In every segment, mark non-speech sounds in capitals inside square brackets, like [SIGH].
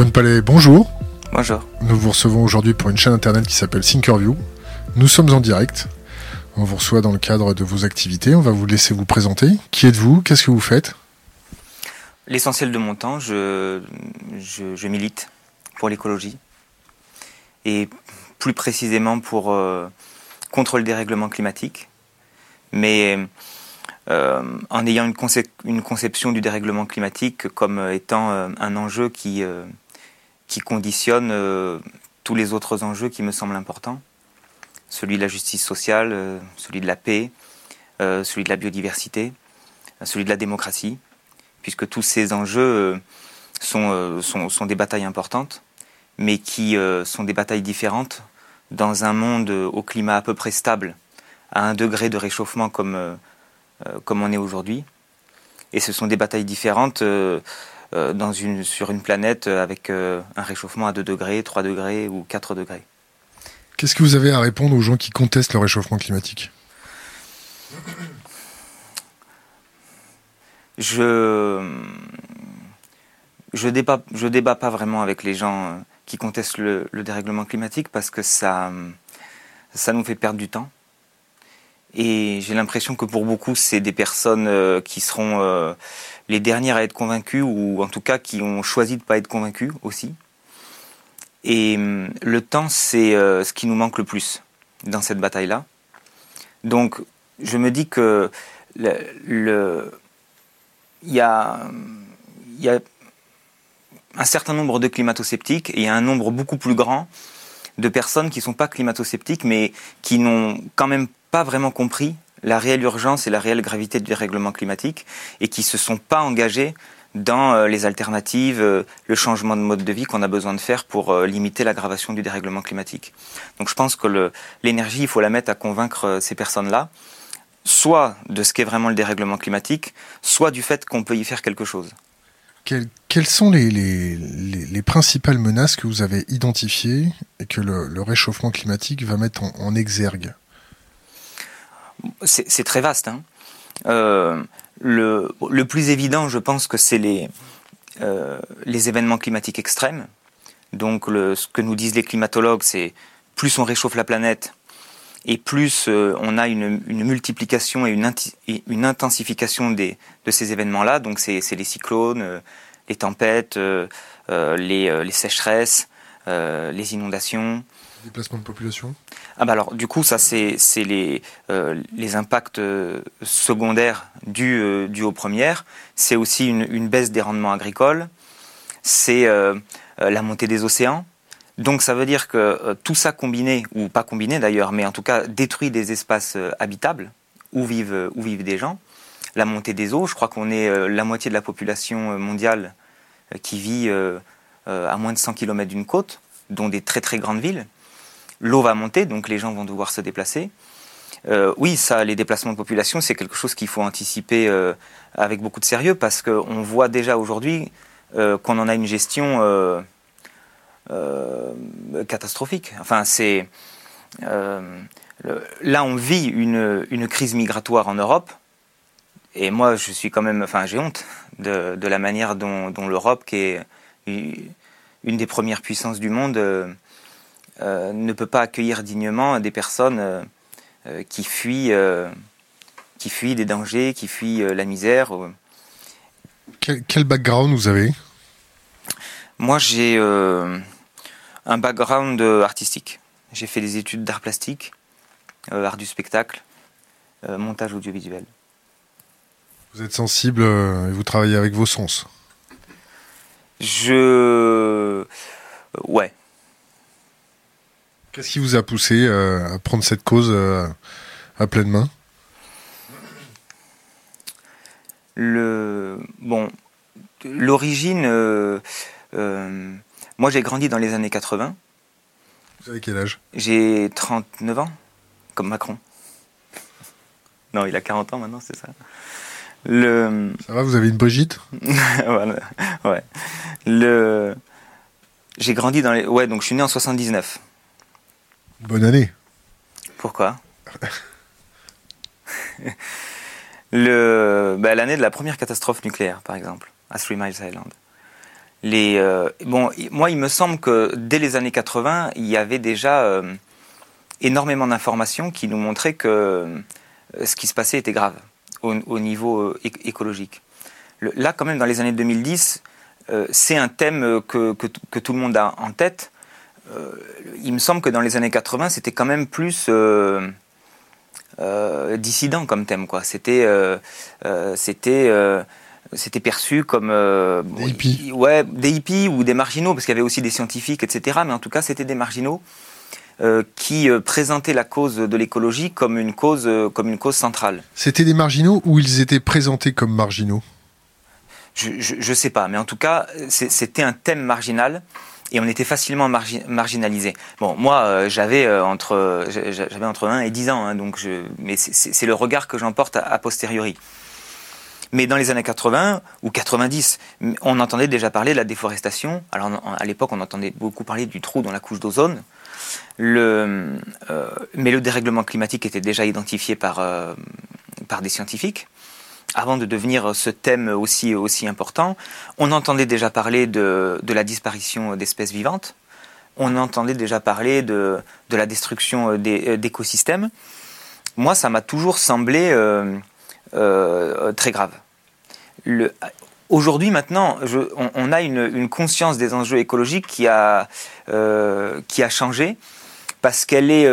John Palais, bonjour. Bonjour. Nous vous recevons aujourd'hui pour une chaîne internet qui s'appelle Thinkerview. Nous sommes en direct. On vous reçoit dans le cadre de vos activités. On va vous laisser vous présenter. Qui êtes-vous? Qu'est-ce que vous faites? L'essentiel de mon temps, je, je, milite pour l'écologie. Et plus précisément pour euh, contre le dérèglement climatique. Mais euh, en ayant une, une, conception du dérèglement climatique comme étant euh, un enjeu qui, qui conditionne tous les autres enjeux qui me semblent importants. Celui de la justice sociale, celui de la paix, celui de la biodiversité, celui de la démocratie puisque tous ces enjeux euh, euh, sont, des batailles importantes, mais qui euh, sont des batailles différentes dans un monde au climat à peu près stable, à un degré de réchauffement comme on est aujourd'hui. Et ce sont des batailles différentes dans une, sur une planète avec un réchauffement à 2 degrés, 3 degrés ou 4 degrés. Qu'est-ce que vous avez à répondre aux gens qui contestent le réchauffement climatique? Je je débat je débat pas vraiment avec les gens euh, qui contestent le, dérèglement climatique parce que ça ça nous fait perdre du temps et j'ai l'impression que pour beaucoup c'est des personnes euh, qui seront euh, les dernières à être convaincues ou en tout cas qui ont choisi de pas être convaincues aussi. Et le temps c'est ce qui nous manque le plus dans cette bataille là donc je me dis que y a, un certain nombre de climato-sceptiques et y a un nombre beaucoup plus grand de personnes qui ne sont pas climato-sceptiques mais qui n'ont quand même pas vraiment compris la réelle urgence et la réelle gravité du dérèglement climatique et qui ne se sont pas engagés dans euh, les alternatives, euh, le changement de mode de vie qu'on a besoin de faire pour euh, limiter l'aggravation du dérèglement climatique. Donc je pense que l'énergie, il faut la mettre à convaincre ces personnes-là soit de ce qu'est vraiment le dérèglement climatique, soit du fait qu'on peut y faire quelque chose. Quelles, sont les, principales menaces que vous avez identifiées et que le, réchauffement climatique va mettre en, exergue? C'est très vaste. Hein. Euh, le, plus évident, je pense que c'est les, euh, événements climatiques extrêmes. Donc ce que nous disent les climatologues, c'est plus on réchauffe la planète, et plus euh, on a une, multiplication et une, intensification des, de ces événements-là, donc c'est les cyclones, les tempêtes, les, sécheresses, les inondations. Déplacement de population ah bah alors du coup ça c'est les, les impacts secondaires dus, dus aux premières, c'est aussi une, baisse des rendements agricoles, c'est la montée des océans, donc ça veut dire que euh, tout ça combiné, ou pas combiné d'ailleurs, mais en tout cas détruit des espaces euh, habitables où vivent, euh, où vivent des gens. La montée des eaux, je crois qu'on est la moitié de la population mondiale qui vit à moins de 100 km d'une côte, dont des très très grandes villes. L'eau va monter, donc les gens vont devoir se déplacer. oui, ça, les déplacements de population, c'est quelque chose qu'il faut anticiper avec beaucoup de sérieux parce qu'on voit déjà aujourd'hui qu'on en a une gestion euh, catastrophique. Enfin, c'est euh, là on vit une, crise migratoire en Europe. Et moi, je suis quand même, enfin, j'ai honte de, la manière dont, l'Europe, qui est une des premières puissances du monde, euh, ne peut pas accueillir dignement des personnes qui fuient, qui fuient des dangers, qui fuient la misère. Quel, quel background vous avez? Moi, j'ai un background euh, artistique. J'ai fait des études d'art plastique, euh, art du spectacle, euh, montage audiovisuel. Vous êtes sensible et vous travaillez avec vos sens? Je. Ouais. Qu'est-ce qui vous a poussé à prendre cette cause à pleine main? Le. Bon. L'origine. Moi, j'ai grandi dans les années 80. Vous avez quel âge? J'ai 39 ans, comme Macron. [LAUGHS] Non, il a 40 ans maintenant, c'est ça. Le... Ça va, vous avez une Brigitte? [LAUGHS] Voilà, ouais. Le... J'ai grandi dans les... Ouais, donc je suis né en 79. Bonne année. Pourquoi [LAUGHS] le... Bah, L'année de la première catastrophe nucléaire, par exemple, à Three Miles Island. Les, bon, moi, il me semble que dès les années 80, il y avait déjà énormément d'informations qui nous montraient que ce qui se passait était grave au, niveau écologique. là, quand même, dans les années 2010, c'est un thème que, que, tout le monde a en tête. Il me semble que dans les années 80, c'était quand même plus euh, dissident comme thème. Quoi. C'était, euh, euh, c'était, c'était perçu comme des hippies. Ouais, des hippies ou des marginaux, parce qu'il y avait aussi des scientifiques, etc. Mais en tout cas, c'était des marginaux. qui présentaient la cause de l'écologie comme une cause, comme une cause centrale. C'était des marginaux ou ils étaient présentés comme marginaux? Je ne sais pas, mais en tout cas, c'était un thème marginal et on était facilement marginalisé. Bon, moi, euh, j'avais euh, entre j'avais entre 1 et 10 ans, hein, donc mais c'est le regard que j'emporte a, posteriori. Mais dans les années 80 ou 90, on entendait déjà parler de la déforestation. Alors à l'époque, on entendait beaucoup parler du trou dans la couche d'ozone. Euh, mais le dérèglement climatique était déjà identifié par, par des scientifiques avant de devenir ce thème aussi, aussi important, on entendait déjà parler de, la disparition d'espèces vivantes, on entendait déjà parler de, la destruction d'écosystèmes. Moi, ça m'a toujours semblé euh, euh, très grave. Aujourd'hui, maintenant, on, a une, conscience des enjeux écologiques qui a, euh, qui a changé parce qu'elle est,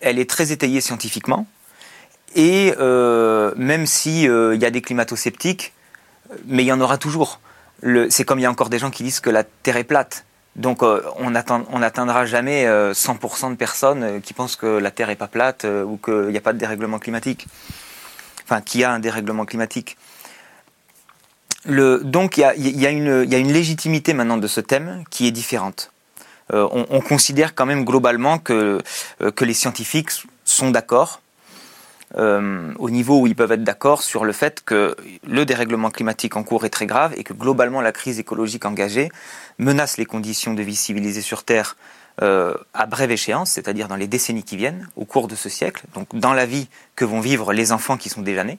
elle est très étayée scientifiquement. Et euh, même s'il euh, y a des climato-sceptiques, mais il y en aura toujours. C'est comme il y a encore des gens qui disent que la Terre est plate. Donc euh, on n'atteindra jamais 100% de personnes qui pensent que la Terre n'est pas plate ou qu'il n'y a pas de dérèglement climatique. Enfin, qu'il y a un dérèglement climatique. donc il y, a, une légitimité maintenant de ce thème qui est différente. On, on, considère quand même globalement que, que les scientifiques sont d'accord euh, au niveau où ils peuvent être d'accord sur le fait que le dérèglement climatique en cours est très grave et que globalement la crise écologique engagée menace les conditions de vie civilisée sur Terre euh, à brève échéance, c'est-à-dire dans les décennies qui viennent, au cours de ce siècle, donc dans la vie que vont vivre les enfants qui sont déjà nés,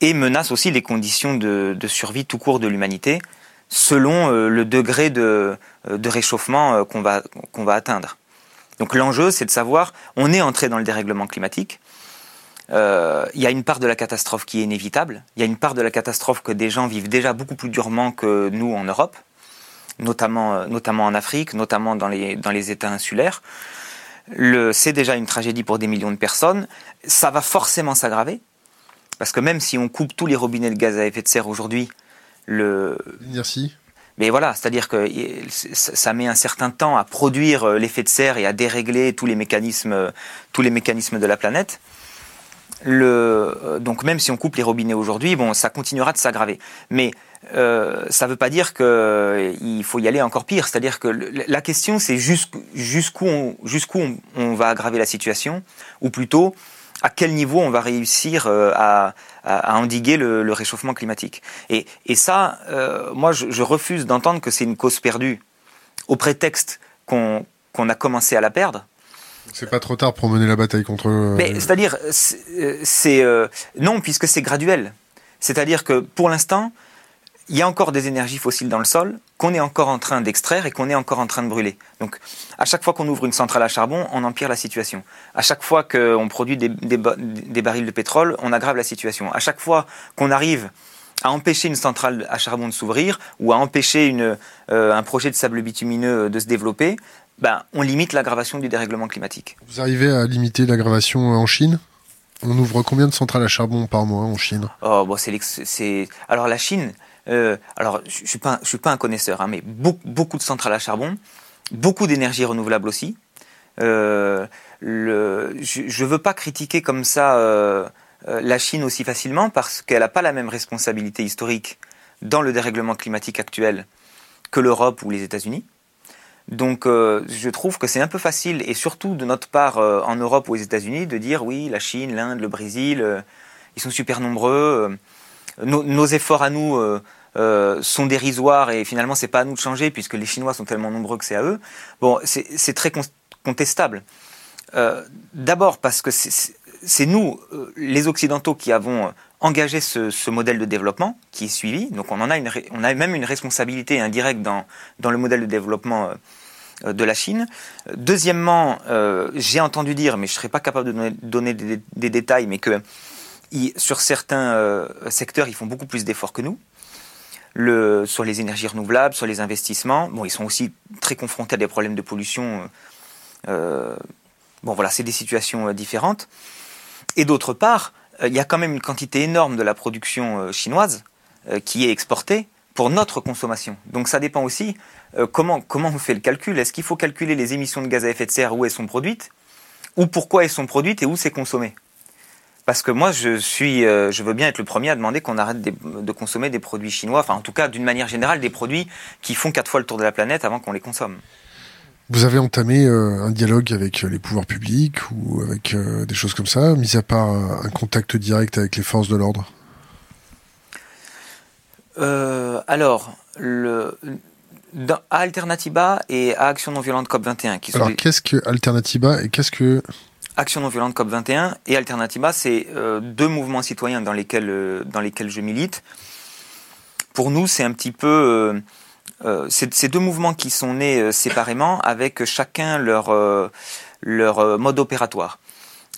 et menace aussi les conditions de, survie tout court de l'humanité, selon euh, le degré de, réchauffement qu'on va, qu'on va atteindre. Donc l'enjeu, c'est de savoir, on est entré dans le dérèglement climatique, euh, il y a une part de la catastrophe qui est inévitable. Il y a une part de la catastrophe que des gens vivent déjà beaucoup plus durement que nous en Europe, notamment, euh, notamment en Afrique, notamment dans les, dans les États insulaires. C'est déjà une tragédie pour des millions de personnes. Ça va forcément s'aggraver, parce que même si on coupe tous les robinets de gaz à effet de serre aujourd'hui, le... Merci. Mais voilà, c'est-à-dire que ça met un certain temps à produire euh, l'effet de serre et à dérégler tous les mécanismes, tous les mécanismes de la planète. Le, euh, donc même si on coupe les robinets aujourd'hui, bon, ça continuera de s'aggraver. Mais euh, ça ne veut pas dire qu'il euh, faut y aller encore pire. C'est-à-dire que la question, c'est jusqu'où on, jusqu'où on, va aggraver la situation, ou plutôt à quel niveau on va réussir à, endiguer le, réchauffement climatique. Et, ça, moi, je, refuse d'entendre que c'est une cause perdue au prétexte qu'on a commencé à la perdre. C'est pas trop tard pour mener la bataille contre. Euh, Mais c'est-à-dire, c'est euh, non, puisque c'est graduel. C'est-à-dire que pour l'instant, il y a encore des énergies fossiles dans le sol qu'on est encore en train d'extraire et qu'on est encore en train de brûler. Donc, à chaque fois qu'on ouvre une centrale à charbon, on empire la situation. À chaque fois qu'on produit des, barils de pétrole, on aggrave la situation. À chaque fois qu'on arrive à empêcher une centrale à charbon de s'ouvrir ou à empêcher euh, un projet de sable bitumineux de se développer, ben, on limite l'aggravation du dérèglement climatique. Vous arrivez à limiter l'aggravation en Chine? On ouvre combien de centrales à charbon par mois en Chine? Oh, bon, c'est, Alors la Chine, euh, alors je ne suis, pas, suis pas un connaisseur, hein, mais beaucoup, beaucoup, de centrales à charbon, beaucoup d'énergie renouvelable aussi. Euh, le, je ne veux pas critiquer comme ça euh, la Chine aussi facilement parce qu'elle n'a pas la même responsabilité historique dans le dérèglement climatique actuel que l'Europe ou les États-Unis. Donc euh, je trouve que c'est un peu facile, et surtout de notre part euh, en Europe ou aux États-Unis, de dire oui, la Chine, l'Inde, le Brésil, euh, ils sont super nombreux, nos efforts à nous sont dérisoires et finalement c'est pas à nous de changer puisque les Chinois sont tellement nombreux que c'est à eux. Bon, c'est très contestable. D'abord parce que c'est nous, les Occidentaux, qui avons engagé ce, modèle de développement qui est suivi. Donc on en a, une, on a même une responsabilité indirecte dans, dans le modèle de développement de la Chine. Deuxièmement, j'ai entendu dire, mais je ne serais pas capable de donner, des, des, détails, mais que sur certains secteurs, ils font beaucoup plus d'efforts que nous le, sur les énergies renouvelables, sur les investissements. Bon, ils sont aussi très confrontés à des problèmes de pollution. Euh, bon, voilà, c'est des situations euh, différentes. Et d'autre part, euh, il y a quand même une quantité énorme de la production chinoise qui est exportée pour notre consommation. Donc ça dépend aussi comment, on fait le calcul. Est-ce qu'il faut calculer les émissions de gaz à effet de serre, où elles sont produites, ou pourquoi elles sont produites et où c'est consommé? Parce que moi, je suis, euh, je veux bien être le premier à demander qu'on arrête de, consommer des produits chinois, enfin en tout cas d'une manière générale des produits qui font quatre fois le tour de la planète avant qu'on les consomme. Vous avez entamé euh, un dialogue avec euh, les pouvoirs publics ou avec des choses comme ça, mis à part un contact direct avec les forces de l'ordre? Alors, le, à Alternativa et à Action non violente COP21. Qui alors, qu'est-ce que Alternativa et qu'est-ce que Action non violente COP21 et Alternativa, c'est euh, deux mouvements citoyens dans lesquels, euh, dans lesquels je milite. Pour nous, c'est un petit peu... Euh, ces deux mouvements qui sont nés séparément avec chacun leur, leur mode opératoire.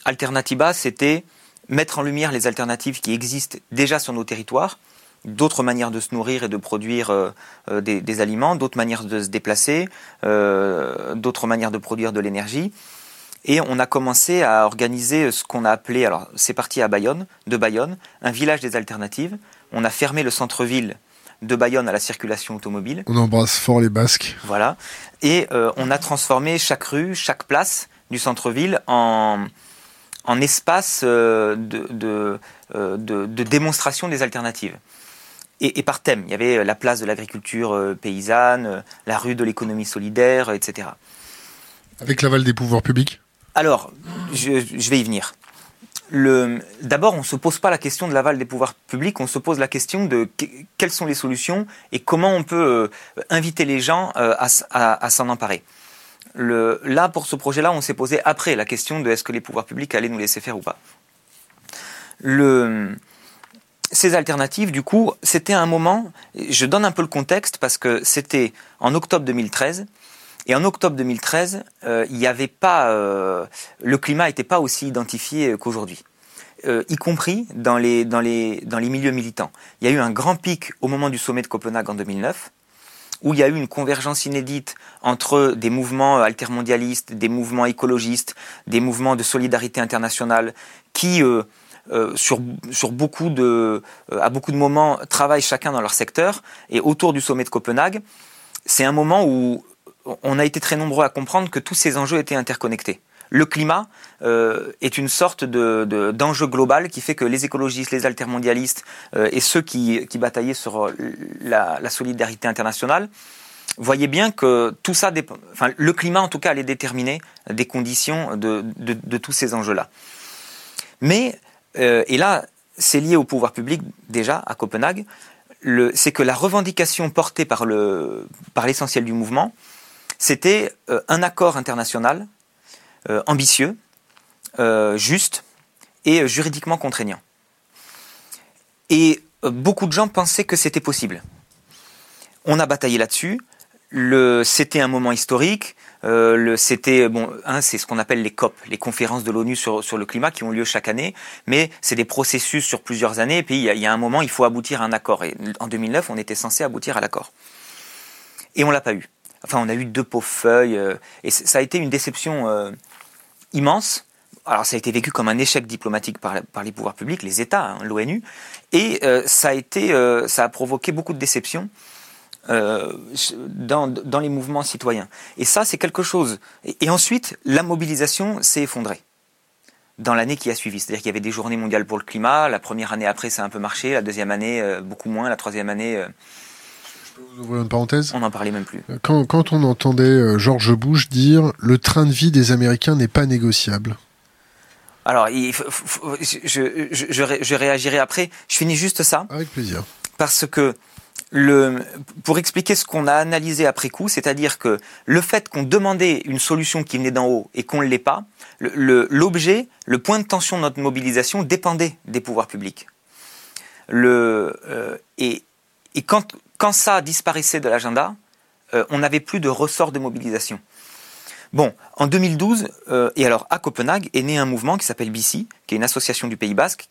Alternativa, c'était mettre en lumière les alternatives qui existent déjà sur nos territoires, d'autres manières de se nourrir et de produire des, des, aliments, d'autres manières de se déplacer, d'autres manières de produire de l'énergie. Et on a commencé à organiser ce qu'on a appelé, alors c'est parti à Bayonne, de Bayonne, un village des alternatives. On a fermé le centre-ville de Bayonne à la circulation automobile. On embrasse fort les Basques. Voilà. Et euh, on a transformé chaque rue, chaque place du centre-ville en, en espace euh, de, euh, de, de, démonstration des alternatives. Et, et, par thème, il y avait la place de l'agriculture paysanne, la rue de l'économie solidaire, etc. Avec l'aval des pouvoirs publics? Alors, je, vais y venir. D'abord, on ne se pose pas la question de l'aval des pouvoirs publics, on se pose la question de quelles sont les solutions et comment on peut euh, inviter les gens euh, à, s'en emparer. là, pour ce projet-là, on s'est posé après la question de est-ce que les pouvoirs publics allaient nous laisser faire ou pas. ces alternatives, du coup, c'était un moment, je donne un peu le contexte parce que c'était en octobre 2013, et en octobre 2013, euh, il n'y avait pas, euh, le climat n'était pas aussi identifié qu'aujourd'hui. Euh, y compris dans les, dans, les, dans les milieux militants. Il y a eu un grand pic au moment du sommet de Copenhague en 2009, où il y a eu une convergence inédite entre des mouvements altermondialistes, des mouvements écologistes, des mouvements de solidarité internationale, qui, euh, euh, sur, sur beaucoup de, à beaucoup de moments, travaillent chacun dans leur secteur. Et autour du sommet de Copenhague, c'est un moment où on a été très nombreux à comprendre que tous ces enjeux étaient interconnectés. Le climat euh, est une sorte d'enjeu global qui fait que les écologistes, les altermondialistes euh, et ceux qui, bataillaient sur la, solidarité internationale voyaient bien que tout ça, enfin, le climat en tout cas allait déterminer des conditions de, tous ces enjeux-là. Mais, euh, et là, c'est lié au pouvoir public déjà à Copenhague, c'est que la revendication portée par l'essentiel du mouvement, c'était euh, un accord international euh, ambitieux, euh, juste et juridiquement contraignant. Et beaucoup de gens pensaient que c'était possible. On a bataillé là-dessus. C'était un moment historique. c'était bon, c'est ce qu'on appelle les COP, les conférences de l'ONU sur, le climat qui ont lieu chaque année, mais c'est des processus sur plusieurs années. Et puis il y, a un moment, il faut aboutir à un accord. Et en 2009, on était censé aboutir à l'accord, et on l'a pas eu. Enfin, on a eu deux pauvres feuilles, euh, et ça a été une déception euh, immense. Alors, ça a été vécu comme un échec diplomatique par, les pouvoirs publics, les États, hein, l'ONU, et euh, ça a été, ça a provoqué beaucoup de déceptions. Dans, les mouvements citoyens. Et ça, c'est quelque chose. Et, ensuite, la mobilisation s'est effondrée dans l'année qui a suivi. C'est-à-dire qu'il y avait des journées mondiales pour le climat. La première année après, ça a un peu marché. La deuxième année, beaucoup moins. La troisième année, vous ouvrir une parenthèse? On n'en parlait même plus. Quand, quand on entendait euh, George Bush dire le train de vie des Américains n'est pas négociable. Alors, il je, je, je, réagirai après. Je finis juste ça. Avec plaisir. Parce que le, pour expliquer ce qu'on a analysé après coup, c'est-à-dire que le fait qu'on demandait une solution qui venait d'en haut et qu'on ne l'ait pas, l'objet, le, point de tension de notre mobilisation dépendait des pouvoirs publics. Le, euh, et, et quand, quand, ça disparaissait de l'agenda, euh, on n'avait plus de ressort de mobilisation. Bon, en 2012, euh, et alors à Copenhague, est né un mouvement qui s'appelle BC, qui est une association du Pays Basque,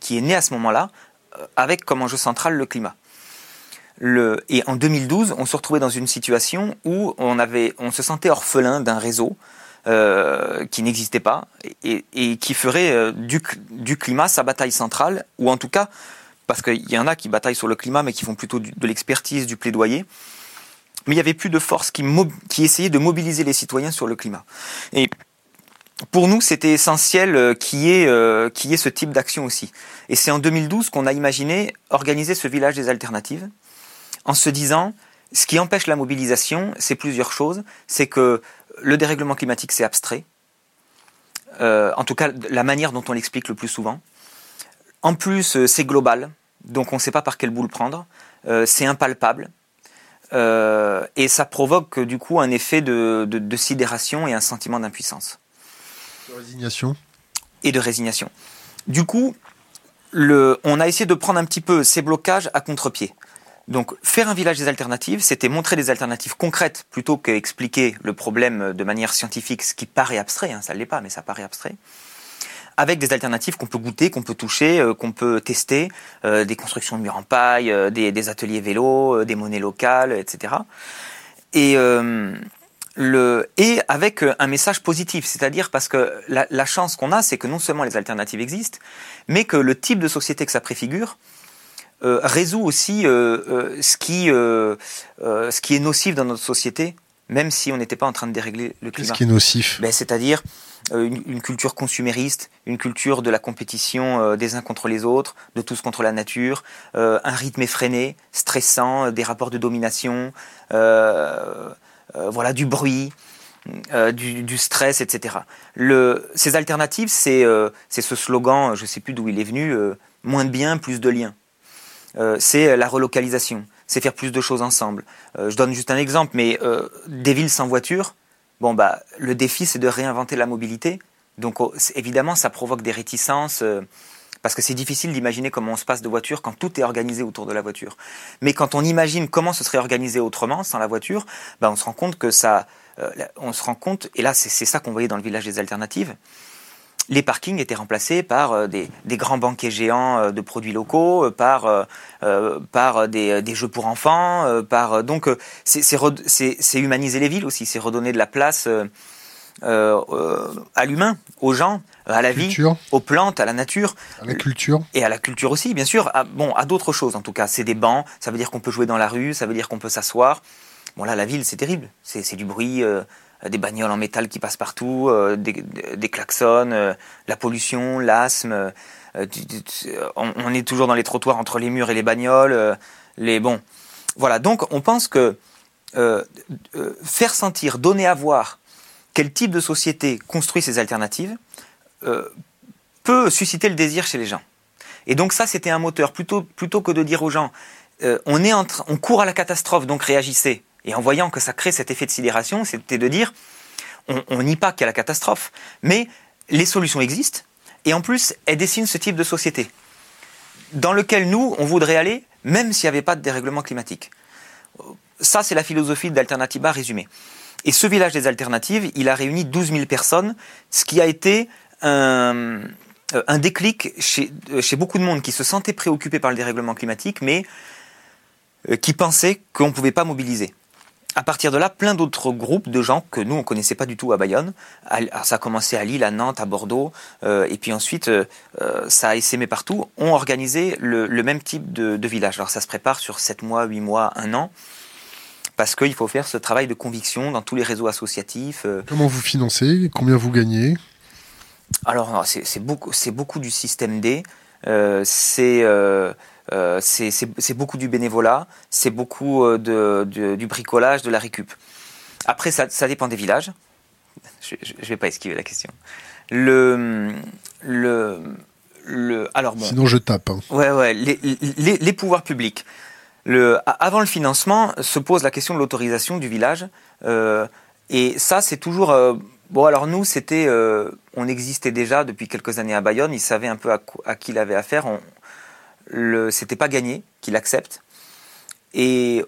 qui, est né à ce moment-là, avec comme enjeu central le climat et en 2012, on se retrouvait dans une situation où on, avait, on se sentait orphelin d'un réseau euh, qui n'existait pas et, qui ferait euh, du, climat sa bataille centrale, ou en tout cas, parce qu'il y en a qui bataillent sur le climat, mais qui font plutôt de l'expertise, du plaidoyer. Mais il n'y avait plus de force qui, essayait de mobiliser les citoyens sur le climat. Et pour nous, c'était essentiel euh, qu'il y, ait, y ait ce type d'action aussi. Et c'est en 2012 qu'on a imaginé organiser ce village des alternatives, en se disant, ce qui empêche la mobilisation, c'est plusieurs choses. C'est que le dérèglement climatique, c'est abstrait. Euh, en tout cas, la manière dont on l'explique le plus souvent. En plus, euh, c'est global, donc on ne sait pas par quel bout le prendre. Euh, c'est impalpable. et ça provoque du coup un effet de, sidération et un sentiment d'impuissance. De résignation. Et de résignation. Du coup, le, on a essayé de prendre un petit peu ces blocages à contre-pied. Donc faire un village des alternatives, c'était montrer des alternatives concrètes plutôt qu'expliquer le problème de manière scientifique, ce qui paraît abstrait, hein, ça ne l'est pas, mais ça paraît abstrait avec des alternatives qu'on peut goûter, qu'on peut toucher, euh, qu'on peut tester, euh, des constructions de murs en paille, euh, des, ateliers vélos, des monnaies locales, etc. Et, le, et avec un message positif, c'est-à-dire parce que la, chance qu'on a, c'est que non seulement les alternatives existent, mais que le type de société que ça préfigure, résout aussi ce, qui, ce qui est nocif dans notre société, même si on n'était pas en train de dérégler le climat. Qu'est-ce qui est nocif? Ben, C'est-à-dire une, culture consumériste, une culture de la compétition des uns contre les autres, de tous contre la nature, un rythme effréné, stressant, des rapports de domination, voilà, du bruit. du, stress, etc. Le, ces alternatives, c'est ce slogan, je ne sais plus d'où il est venu, moins de biens, plus de liens. Euh, c'est la relocalisation, c'est faire plus de choses ensemble. Euh, je donne juste un exemple, mais euh, des villes sans voiture, bon bah le défi c'est de réinventer la mobilité. Donc oh, évidemment ça provoque des réticences parce que c'est difficile d'imaginer comment on se passe de voiture quand tout est organisé autour de la voiture. Mais quand on imagine comment ce serait organisé autrement sans la voiture, bah, on se rend compte que ça, on se rend compte, et là c'est ça qu'on voyait dans le village des alternatives, les parkings étaient remplacés par euh, des, grands banquets géants euh, de produits locaux, euh, par, par des, jeux pour enfants, par donc c'est humaniser les villes aussi, c'est redonner de la place à l'humain, aux gens, à la vie, aux plantes, à la nature, à la culture et à la culture aussi, bien sûr. À, bon, à d'autres choses en tout cas. C'est des bancs, ça veut dire qu'on peut jouer dans la rue, ça veut dire qu'on peut s'asseoir. Bon là, la ville, c'est terrible. C'est du bruit. Euh, des bagnoles en métal qui passent partout, euh, des, klaxons, euh, la pollution, l'asthme. On, est toujours dans les trottoirs entre les murs et les bagnoles. les bon, voilà. Donc on pense que faire sentir, donner à voir quel type de société construit ces alternatives peut susciter le désir chez les gens. Et donc ça, c'était un moteur. Plutôt, plutôt que de dire aux gens, on, est en on court à la catastrophe, donc réagissez. Et en voyant que ça crée cet effet de sidération, c'était de dire, on nie pas qu'il y a la catastrophe, mais les solutions existent, et en plus, elles dessinent ce type de société, dans lequel nous, on voudrait aller, même s'il n'y avait pas de dérèglement climatique. Ça, c'est la philosophie d'Alternativa résumée. Et ce village des alternatives, il a réuni 12 000 personnes, ce qui a été un, un déclic chez, chez beaucoup de monde qui se sentait préoccupé par le dérèglement climatique, mais euh, qui pensait qu'on ne pouvait pas mobiliser à partir de là, plein d'autres groupes de gens que nous, on connaissait pas du tout à Bayonne. ça a commencé à Lille, à Nantes, à Bordeaux, euh, et puis ensuite, euh, euh, ça a essaimé partout, ont organisé le, même type de, village. Alors ça se prépare sur 7 mois, 8 mois, 1 an, parce qu'il faut faire ce travail de conviction dans tous les réseaux associatifs. Comment vous financez? Combien vous gagnez? Alors, c'est beaucoup, beaucoup du système D. c'est euh, c'est beaucoup du bénévolat, c'est beaucoup euh, de, du bricolage, de la récup. Après, ça, ça dépend des villages. Je ne vais pas esquiver la question. Le, le, le, alors bon, Sinon, je tape. Hein. Ouais, ouais, les, les, les pouvoirs publics. le, avant le financement se pose la question de l'autorisation du village. et ça, c'est toujours Bon, alors nous, c'était, euh, on existait déjà depuis quelques années à Bayonne. Il savait un peu à, qui il avait affaire. On, le, c'était pas gagné qu'il accepte. Et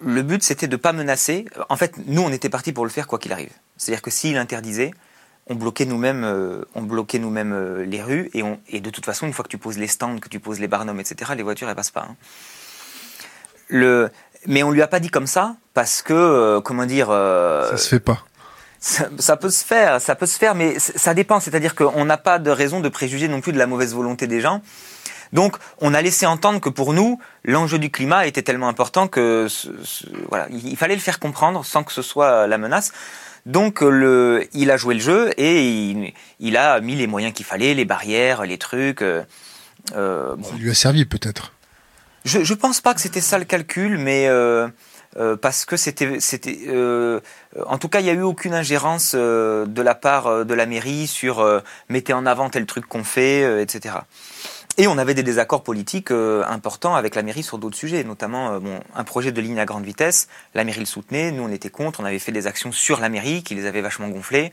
le but, c'était de pas menacer. En fait, nous, on était parti pour le faire quoi qu'il arrive. C'est-à-dire que s'il interdisait, on bloquait nous-mêmes, euh, on bloquait nous-mêmes euh, les rues. Et, on, et de toute façon, une fois que tu poses les stands, que tu poses les barnums, etc., les voitures elles passent pas. Hein. Le, mais on lui a pas dit comme ça parce que, comment dire, ça se fait pas ça, peut se faire, ça peut se faire, mais ça dépend. C'est-à-dire qu'on n'a pas de raison de préjuger non plus de la mauvaise volonté des gens. Donc, on a laissé entendre que pour nous, l'enjeu du climat était tellement important que voilà, il fallait le faire comprendre sans que ce soit la menace. Donc, le, il a joué le jeu et il, a mis les moyens qu'il fallait, les barrières, les trucs. Euh, euh Ça lui a servi peut-être. Je, ne pense pas que c'était ça le calcul, mais euh, euh, parce que c'était, c'était, euh, en tout cas, il n'y a eu aucune ingérence euh, de la part de la mairie sur mettez en avant tel truc qu'on fait, etc. Et on avait des désaccords politiques importants avec la mairie sur d'autres sujets, notamment bon, un projet de ligne à grande vitesse. La mairie le soutenait, nous on était contre, on avait fait des actions sur la mairie qui les avait vachement gonflées.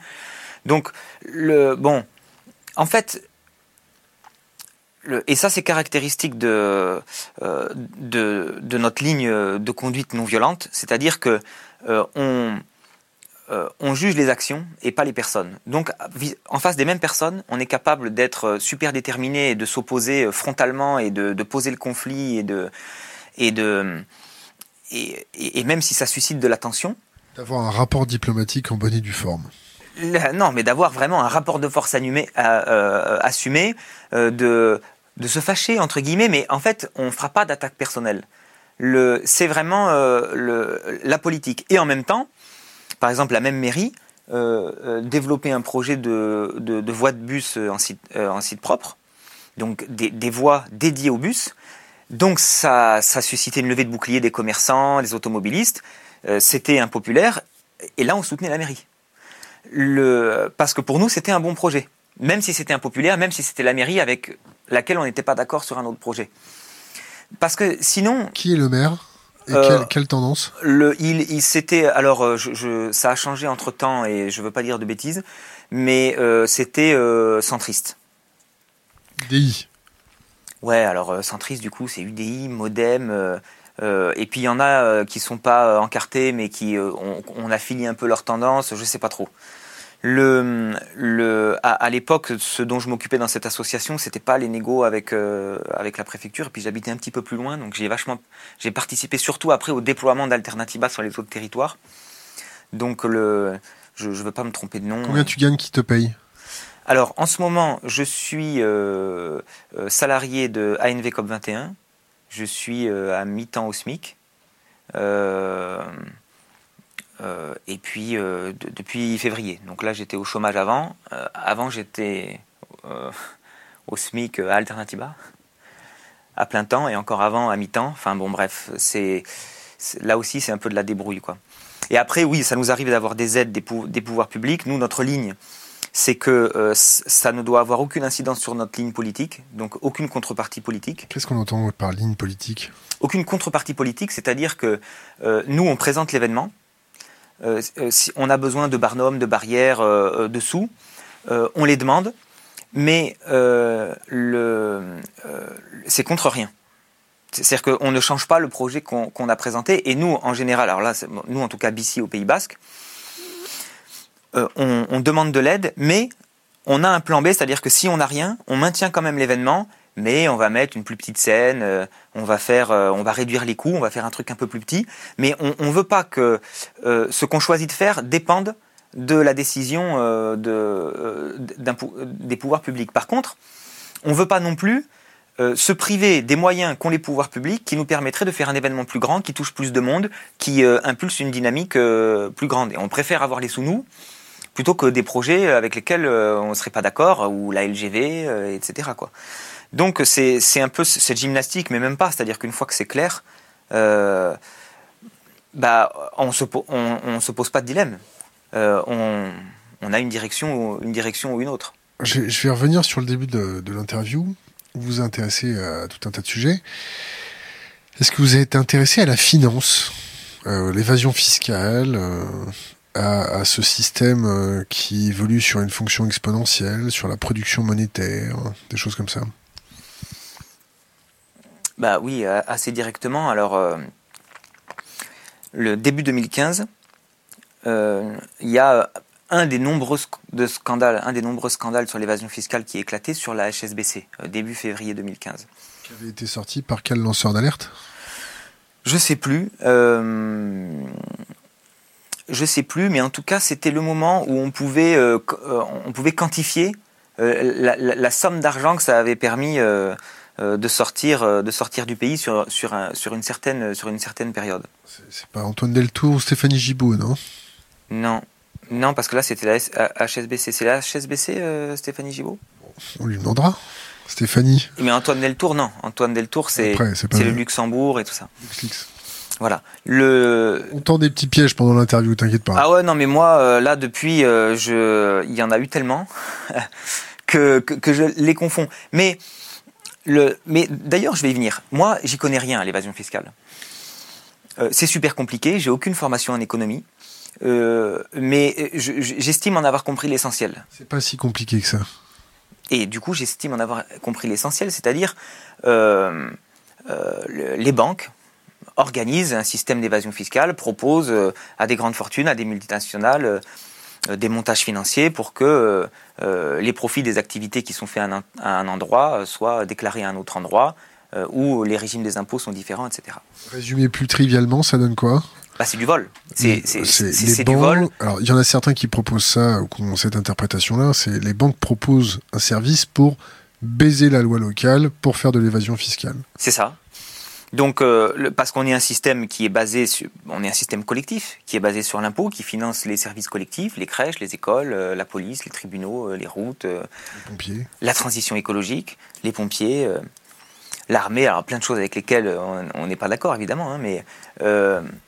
Donc, le, bon, en fait, et ça, c'est caractéristique de, euh, de, de, notre ligne de conduite non violente, c'est-à-dire que euh, on, euh, on juge les actions et pas les personnes. Donc, en face des mêmes personnes, on est capable d'être super déterminé et de s'opposer frontalement et de, de, poser le conflit et de et de et, et, même si ça suscite de la tension. D'avoir un rapport diplomatique en bonne et due forme. Non, mais d'avoir vraiment un rapport de force animé, euh, assumé, euh, de, de se fâcher, entre guillemets, mais en fait, on ne fera pas d'attaque personnelle. C'est vraiment euh, le, la politique. Et en même temps, par exemple, la même mairie euh, développer un projet de, de, de voies de bus en site, en site propre, donc des, des, voies dédiées aux bus. Donc ça, ça suscitait une levée de bouclier des commerçants, des automobilistes. C'était impopulaire. Et là, on soutenait la mairie le, parce que pour nous, c'était un bon projet. Même si c'était impopulaire, même si c'était la mairie avec laquelle on n'était pas d'accord sur un autre projet. Parce que sinon. Qui est le maire? Et euh, quelle, tendance? le, il, il c'était alors euh, je, je, ça a changé entre temps et je veux pas dire de bêtises, mais euh, c'était euh, centriste. UDI. Ouais, alors centriste du coup c'est UDI, MoDem. et puis il y en a qui sont pas encartés mais qui on, on affilie un peu leur tendance, je sais pas trop. Le, le, à, l'époque, ce dont je m'occupais dans cette association, c'était pas les négos avec euh, avec la préfecture. Et puis j'habitais un petit peu plus loin, donc j'ai vachement, j'ai participé surtout après au déploiement d'Alternativa sur les autres territoires. Donc le, je, ne veux pas me tromper de nom. Combien tu gagnes qui te paye Alors en ce moment, je suis euh, euh, salarié de ANV COP 21. Je suis à mi-temps au SMIC. Euh, euh, et puis euh, depuis février. Donc là j'étais au chômage avant. Euh, avant j'étais [LAUGHS] au SMIC à Alternativa à plein temps et encore avant à mi-temps. Enfin bon bref, c'est là aussi c'est un peu de la débrouille quoi. Et après oui, ça nous arrive d'avoir des aides des, des, pouvoirs publics. Nous notre ligne c'est que ça ne doit avoir aucune incidence sur notre ligne politique, donc aucune contrepartie politique. Qu'est-ce qu'on entend par ligne politique? Aucune contrepartie politique, c'est-à-dire que nous on présente l'événement, si on a besoin de barnums, de barrières euh, dessous, on les demande, mais c'est contre rien. C'est-à-dire qu'on ne change pas le projet qu'on a présenté. Et nous, en général, alors là, nous en tout cas, BC au Pays Basque, on, demande de l'aide, mais on a un plan B, c'est-à-dire que si on n'a rien, on maintient quand même l'événement mais on va mettre une plus petite scène, euh, on va faire, euh, on va réduire les coûts, on va faire un truc un peu plus petit, mais on ne veut pas que euh, ce qu'on choisit de faire dépende de la décision de, des pouvoirs publics. Par contre, on ne veut pas non plus se priver des moyens qu'ont les pouvoirs publics qui nous permettraient de faire un événement plus grand, qui touche plus de monde, qui impulse une dynamique plus grande. Et on préfère avoir les sous nous plutôt que des projets avec lesquels on ne serait pas d'accord, ou la LGV, etc. Donc c'est un peu cette gymnastique, mais même pas. C'est-à-dire qu'une fois que c'est clair, euh, bah, on se, on, se pose pas de dilemme. Euh, on, a une direction, une direction ou une autre. Je, vais revenir sur le début de, l'interview. Vous vous intéressez à tout un tas de sujets. Est-ce que vous été intéressé à la finance, euh, l'évasion fiscale, euh, à, ce système qui évolue sur une fonction exponentielle, sur la production monétaire, des choses comme ça? Bah oui, assez directement. Alors, le début 2015, il y a un des nombreux de scandales, un des nombreux scandales sur l'évasion fiscale qui est éclaté sur la HSBC début février 2015. Qui avait été sorti par quel lanceur d'alerte? Je sais plus. Euh, je sais plus, mais en tout cas, c'était le moment où on pouvait, euh, euh, on pouvait quantifier la, la, somme d'argent que ça avait permis de sortir, de sortir du pays sur, sur, un, sur, une, certaine, sur une certaine période. C'est pas Antoine Deltour ou Stéphanie Gibault, non? Non. Non, parce que là, c'était la HSBC. C'est la HSBC, Stéphanie Gibault On lui demandera. Stéphanie. Mais Antoine Deltour, non. Antoine Deltour, c'est le Luxembourg et tout ça. Voilà. Le... On tend des petits pièges pendant l'interview, t'inquiète pas. Ah ouais, non, mais moi, euh, là, depuis, euh, je... il y en a eu tellement [LAUGHS] que, que, je les confonds. Mais, le... mais d'ailleurs, je vais y venir. Moi, j'y connais rien à l'évasion fiscale. Euh, c'est super compliqué, j'ai aucune formation en économie. mais j'estime en avoir compris l'essentiel. C'est pas si compliqué que ça. Et du coup, j'estime en avoir compris l'essentiel, c'est-à-dire euh, euh, les banques organisent un système d'évasion fiscale, proposent euh, à des grandes fortunes, à des multinationales, des montages financiers pour que les profits des activités qui sont faits à un, endroit soient déclarés à un autre endroit, où les régimes des impôts sont différents, etc. Résumé plus trivialement, ça donne quoi? Bah, c'est du vol. C'est du vol. Alors, il y en a certains qui proposent ça, ou qui ont cette interprétation-là. C'est les banques proposent un service pour baiser la loi locale pour faire de l'évasion fiscale. C'est ça. Donc, euh, parce qu'on est un système qui est basé sur, on est un système collectif qui est basé sur l'impôt, qui finance les services collectifs, les crèches, les écoles, euh, la police, les tribunaux, euh, les routes, les pompiers, la transition écologique, les pompiers, l'armée, alors plein de choses avec lesquelles on n'est pas d'accord évidemment, hein, mais,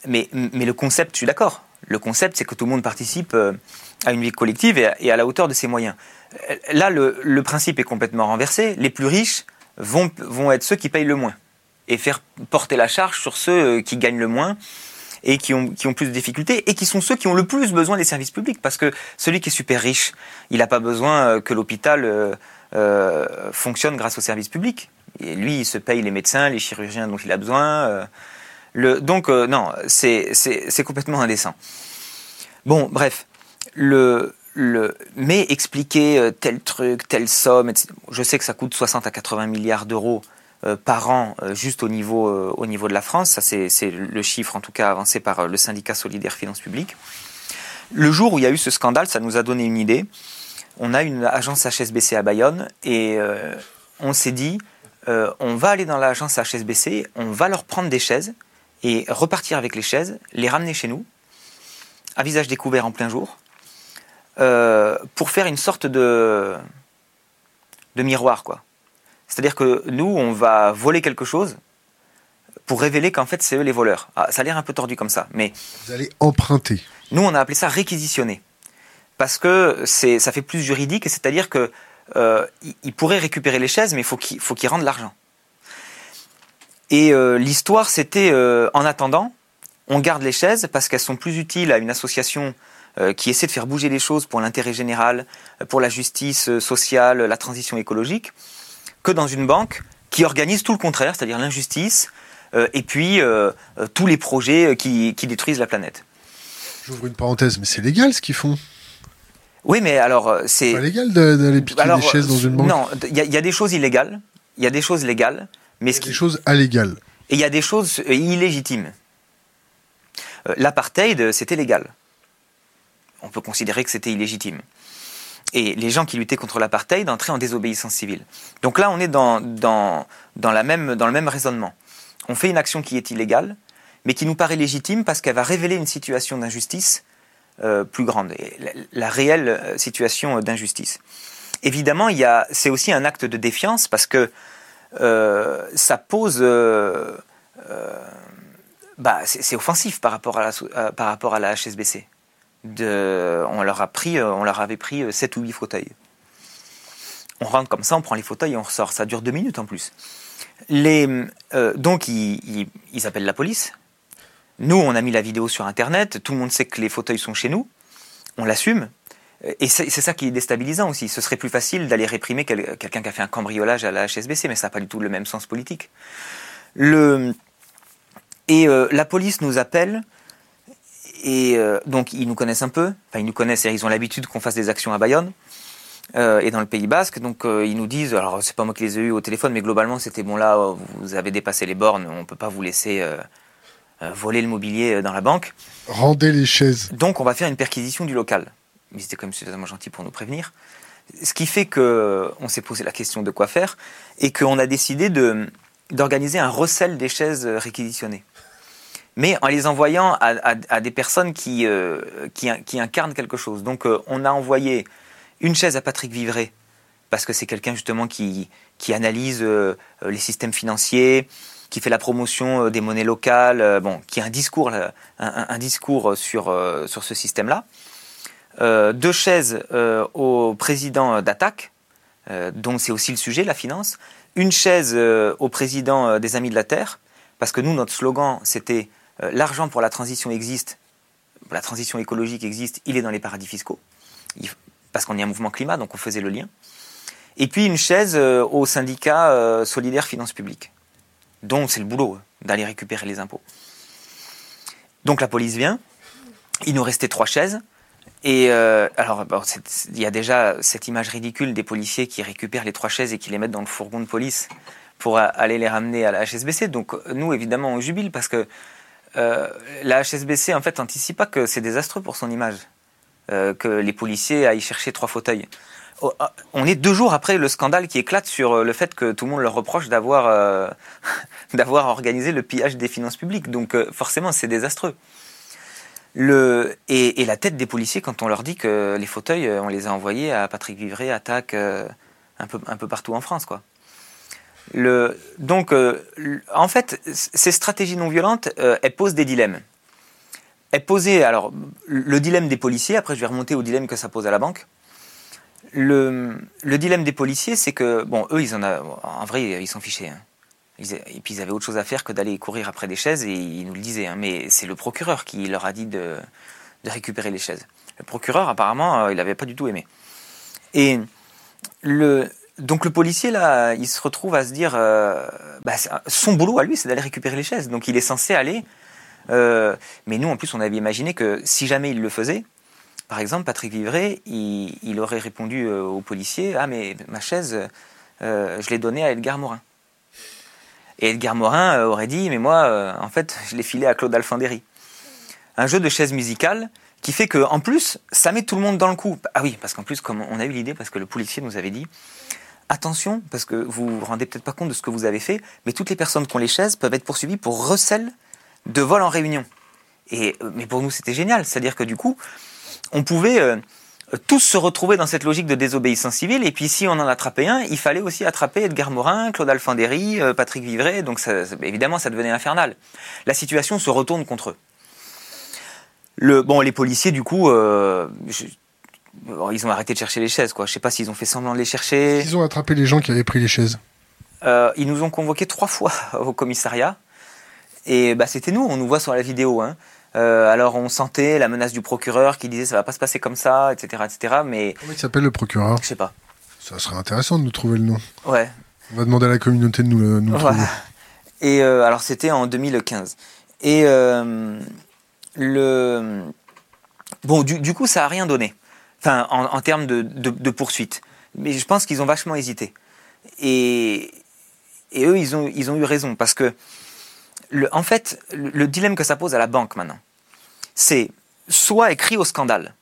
mais, mais le concept, je suis d'accord. Le concept, c'est que tout le monde participe à une vie collective et à, la hauteur de ses moyens. Là, le, le, principe est complètement renversé. Les plus riches vont, vont être ceux qui payent le moins et faire porter la charge sur ceux qui gagnent le moins et qui ont, qui ont plus de difficultés et qui sont ceux qui ont le plus besoin des services publics. Parce que celui qui est super riche, il n'a pas besoin que l'hôpital fonctionne grâce aux services publics. Et lui, il se paye les médecins, les chirurgiens dont il a besoin. Euh, donc, euh, non, c'est complètement indécent. Bon, bref. Le, le, mais expliquer euh, tel truc, telle somme, je sais que ça coûte 60 à 80 milliards d'euros par an juste au niveau, au niveau de la France. Ça, c'est le chiffre, en tout cas, avancé par le syndicat solidaire finances publiques. Le jour où il y a eu ce scandale, ça nous a donné une idée. On a une agence HSBC à Bayonne et on s'est dit, euh, on va aller dans l'agence HSBC, on va leur prendre des chaises et repartir avec les chaises, les ramener chez nous, à visage découvert en plein jour, euh, pour faire une sorte de, de miroir, quoi. C'est-à-dire que nous, on va voler quelque chose pour révéler qu'en fait, c'est eux les voleurs. Ah, ça a l'air un peu tordu comme ça, mais... Vous allez emprunter. Nous, on a appelé ça réquisitionner. Parce que ça fait plus juridique, c'est-à-dire que euh, il, pourrait récupérer les chaises, mais il faut qu'il rende l'argent. Et euh, l'histoire, c'était euh, en attendant, on garde les chaises parce qu'elles sont plus utiles à une association qui essaie de faire bouger les choses pour l'intérêt général, pour la justice sociale, la transition écologique, que dans une banque qui organise tout le contraire, c'est-à-dire l'injustice, et puis tous les projets qui, qui détruisent la planète. J'ouvre une parenthèse, mais c'est légal ce qu'ils font. Oui, mais alors euh, c'est. Pas légal d'aller piquer des chaises dans une banque. Non, il y, a des choses illégales. Il y a des choses légales, mais il y a des choses allégales. Et il y a des choses euh, illégitimes. Euh, l'apartheid, c'était légal. On peut considérer que c'était illégitime. Et les gens qui luttaient contre l'apartheid entraient en désobéissance civile. Donc là, on est dans, dans, dans, la même, dans le même raisonnement. On fait une action qui est illégale, mais qui nous paraît légitime parce qu'elle va révéler une situation d'injustice euh, plus grande, la, réelle euh, situation d'injustice. Évidemment, c'est aussi un acte de défiance parce que euh, ça pose, bah, c'est, offensif par rapport à la, par rapport à la HSBC. On leur a pris, on leur avait pris 7 ou 8 fauteuils. On rentre comme ça, on prend les fauteuils et on ressort. Ça dure deux minutes en plus. Les, donc, ils, appellent la police. Nous, on a mis la vidéo sur Internet. Tout le monde sait que les fauteuils sont chez nous. On l'assume. Et c'est ça qui est déstabilisant aussi. Ce serait plus facile d'aller réprimer quelqu'un qui a fait un cambriolage à la HSBC, mais ça n'a pas du tout le même sens politique. Et euh, la police nous appelle, et euh, donc ils nous connaissent un peu, enfin ils nous connaissent, ils ont l'habitude qu'on fasse des actions à Bayonne euh, et dans le Pays Basque, donc ils nous disent, alors c'est pas moi qui les ai eus au téléphone, mais globalement c'était bon là, vous avez dépassé les bornes, on peut pas vous laisser voler le mobilier dans la banque. Rendez les chaises. Donc on va faire une perquisition du local mais c'était quand même suffisamment gentil pour nous prévenir. Ce qui fait qu'on s'est posé la question de quoi faire et qu'on a décidé d'organiser un recel des chaises réquisitionnées. Mais en les envoyant à, des personnes qui, euh, qui, incarnent quelque chose. Donc euh, on a envoyé une chaise à Patrick Vivray, parce que c'est quelqu'un justement qui, analyse euh, les systèmes financiers, qui fait la promotion des monnaies locales, bon, qui a un discours, un, discours sur, sur ce système-là. Deux chaises au président d'Attaque, dont c'est aussi le sujet, la finance, une chaise au président des Amis de la Terre, parce que nous, notre slogan, c'était l'argent pour la transition existe, la transition écologique existe, il est dans les paradis fiscaux, parce qu'on est un mouvement climat, donc on faisait le lien. Et puis une chaise au syndicat solidaire finances publiques, dont c'est le boulot d'aller récupérer les impôts. Donc la police vient, il nous restait trois chaises, et euh, alors, il y a déjà cette image ridicule des policiers qui récupèrent les trois chaises et qui les mettent dans le fourgon de police pour aller les ramener à la HSBC. Donc nous, évidemment, on jubile parce que euh, la HSBC, en fait, anticipe pas que c'est désastreux pour son image, euh, que les policiers aillent chercher trois fauteuils. Oh, ah, on est deux jours après le scandale qui éclate sur le fait que tout le monde leur reproche d'avoir [LAUGHS] d'avoir organisé le pillage des finances publiques. Donc forcément, c'est désastreux. Et, la tête des policiers quand on leur dit que les fauteuils, euh, on les a envoyés à Patrick Vivray, Attaque, euh, un, peu, un peu partout en France. Quoi. Donc, euh, en fait, ces stratégies non violentes, elles posent des dilemmes. Elles posaient, alors, le dilemme des policiers, après je vais remonter au dilemme que ça pose à la banque. Le, le dilemme des policiers, c'est que, bon, eux, ils en, a, en vrai, ils s'en fichaient. Hein et puis ils avaient autre chose à faire que d'aller courir après des chaises et ils nous le disaient. Hein. mais c'est le procureur qui leur a dit de, récupérer les chaises. Le procureur, apparemment, euh, il n'avait pas du tout aimé. Et le, donc le policier, là, il se retrouve à se dire, euh, bah, son boulot à lui, c'est d'aller récupérer les chaises. Donc il est censé aller. Euh, mais nous, en plus, on avait imaginé que si jamais il le faisait, par exemple, Patrick Vivray, il, aurait répondu au policier, ah mais ma chaise, je l'ai donnée à Edgar Morin. Et Edgar Morin euh, aurait dit, mais moi, euh, en fait, je l'ai filé à Claude Alfandéry. Un jeu de chaises musicales qui fait que, en plus, ça met tout le monde dans le coup. Ah oui, parce qu'en plus, comme on a eu l'idée, parce que le policier nous avait dit, attention, parce que vous vous rendez peut-être pas compte de ce que vous avez fait, mais toutes les personnes qui ont les chaises peuvent être poursuivies pour recel de vol en réunion. Euh, mais pour nous, c'était génial. C'est-à-dire que du coup, on pouvait tous se retrouver dans cette logique de désobéissance civile. Et puis si on en attrapait un, il fallait aussi attraper Edgar Morin, Claude Alfandéry, euh, Patrick Vivray. Donc évidemment, ça devenait infernal. La situation se retourne contre eux. Bon, les policiers, du coup, euh, ils ont arrêté de chercher les chaises. Quoi. Je sais pas s'ils ont fait semblant de les chercher. Ils ont attrapé les gens qui avaient pris les chaises. Euh, ils nous ont convoqués trois fois [LAUGHS] au commissariat. Et bah, c'était nous, on nous voit sur la vidéo. Hein. Euh, alors on sentait la menace du procureur qui disait ça va pas se passer comme ça, etc., etc. Mais comment il s'appelle le procureur? Je sais pas. Ça serait intéressant de nous trouver le nom. Ouais. On va demander à la communauté de nous, nous trouver. Et euh, alors c'était en 2015. Et euh, le bon du, coup ça a rien donné. Enfin en, termes de, de, poursuite. Mais je pense qu'ils ont vachement hésité. Et, et eux ils ont ils ont eu raison parce que en fait, le, dilemme que ça pose à la banque maintenant, c'est soit écrit au scandale,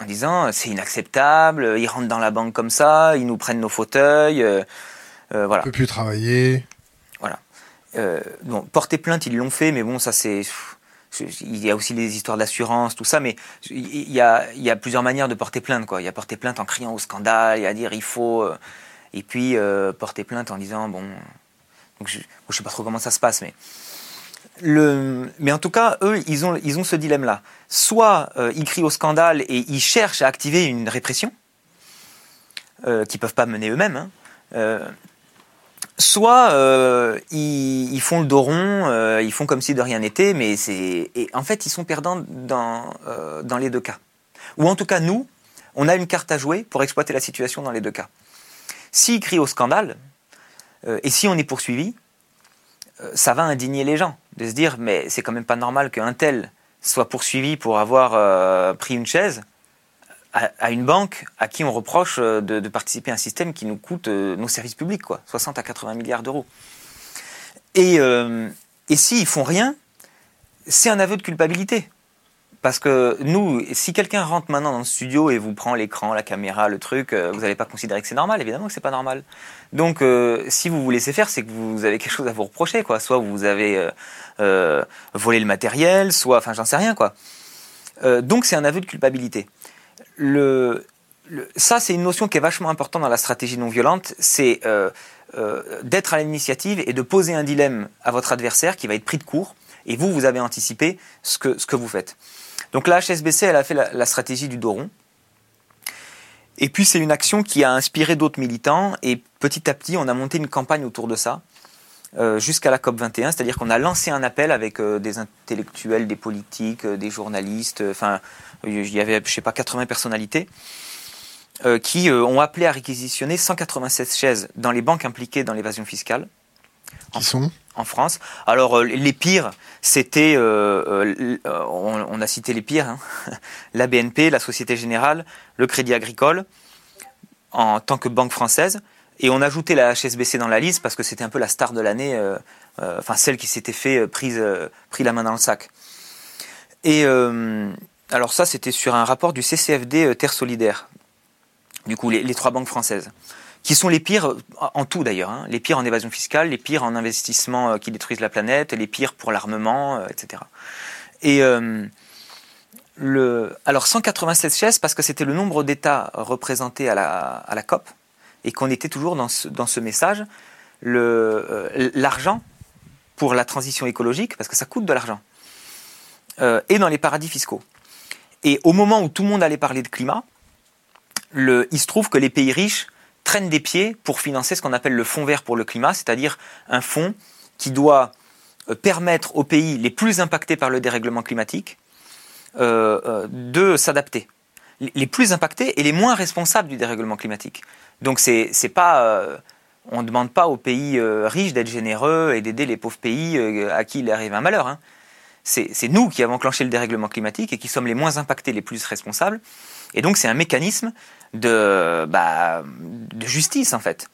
en disant c'est inacceptable, ils rentrent dans la banque comme ça, ils nous prennent nos fauteuils, euh, euh, voilà. On peut plus travailler. Voilà. Euh, bon, porter plainte, ils l'ont fait, mais bon, ça c'est. Il y a aussi les histoires d'assurance, tout ça, mais il y, a, plusieurs manières de porter plainte. Quoi. Il y a porter plainte en criant au scandale, il y a dire il faut. et puis porter plainte en disant bon, je ne sais pas trop comment ça se passe, mais. Le, mais en tout cas, eux, ils ont, ils ont ce dilemme-là. Soit euh, ils crient au scandale et ils cherchent à activer une répression, euh, qu'ils ne peuvent pas mener eux-mêmes. Hein. Euh, soit ils, font le dos rond, ils font comme si de rien n'était, mais c'est et en fait ils sont perdants dans dans les deux cas. Ou en tout cas nous, on a une carte à jouer pour exploiter la situation dans les deux cas. S'ils crient au scandale et si on est poursuivi, ça va indigner les gens de se dire mais c'est quand même pas normal qu'un tel soit poursuivi pour avoir euh, pris une chaise à, une banque à qui on reproche euh, de, participer à un système qui nous coûte euh, nos services publics, quoi, 60 à 80 milliards d'euros. Et, et s'ils font rien, c'est un aveu de culpabilité. Parce que nous, si quelqu'un rentre maintenant dans le studio et vous prend l'écran, la caméra, le truc, euh, vous n'allez pas considérer que c'est normal, évidemment que c'est pas normal. Donc, euh, si vous vous laissez faire, c'est que vous avez quelque chose à vous reprocher, quoi. Soit vous avez euh, volé le matériel, soit, enfin, j'en sais rien, quoi. donc, c'est un aveu de culpabilité. Ça, c'est une notion qui est vachement importante dans la stratégie non violente, c'est d'être à l'initiative et de poser un dilemme à votre adversaire qui va être pris de court, et vous, vous avez anticipé ce que, vous faites. Donc la HSBC, elle a fait la, stratégie du dos rond. Et puis c'est une action qui a inspiré d'autres militants et petit à petit on a monté une campagne autour de ça euh, jusqu'à la COP 21, c'est-à-dire qu'on a lancé un appel avec euh, des intellectuels, des politiques, euh, des journalistes, enfin il y avait je sais pas 80 personnalités qui ont appelé à réquisitionner 196 chaises dans les banques impliquées dans l'évasion fiscale. Qui sont? En France. Alors euh, les pires, c'était, euh, euh, on, a cité les pires, hein. [LAUGHS] la BNP, la Société Générale, le Crédit Agricole, en tant que banque française. Et on ajoutait la HSBC dans la liste parce que c'était un peu la star de l'année, enfin celle qui s'était fait prise, pris la main dans le sac. Et alors ça, c'était sur un rapport du CCFD Terre Solidaire. Du coup, les trois banques françaises qui sont les pires en tout d'ailleurs, hein. les pires en évasion fiscale, les pires en investissement euh, qui détruisent la planète, les pires pour l'armement, euh, etc. Et euh, le, alors 196 chaises parce que c'était le nombre d'États représentés à la, COP et qu'on était toujours dans ce, dans ce message. L'argent pour la transition écologique, parce que ça coûte de l'argent, est dans les paradis fiscaux. Et au moment où tout le monde allait parler de climat, il se trouve que les pays riches traînent des pieds pour financer ce qu'on appelle le fonds vert pour le climat, c'est-à-dire un fonds qui doit euh, permettre aux pays les plus impactés par le dérèglement climatique euh, euh, de s'adapter. Les plus impactés et les moins responsables du dérèglement climatique. Donc c'est on ne demande pas aux pays riches d'être généreux et d'aider les pauvres pays à qui il arrive un malheur. Hein. C'est nous qui avons enclenché le dérèglement climatique et qui sommes les moins impactés, les plus responsables. Et donc c'est un mécanisme de, bah, justice en fait.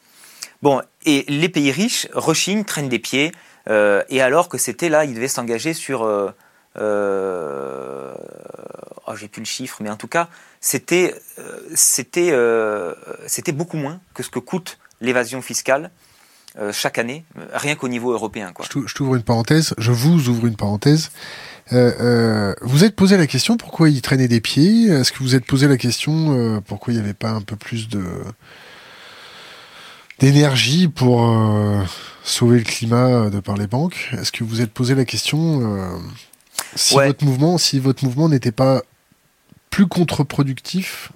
Bon, et les pays riches rechignent, traînent des pieds, euh, et alors que c'était là, ils devaient s'engager sur... Euh, euh, oh, j'ai plus le chiffre, mais en tout cas, c'était beaucoup moins que ce que coûte l'évasion fiscale chaque année, rien qu'au niveau européen. Quoi. Je t'ouvre une parenthèse, je vous ouvre une parenthèse. Euh, euh, vous êtes posé la question pourquoi il traînait des pieds? Est-ce que vous êtes posé la question euh, pourquoi il n'y avait pas un peu plus de d'énergie pour sauver le climat de par les banques? Est-ce que vous êtes posé la question si votre mouvement, si votre mouvement n'était pas plus contre-productif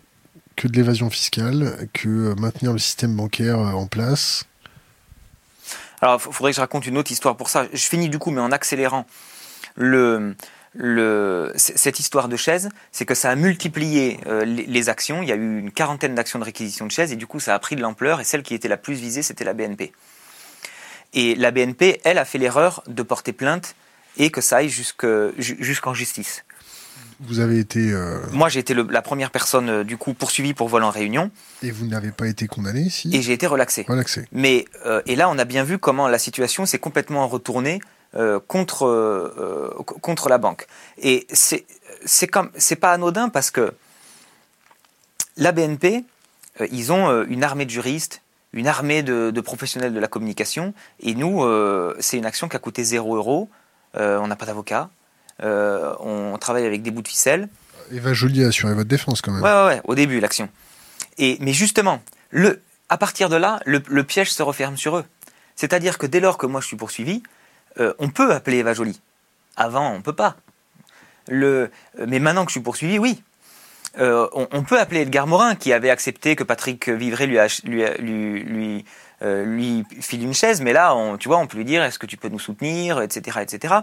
que de l'évasion fiscale, que maintenir le système bancaire en place? Alors, il faudrait que je raconte une autre histoire pour ça. Je finis du coup, mais en accélérant cette histoire de chaises, c'est que ça a multiplié euh, les, actions. Il y a eu une quarantaine d'actions de réquisition de chaises et du coup ça a pris de l'ampleur et celle qui était la plus visée c'était la BNP. Et la BNP, elle, a fait l'erreur de porter plainte et que ça aille jusqu'en justice. Vous avez été. Euh, Moi, j'ai été la première personne, euh, du coup, poursuivie pour vol en réunion. Et vous n'avez pas été condamné ici Et j'ai été relaxé. Relaxé. Mais, et là, on a bien vu comment la situation s'est complètement retournée euh, contre, euh, contre la banque. Et c'est c'est pas anodin parce que la BNP, euh, ils ont une armée de juristes, une armée de, professionnels de la communication, et nous, c'est une action qui a coûté 0 euros. on n'a pas d'avocat, on travaille avec des bouts de ficelle. Eva Joly a assuré votre défense quand même. Ouais, ouais, ouais au début, l'action. Et, mais justement, le, à partir de là, le, le piège se referme sur eux. C'est-à-dire que dès lors que moi je suis poursuivi, euh, on peut appeler Eva Jolie. Avant, on peut pas. Le, mais maintenant que je suis poursuivi, oui. on, peut appeler Edgar Morin, qui avait accepté que Patrick Vivray lui, lui, lui, lui euh, lui file une chaise, mais là, on, tu vois, on peut lui dire est-ce que tu peux nous soutenir, etc., etc.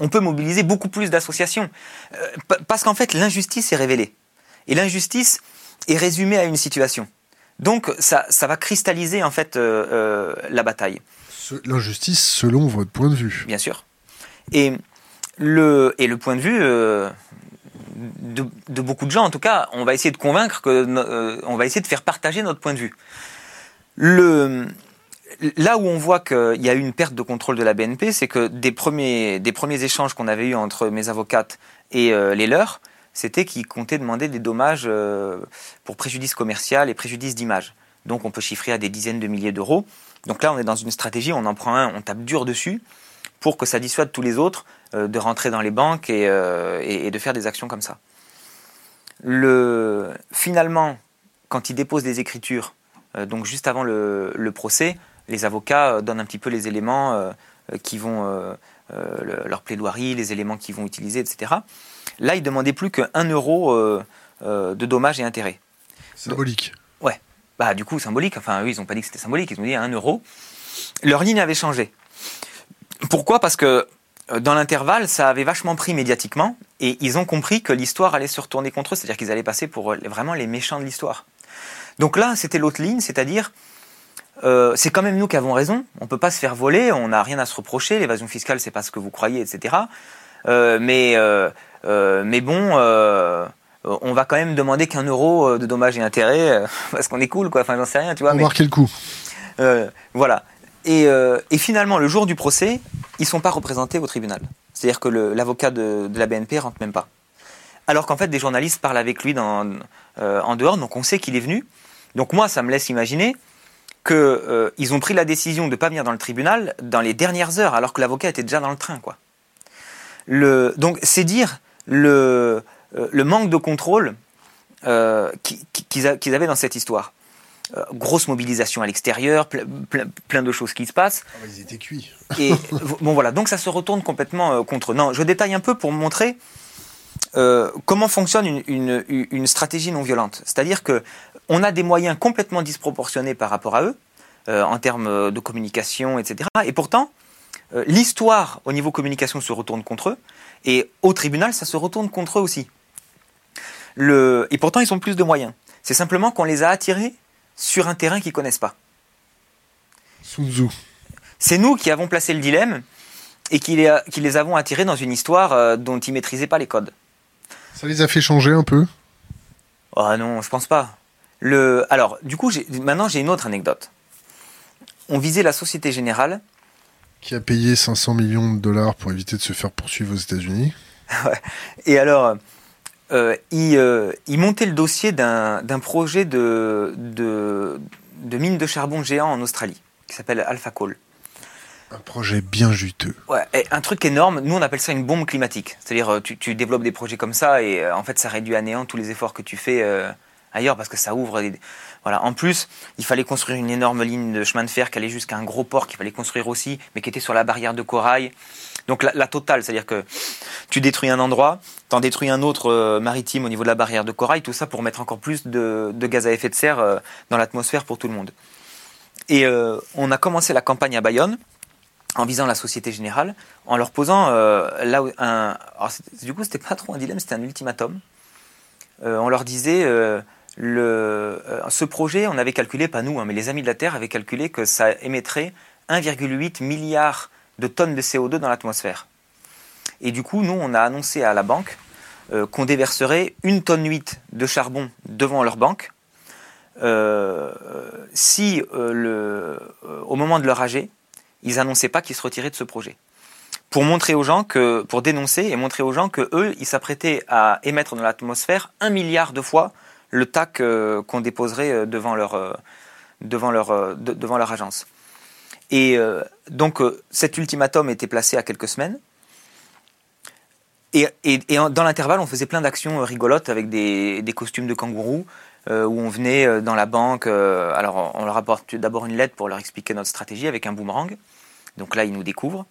On peut mobiliser beaucoup plus d'associations euh, parce qu'en fait, l'injustice est révélée et l'injustice est résumée à une situation. Donc, ça, ça va cristalliser en fait euh, la bataille. L'injustice selon votre point de vue. Bien sûr. Et le, et le point de vue de, de, beaucoup de gens, en tout cas, on va essayer de convaincre que, on va essayer de faire partager notre point de vue. Là où on voit qu'il y a eu une perte de contrôle de la BNP, c'est que des premiers, échanges qu'on avait eus entre mes avocates et euh, les leurs, c'était qu'ils comptaient demander des dommages euh, pour préjudice commercial et préjudice d'image. Donc on peut chiffrer à des dizaines de milliers d'euros. Donc là, on est dans une stratégie, on en prend un, on tape dur dessus pour que ça dissuade tous les autres euh, de rentrer dans les banques et, de faire des actions comme ça. Le, finalement, quand ils déposent des écritures donc juste avant le, procès, les avocats euh, donnent un petit peu les éléments euh, qui vont, leur plaidoirie, les éléments qu'ils vont utiliser, etc. Là, ils demandaient plus que 1 euro de dommages et intérêts. Symbolique. ouais. Bah, du coup, symbolique. Enfin, eux, ils n'ont pas dit que c'était symbolique. Ils ont dit 1 euro. Leur ligne avait changé. Pourquoi? Parce que dans l'intervalle, ça avait vachement pris médiatiquement et ils ont compris que l'histoire allait se retourner contre eux, c'est-à-dire qu'ils allaient passer pour vraiment les méchants de l'histoire. Donc là, c'était l'autre ligne, c'est-à-dire, euh, c'est quand même nous qui avons raison. On ne peut pas se faire voler, on n'a rien à se reprocher. L'évasion fiscale, c'est pas ce que vous croyez, etc. Euh, mais, euh, mais bon, on va quand même demander qu'un euro de dommages et intérêts [LAUGHS] parce qu'on est cool, quoi. Enfin, j'en sais rien, tu vois. On mais, marquer le coup. voilà. Et, et, finalement, le jour du procès, ils sont pas représentés au tribunal. C'est-à-dire que l'avocat de, de, la BNP rentre même pas. Alors qu'en fait, des journalistes parlent avec lui dans, en dehors, donc on sait qu'il est venu. Donc moi, ça me laisse imaginer qu'ils euh, ont pris la décision de ne pas venir dans le tribunal dans les dernières heures, alors que l'avocat était déjà dans le train. Quoi. Le, donc c'est dire le, euh, le, manque de contrôle euh, qu'ils avaient dans cette histoire. grosse mobilisation à l'extérieur, plein de choses qui se passent. Ah ils étaient cuits. et bon voilà, donc ça se retourne complètement contre eux. Non, je détaille un peu pour montrer comment fonctionne une, une, une, stratégie non violente? C'est-à-dire que on a des moyens complètement disproportionnés par rapport à eux, euh, en termes de communication, etc. Et pourtant, euh, l'histoire au niveau communication se retourne contre eux, et au tribunal, ça se retourne contre eux aussi. Et pourtant, ils ont plus de moyens. C'est simplement qu'on les a attirés sur un terrain qu'ils connaissent pas. C'est nous qui avons placé le dilemme et qui les, avons attirés dans une histoire euh, dont ils maîtrisaient pas les codes. Ça les a fait changer un peu? Ah non, je pense pas. Le, alors, du coup, maintenant j'ai une autre anecdote. On visait la Société Générale. Qui a payé 500 millions de dollars pour éviter de se faire poursuivre aux États-Unis. [LAUGHS] Et alors, euh, euh, il, montait le dossier d'un projet de, de, de, mine de charbon géant en Australie, qui s'appelle Alpha Coal. Un projet bien juteux. Ouais, un truc énorme. Nous, on appelle ça une bombe climatique. C'est-à-dire, euh, tu, tu, développes des projets comme ça et en fait, ça réduit à néant tous les efforts que tu fais ailleurs parce que ça ouvre. Voilà. En plus, il fallait construire une énorme ligne de chemin de fer qui allait jusqu'à un gros port qu'il fallait construire aussi, mais qui était sur la barrière de corail. Donc la, totale, c'est-à-dire que tu détruis un endroit, tu en détruis un autre euh, maritime au niveau de la barrière de corail, tout ça pour mettre encore plus de, gaz à effet de serre euh, dans l'atmosphère pour tout le monde. Et euh, on a commencé la campagne à Bayonne en visant la Société Générale, en leur posant là un. Alors, du coup, c'était pas trop un dilemme, c'était un ultimatum. on leur disait euh, ce projet, on avait calculé, pas nous, hein, mais les amis de la Terre avaient calculé que ça émettrait 1,8 milliard de tonnes de CO2 dans l'atmosphère. Et du coup, nous, on a annoncé à la banque euh, qu'on déverserait une tonne 8 de charbon devant leur banque euh, si, au moment de leur AG, ils annonçaient pas qu'ils se retiraient de ce projet. Pour montrer aux gens que, pour dénoncer et montrer aux gens que eux, ils s'apprêtaient à émettre dans l'atmosphère un milliard de fois le TAC euh, qu'on déposerait euh, devant leur, euh, devant leur, devant leur agence. Et donc cet ultimatum était placé à quelques semaines. Et, et, dans l'intervalle, on faisait plein d'actions rigolotes avec des, costumes de kangourou, où on venait dans la banque. alors, on leur apporte d'abord une lettre pour leur expliquer notre stratégie avec un boomerang. Donc là, ils nous découvrent.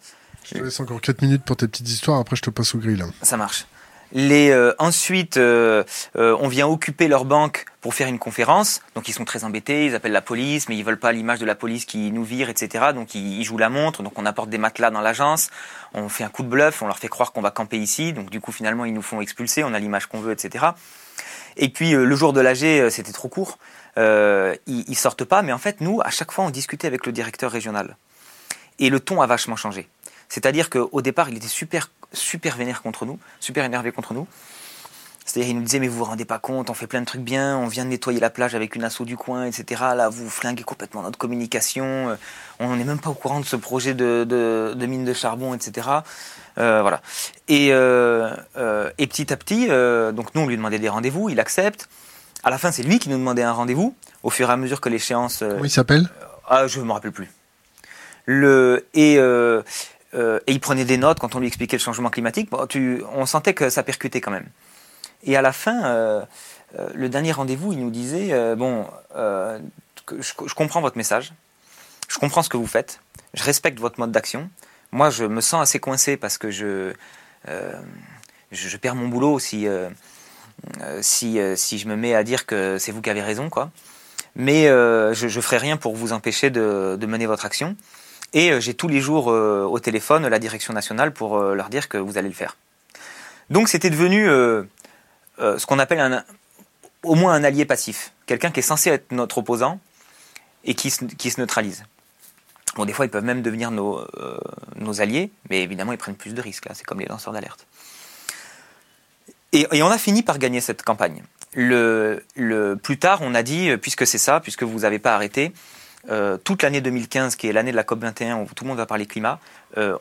Je te laisse encore 4 minutes pour tes petites histoires, après je te passe au grill. Ça marche. Les, euh, ensuite, euh, euh, on vient occuper leur banque pour faire une conférence. Donc ils sont très embêtés, ils appellent la police, mais ils veulent pas l'image de la police qui nous vire, etc. Donc ils, ils jouent la montre. Donc on apporte des matelas dans l'agence, on fait un coup de bluff, on leur fait croire qu'on va camper ici. Donc du coup finalement ils nous font expulser, on a l'image qu'on veut, etc. Et puis le jour de l'AG, c'était trop court. ils, ils sortent pas, mais en fait nous, à chaque fois, on discutait avec le directeur régional. Et le ton a vachement changé. C'est-à-dire qu'au départ, il était super super vénère contre nous, super énervé contre nous. C'est-à-dire, il nous disait, mais vous vous rendez pas compte, on fait plein de trucs bien, on vient de nettoyer la plage avec une asso du coin, etc. Là, vous flinguez complètement notre communication, euh, on n'est même pas au courant de ce projet de, de, mine de charbon, etc. Euh, voilà. Et, euh, et petit à petit, donc nous, on lui demandait des rendez-vous, il accepte. À la fin, c'est lui qui nous demandait un rendez-vous, au fur et à mesure que l'échéance. Comment il s'appelle? Ah, Je ne me rappelle plus. Et, euh, et il prenait des notes quand on lui expliquait le changement climatique. on sentait que ça percutait quand même. Et à la fin, euh, euh, le dernier rendez-vous, il nous disait bon, je, comprends votre message, je comprends ce que vous faites, je respecte votre mode d'action. Moi, je me sens assez coincé parce que je, perds mon boulot si, je me mets à dire que c'est vous qui avez raison. Mais je ne ferai rien pour vous empêcher de mener votre action. Et euh, j'ai tous les jours euh, au téléphone la direction nationale pour euh, leur dire que vous allez le faire. Donc c'était devenu ce qu'on appelle un, au moins un allié passif, quelqu'un qui est censé être notre opposant et qui se, qui se neutralise. Bon, des fois, ils peuvent même devenir nos, nos alliés, mais évidemment, ils prennent plus de risques. C'est comme les lanceurs d'alerte. Et, et, on a fini par gagner cette campagne. Le, le, plus tard, on a dit, puisque c'est ça, puisque vous n'avez pas arrêté, euh, toute l'année 2015, qui est l'année de la COP 21 où tout le monde va parler climat, euh,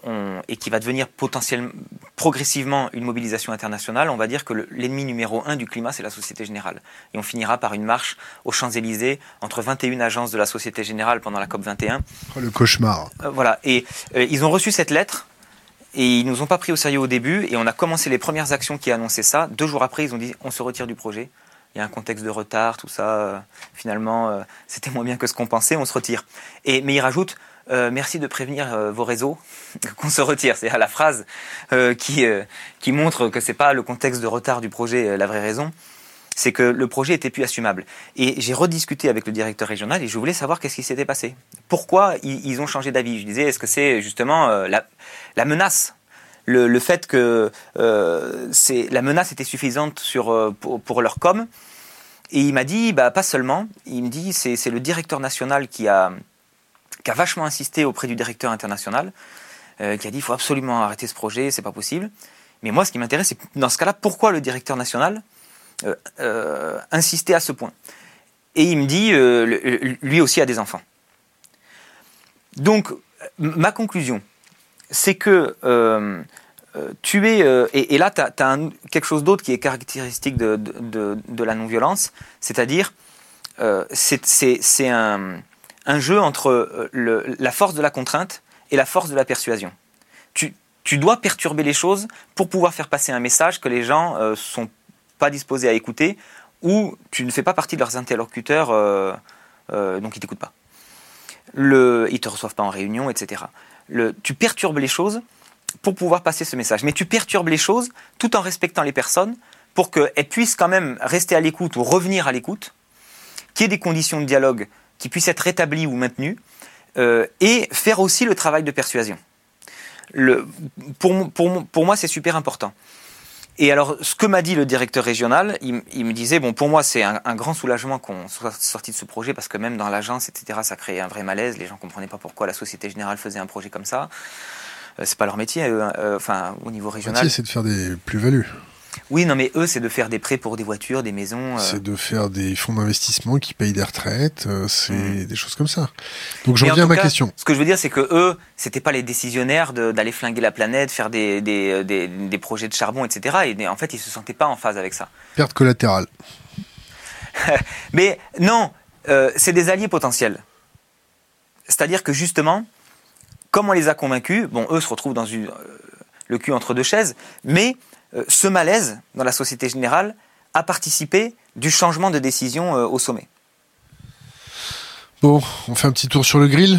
et qui va devenir potentiellement, progressivement une mobilisation internationale, on va dire que l'ennemi numéro un du climat, c'est la Société Générale. Et on finira par une marche aux Champs-Élysées entre 21 agences de la Société Générale pendant la COP 21. le cauchemar. Euh, voilà. Et ils ont reçu cette lettre. Et ils nous ont pas pris au sérieux au début, et on a commencé les premières actions qui annonçaient ça. Deux jours après, ils ont dit on se retire du projet il y a un contexte de retard, tout ça. Euh, finalement, euh, c'était moins bien que ce qu'on pensait, on se retire. Et, mais il rajoute euh, merci de prévenir vos réseaux [LAUGHS] qu'on se retire. C'est à la phrase qui, qui montre que c'est pas le contexte de retard du projet la vraie raison. C'est que le projet était plus assumable. Et j'ai rediscuté avec le directeur régional et je voulais savoir qu'est-ce qui s'était passé. Pourquoi ils, ont changé d'avis? Je disais, est-ce que c'est justement la, la menace? Le, fait que la menace était suffisante sur, pour, leur com. Et il m'a dit, bah, pas seulement, il me dit, c'est le directeur national qui a, qui a vachement insisté auprès du directeur international, euh, qui a dit, il faut absolument arrêter ce projet, c'est pas possible. Mais moi, ce qui m'intéresse, c'est dans ce cas-là, pourquoi le directeur national euh, euh, insistait à ce point? Et il me dit, lui aussi a des enfants. Donc, ma conclusion, c'est que tu es, et, là, tu as, quelque chose d'autre qui est caractéristique de, de, la non-violence, c'est-à-dire, euh, c'est un, un, jeu entre euh, la force de la contrainte et la force de la persuasion. Tu, tu, dois perturber les choses pour pouvoir faire passer un message que les gens ne euh, sont pas disposés à écouter ou tu ne fais pas partie de leurs interlocuteurs, donc ils t'écoutent pas. Le, ils te reçoivent pas en réunion, etc. Le, tu perturbes les choses pour pouvoir passer ce message. Mais tu perturbes les choses tout en respectant les personnes pour qu'elles puissent quand même rester à l'écoute ou revenir à l'écoute, qu'il y ait des conditions de dialogue qui puissent être rétablies ou maintenues, euh, et faire aussi le travail de persuasion. Pour, moi, c'est super important. Et alors, ce que m'a dit le directeur régional, il, me disait, bon, pour moi, c'est un, un, grand soulagement qu'on soit sorti de ce projet, parce que même dans l'agence, etc., ça créait un vrai malaise. Les gens comprenaient pas pourquoi la Société Générale faisait un projet comme ça. Euh, c'est pas leur métier, euh, enfin au niveau régional. métier, c'est de faire des plus-values. Oui, non, mais eux, c'est de faire des prêts pour des voitures, des maisons. Euh. C'est de faire des fonds d'investissement qui payent des retraites, c'est mmh. des choses comme ça. Donc j'en viens à ma question. Ce que je veux dire, c'est que eux, c'était pas les décisionnaires d'aller flinguer la planète, faire des, des, des, projets de charbon, etc. Et en fait, ils se sentaient pas en phase avec ça. Perte collatérale. [LAUGHS] mais non, c'est des alliés potentiels. C'est-à-dire que justement, comme on les a convaincus, bon, eux se retrouvent dans euh, le cul entre deux chaises, mais euh, ce malaise dans la Société Générale a participé du changement de décision euh, au sommet. Bon, on fait un petit tour sur le grill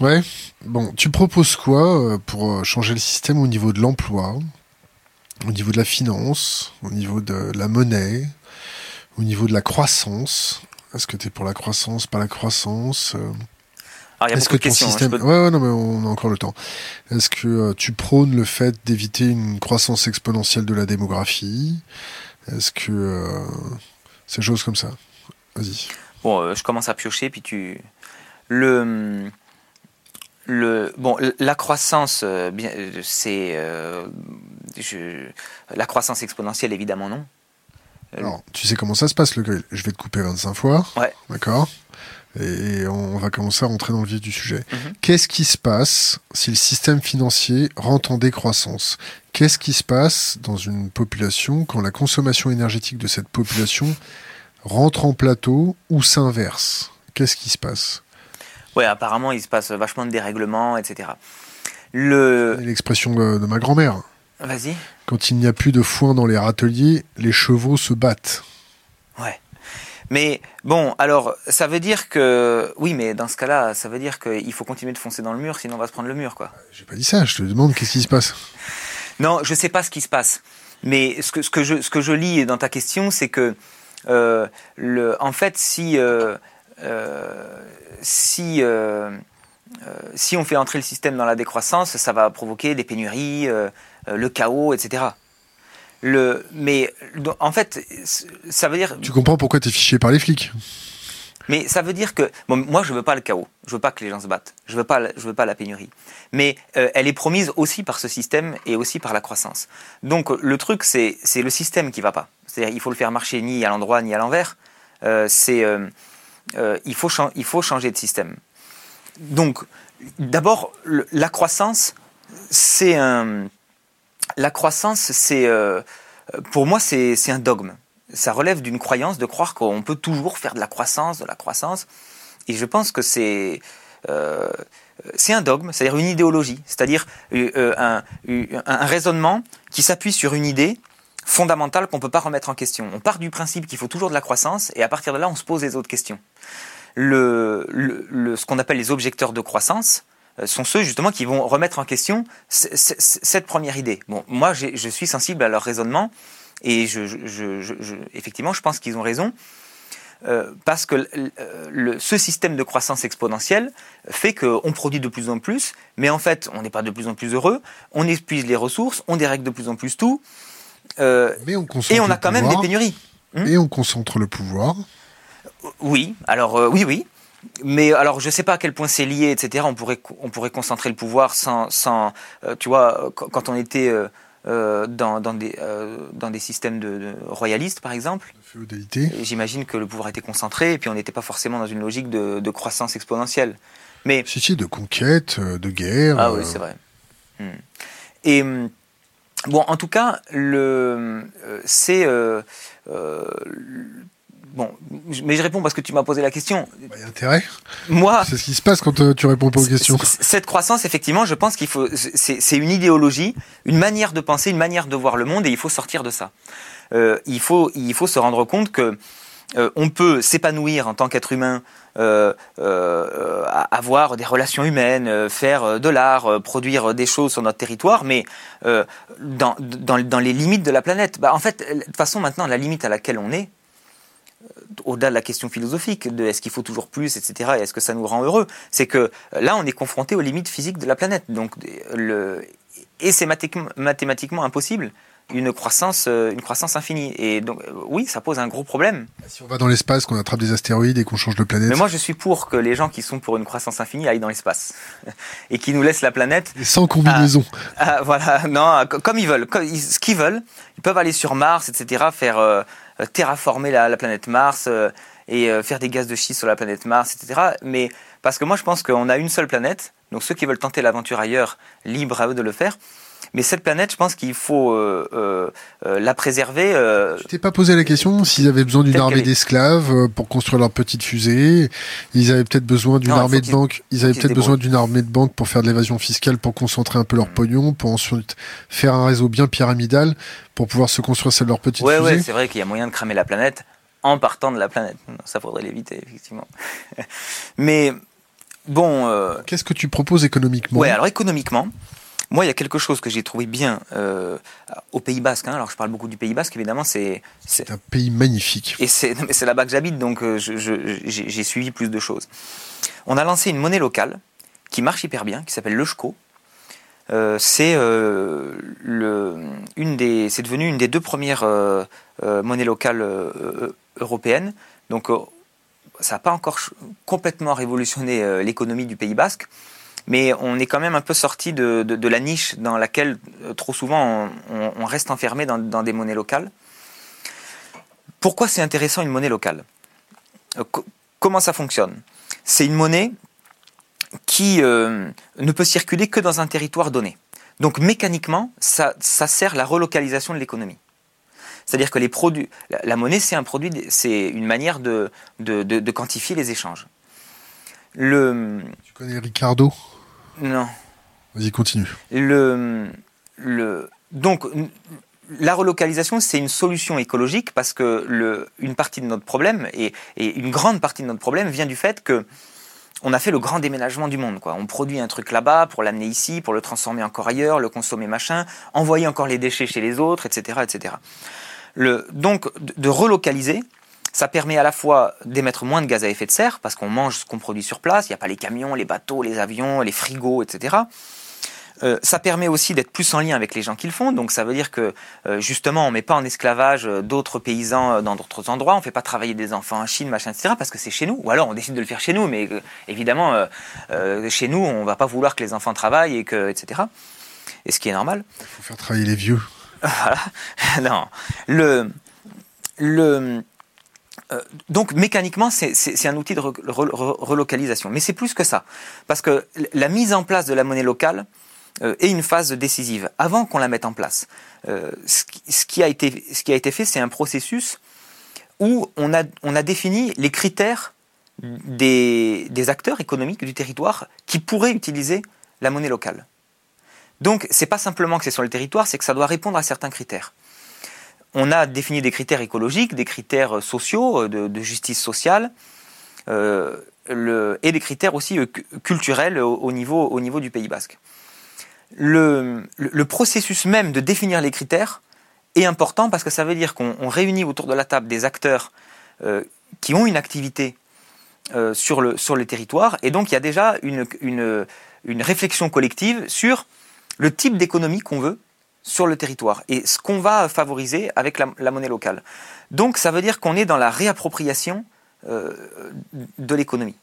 Ouais. Bon, tu proposes quoi pour changer le système au niveau de l'emploi au niveau de la finance, au niveau de la monnaie, au niveau de la croissance? Est-ce que tu es pour la croissance, pas la croissance Est-ce beaucoup que ton hein, système... je peux- Ouais, ouais, non, mais on a encore le temps. Est-ce que euh, tu prônes le fait d'éviter une croissance exponentielle de la démographie? Est-ce que... euh, ces choses comme ça? Vas-y. Bon, euh, je commence à piocher, puis tu. Le. Le, bon, la croissance, euh, bien, euh, c'est. euh, je- la croissance exponentielle, évidemment, non. Alors, tu sais comment ça se passe, le grill Je vais te couper 25 fois. Ouais. D'accord? Et on va commencer à rentrer dans le vif du sujet. Mhm. Qu'est-ce qui se passe si le système financier rentre en décroissance? Qu'est-ce qui se passe dans une population quand la consommation énergétique de cette population rentre en plateau ou s'inverse? Qu'est-ce qui se passe? Ouais, apparemment, il se passe vachement de dérèglements, etc. Le. L'expression de, de ma grand-mère. Vas-y. Quand il n'y a plus de foin dans les râteliers, les chevaux se battent. Ouais. Mais bon, alors, ça veut dire que. Oui, mais dans ce cas-là, ça veut dire qu'il faut continuer de foncer dans le mur, sinon on va se prendre le mur, quoi. J'ai pas dit ça, je te demande qu'est-ce qui se passe. Non, je sais pas ce qui se passe. Mais ce que, ce que, je, ce que je lis dans ta question, c'est que, euh, le, en fait, si, euh, euh, si, si on fait entrer le système dans la décroissance, ça va provoquer des pénuries, le chaos, etc. Le, mais en fait, ça veut dire. Tu comprends pourquoi t'es fiché par les flics Mais ça veut dire que bon, moi je veux pas le chaos, je veux pas que les gens se battent, je veux pas, la- je veux pas la pénurie. Mais euh, elle est promise aussi par ce système et aussi par la croissance. Donc le truc c'est c'est le système qui va pas. C'est-à-dire il faut le faire marcher ni à l'endroit ni à l'envers. Euh, c'est euh, il faut il faut changer de système. Donc d'abord la croissance c'est un la croissance c'est euh, pour moi c'est un dogme ça relève d'une croyance de croire qu'on peut toujours faire de la croissance, de la croissance. Et je pense que c'est euh, un dogme, c'est-à-dire une idéologie, c'est-à-dire euh, euh, un, un- un raisonnement qui s'appuie sur une idée fondamentale qu'on ne peut pas remettre en question. On part du principe qu'il faut toujours de la croissance et à partir de là, on se pose les autres questions. Le, le- le- ce qu'on appelle les objecteurs de croissance euh, sont ceux justement qui vont remettre en question cette première idée. Bon, moi, je suis sensible à leur raisonnement et je, je- je- je- je- effectivement, je pense qu'ils ont raison. Euh, parce que le- le- ce système de croissance exponentielle fait qu'on produit de plus en plus, mais en fait, on n'est pas de plus en plus heureux, on épuise les ressources, on dérègle de plus en plus tout, euh, Mais on et on a quand même des pénuries. Et on concentre le pouvoir. Oui, alors euh, oui, oui. Mais alors, je sais pas à quel point c'est lié, etc. On pourrait, on pourrait concentrer le pouvoir sans, sans euh, tu vois, euh, quand on était euh, dans, dans, des, euh, dans des systèmes de, de royalistes, par exemple, Féodalité. j'imagine que le pouvoir était concentré et puis on n'était pas forcément dans une logique de, de croissance exponentielle. Mais Si, si, de conquête, de guerre. ah oui, c'est vrai. Hmm. Et bon, en tout cas, le c'est bon, mais je réponds parce que tu m'as posé la question. bah, y a intérêt. Moi, C'est ce qui se passe quand euh, tu réponds pas aux questions. Cette croissance, effectivement, je pense qu'il faut. C'est une idéologie, une manière de penser, une manière de voir le monde, et il faut sortir de ça. Euh, il faut, il faut se rendre compte que euh, on peut s'épanouir en tant qu'être humain, euh, euh, avoir des relations humaines, faire de l'art, produire des choses sur notre territoire, mais dans, dans, dans les limites de la planète. Bah, en fait, de toute façon, maintenant, la limite à laquelle on est, au-delà de la question philosophique de est-ce qu'il faut toujours plus, etc., et est-ce que ça nous rend heureux, c'est que là, on est confronté aux limites physiques de la planète. Donc, le, et c'est mathématiquement, impossible une croissance, euh, une croissance infinie. Et donc, euh, oui, ça pose un gros problème. Si on va dans l'espace, qu'on attrape des astéroïdes et qu'on change de planète. Mais moi, je suis pour que les gens qui sont pour une croissance infinie aillent dans l'espace [LAUGHS] et qui nous laissent la planète. Et sans combinaison. Ah, voilà, non, co- comme ils veulent, comme ce qu'ils veulent. Ils peuvent aller sur Mars, etc., faire euh, terraformer la, la planète Mars euh, et euh, faire des gaz de schiste sur la planète Mars, etc. Mais parce que moi, je pense qu'on a une seule planète. Donc ceux qui veulent tenter l'aventure ailleurs, libre à eux de le faire. Mais cette planète, je pense qu'il faut euh, euh, euh, la préserver. euh, Tu t'es pas posé la question s'ils avaient besoin d'une armée d'esclaves pour construire leur petite fusée. Ils avaient peut-être besoin d'une armée de qu'ils- banque. Ils avaient peut-être besoin d'une armée de banque pour faire de l'évasion fiscale, pour concentrer un peu leur Mm. pognon, pour ensuite faire un réseau bien pyramidal pour pouvoir se construire celle de leur petite Ouais, fusée. ouais, c'est vrai qu'il y a moyen de cramer la planète en partant de la planète. Ça faudrait l'éviter, effectivement. [LAUGHS] Mais bon, euh, Qu'est-ce que tu proposes économiquement? Ouais, alors économiquement, Moi, il y a quelque chose que j'ai trouvé bien euh, au Pays Basque. Hein. Alors, je parle beaucoup du Pays Basque, évidemment. C'est un pays magnifique. Et c'est là-bas que j'habite, donc euh, j'ai suivi plus de choses. On a lancé une monnaie locale qui marche hyper bien, qui s'appelle le SCHCO. Euh, c'est euh, devenu une des deux premières monnaies locales européennes. Donc, ça n'a pas encore complètement révolutionné l'économie du Pays Basque, mais on est quand même un peu sorti de, la niche dans laquelle euh, trop souvent on, reste enfermé dans, des monnaies locales. Pourquoi c'est intéressant une monnaie locale? Euh, Comment ça fonctionne? C'est une monnaie qui euh, ne peut circuler que dans un territoire donné. Donc mécaniquement, ça, sert la relocalisation de l'économie. C'est-à-dire que les produits, la, monnaie, c'est un produit, c'est une manière de, de, quantifier les échanges. Tu connais Ricardo? Non. Vas-y, continue. Le, le, donc, la relocalisation, c'est une solution écologique parce que le, une partie de notre problème, et, et, une grande partie de notre problème, vient du fait que on a fait le grand déménagement du monde. Quoi. On produit un truc là-bas pour l'amener ici, pour le transformer encore ailleurs, le consommer machin, envoyer encore les déchets chez les autres, etc. etc. Le, donc, de relocaliser, ça permet à la fois d'émettre moins de gaz à effet de serre, parce qu'on mange ce qu'on produit sur place, il n'y a pas les camions, les bateaux, les avions, les frigos, etc. Euh, ça permet aussi d'être plus en lien avec les gens qui le font. Donc ça veut dire que euh, justement, on ne met pas en esclavage euh, d'autres paysans dans d'autres endroits. On ne fait pas travailler des enfants en Chine, machin, etc. Parce que c'est chez nous. Ou alors on décide de le faire chez nous. Mais évidemment, chez nous, on ne va pas vouloir que les enfants travaillent et que, etc. Et ce qui est normal. Il faut faire travailler les vieux. [LAUGHS] voilà. non. Le, le, donc mécaniquement, c'est un outil de relocalisation. Mais c'est plus que ça. Parce que la mise en place de la monnaie locale euh, est une phase décisive. Avant qu'on la mette en place, euh, ce, qui, a été, ce fait, c'est un processus où on a, défini les critères des, acteurs économiques du territoire qui pourraient utiliser la monnaie locale. Donc, c'est pas simplement que c'est sur le territoire, c'est que ça doit répondre à certains critères on a défini des critères écologiques, des critères sociaux, euh, de, justice sociale, euh, et des critères aussi euh, culturels au, niveau, au niveau du Pays basque. Le, processus même de définir les critères est important parce que ça veut dire qu'on réunit autour de la table des acteurs qui ont une activité sur, le, territoire, et donc il y a déjà une réflexion collective sur le type d'économie qu'on veut sur le territoire et ce qu'on va favoriser avec la, monnaie locale. Donc ça veut dire qu'on est dans la réappropriation euh, de l'économie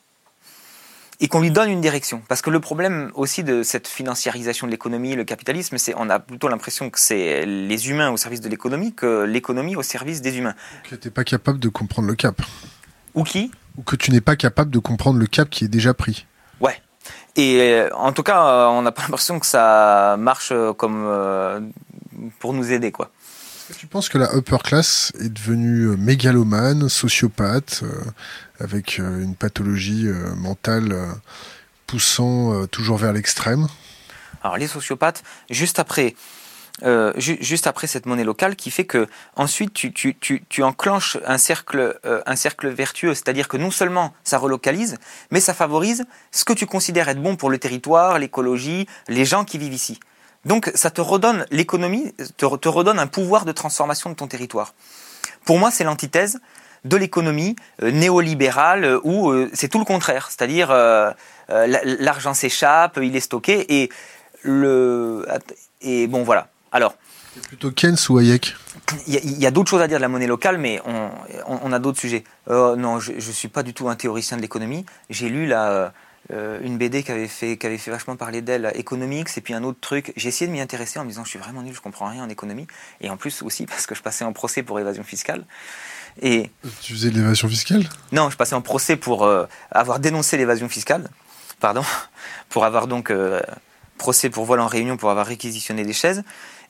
et qu'on lui donne une direction. Parce que le problème aussi de cette financiarisation de l'économie, le capitalisme, c'est on a plutôt l'impression que c'est les humains au service de l'économie que l'économie au service des humains. Que tu n'es pas capable de comprendre le cap. Ou qui? Ou que tu n'es pas capable de comprendre le cap qui est déjà pris. Ouais, et euh, en tout cas, euh, on n'a pas [LAUGHS] l'impression que ça marche euh, comme pour nous aider, quoi. Est-ce que tu penses que la upper class est devenue mégalomane, sociopathe, avec une pathologie mentale poussant toujours vers l'extrême? Alors les sociopathes, juste après euh, juste après cette monnaie locale qui fait que ensuite tu, tu, tu, tu enclenches un cercle, euh, un cercle vertueux, c'est-à-dire que non seulement ça relocalise, mais ça favorise ce que tu considères être bon pour le territoire, l'écologie, les gens qui vivent ici. Donc ça te redonne l'économie, te, te redonne un pouvoir de transformation de ton territoire. Pour moi, c'est l'antithèse de l'économie euh, néolibérale où c'est tout le contraire, c'est-à-dire l'argent s'échappe, il est stocké et le et bon voilà. Alors. Plutôt Keynes ou Hayek Il y a, d'autres choses à dire de la monnaie locale, mais on, a d'autres sujets. Euh, non, je ne suis pas du tout un théoricien de l'économie. J'ai lu la, euh, une BD qui avait, fait, qui avait fait vachement parler d'elle, Economics, et puis un autre truc. J'ai essayé de m'y intéresser en me disant je suis vraiment nul, je comprends rien en économie. Et en plus aussi [LAUGHS] parce que je passais en procès pour évasion fiscale. Et tu faisais de l'évasion fiscale? Non, je passais en procès pour euh, avoir dénoncé l'évasion fiscale. Pardon. [LAUGHS] Pour avoir donc procès pour vol en réunion pour avoir réquisitionné des chaises.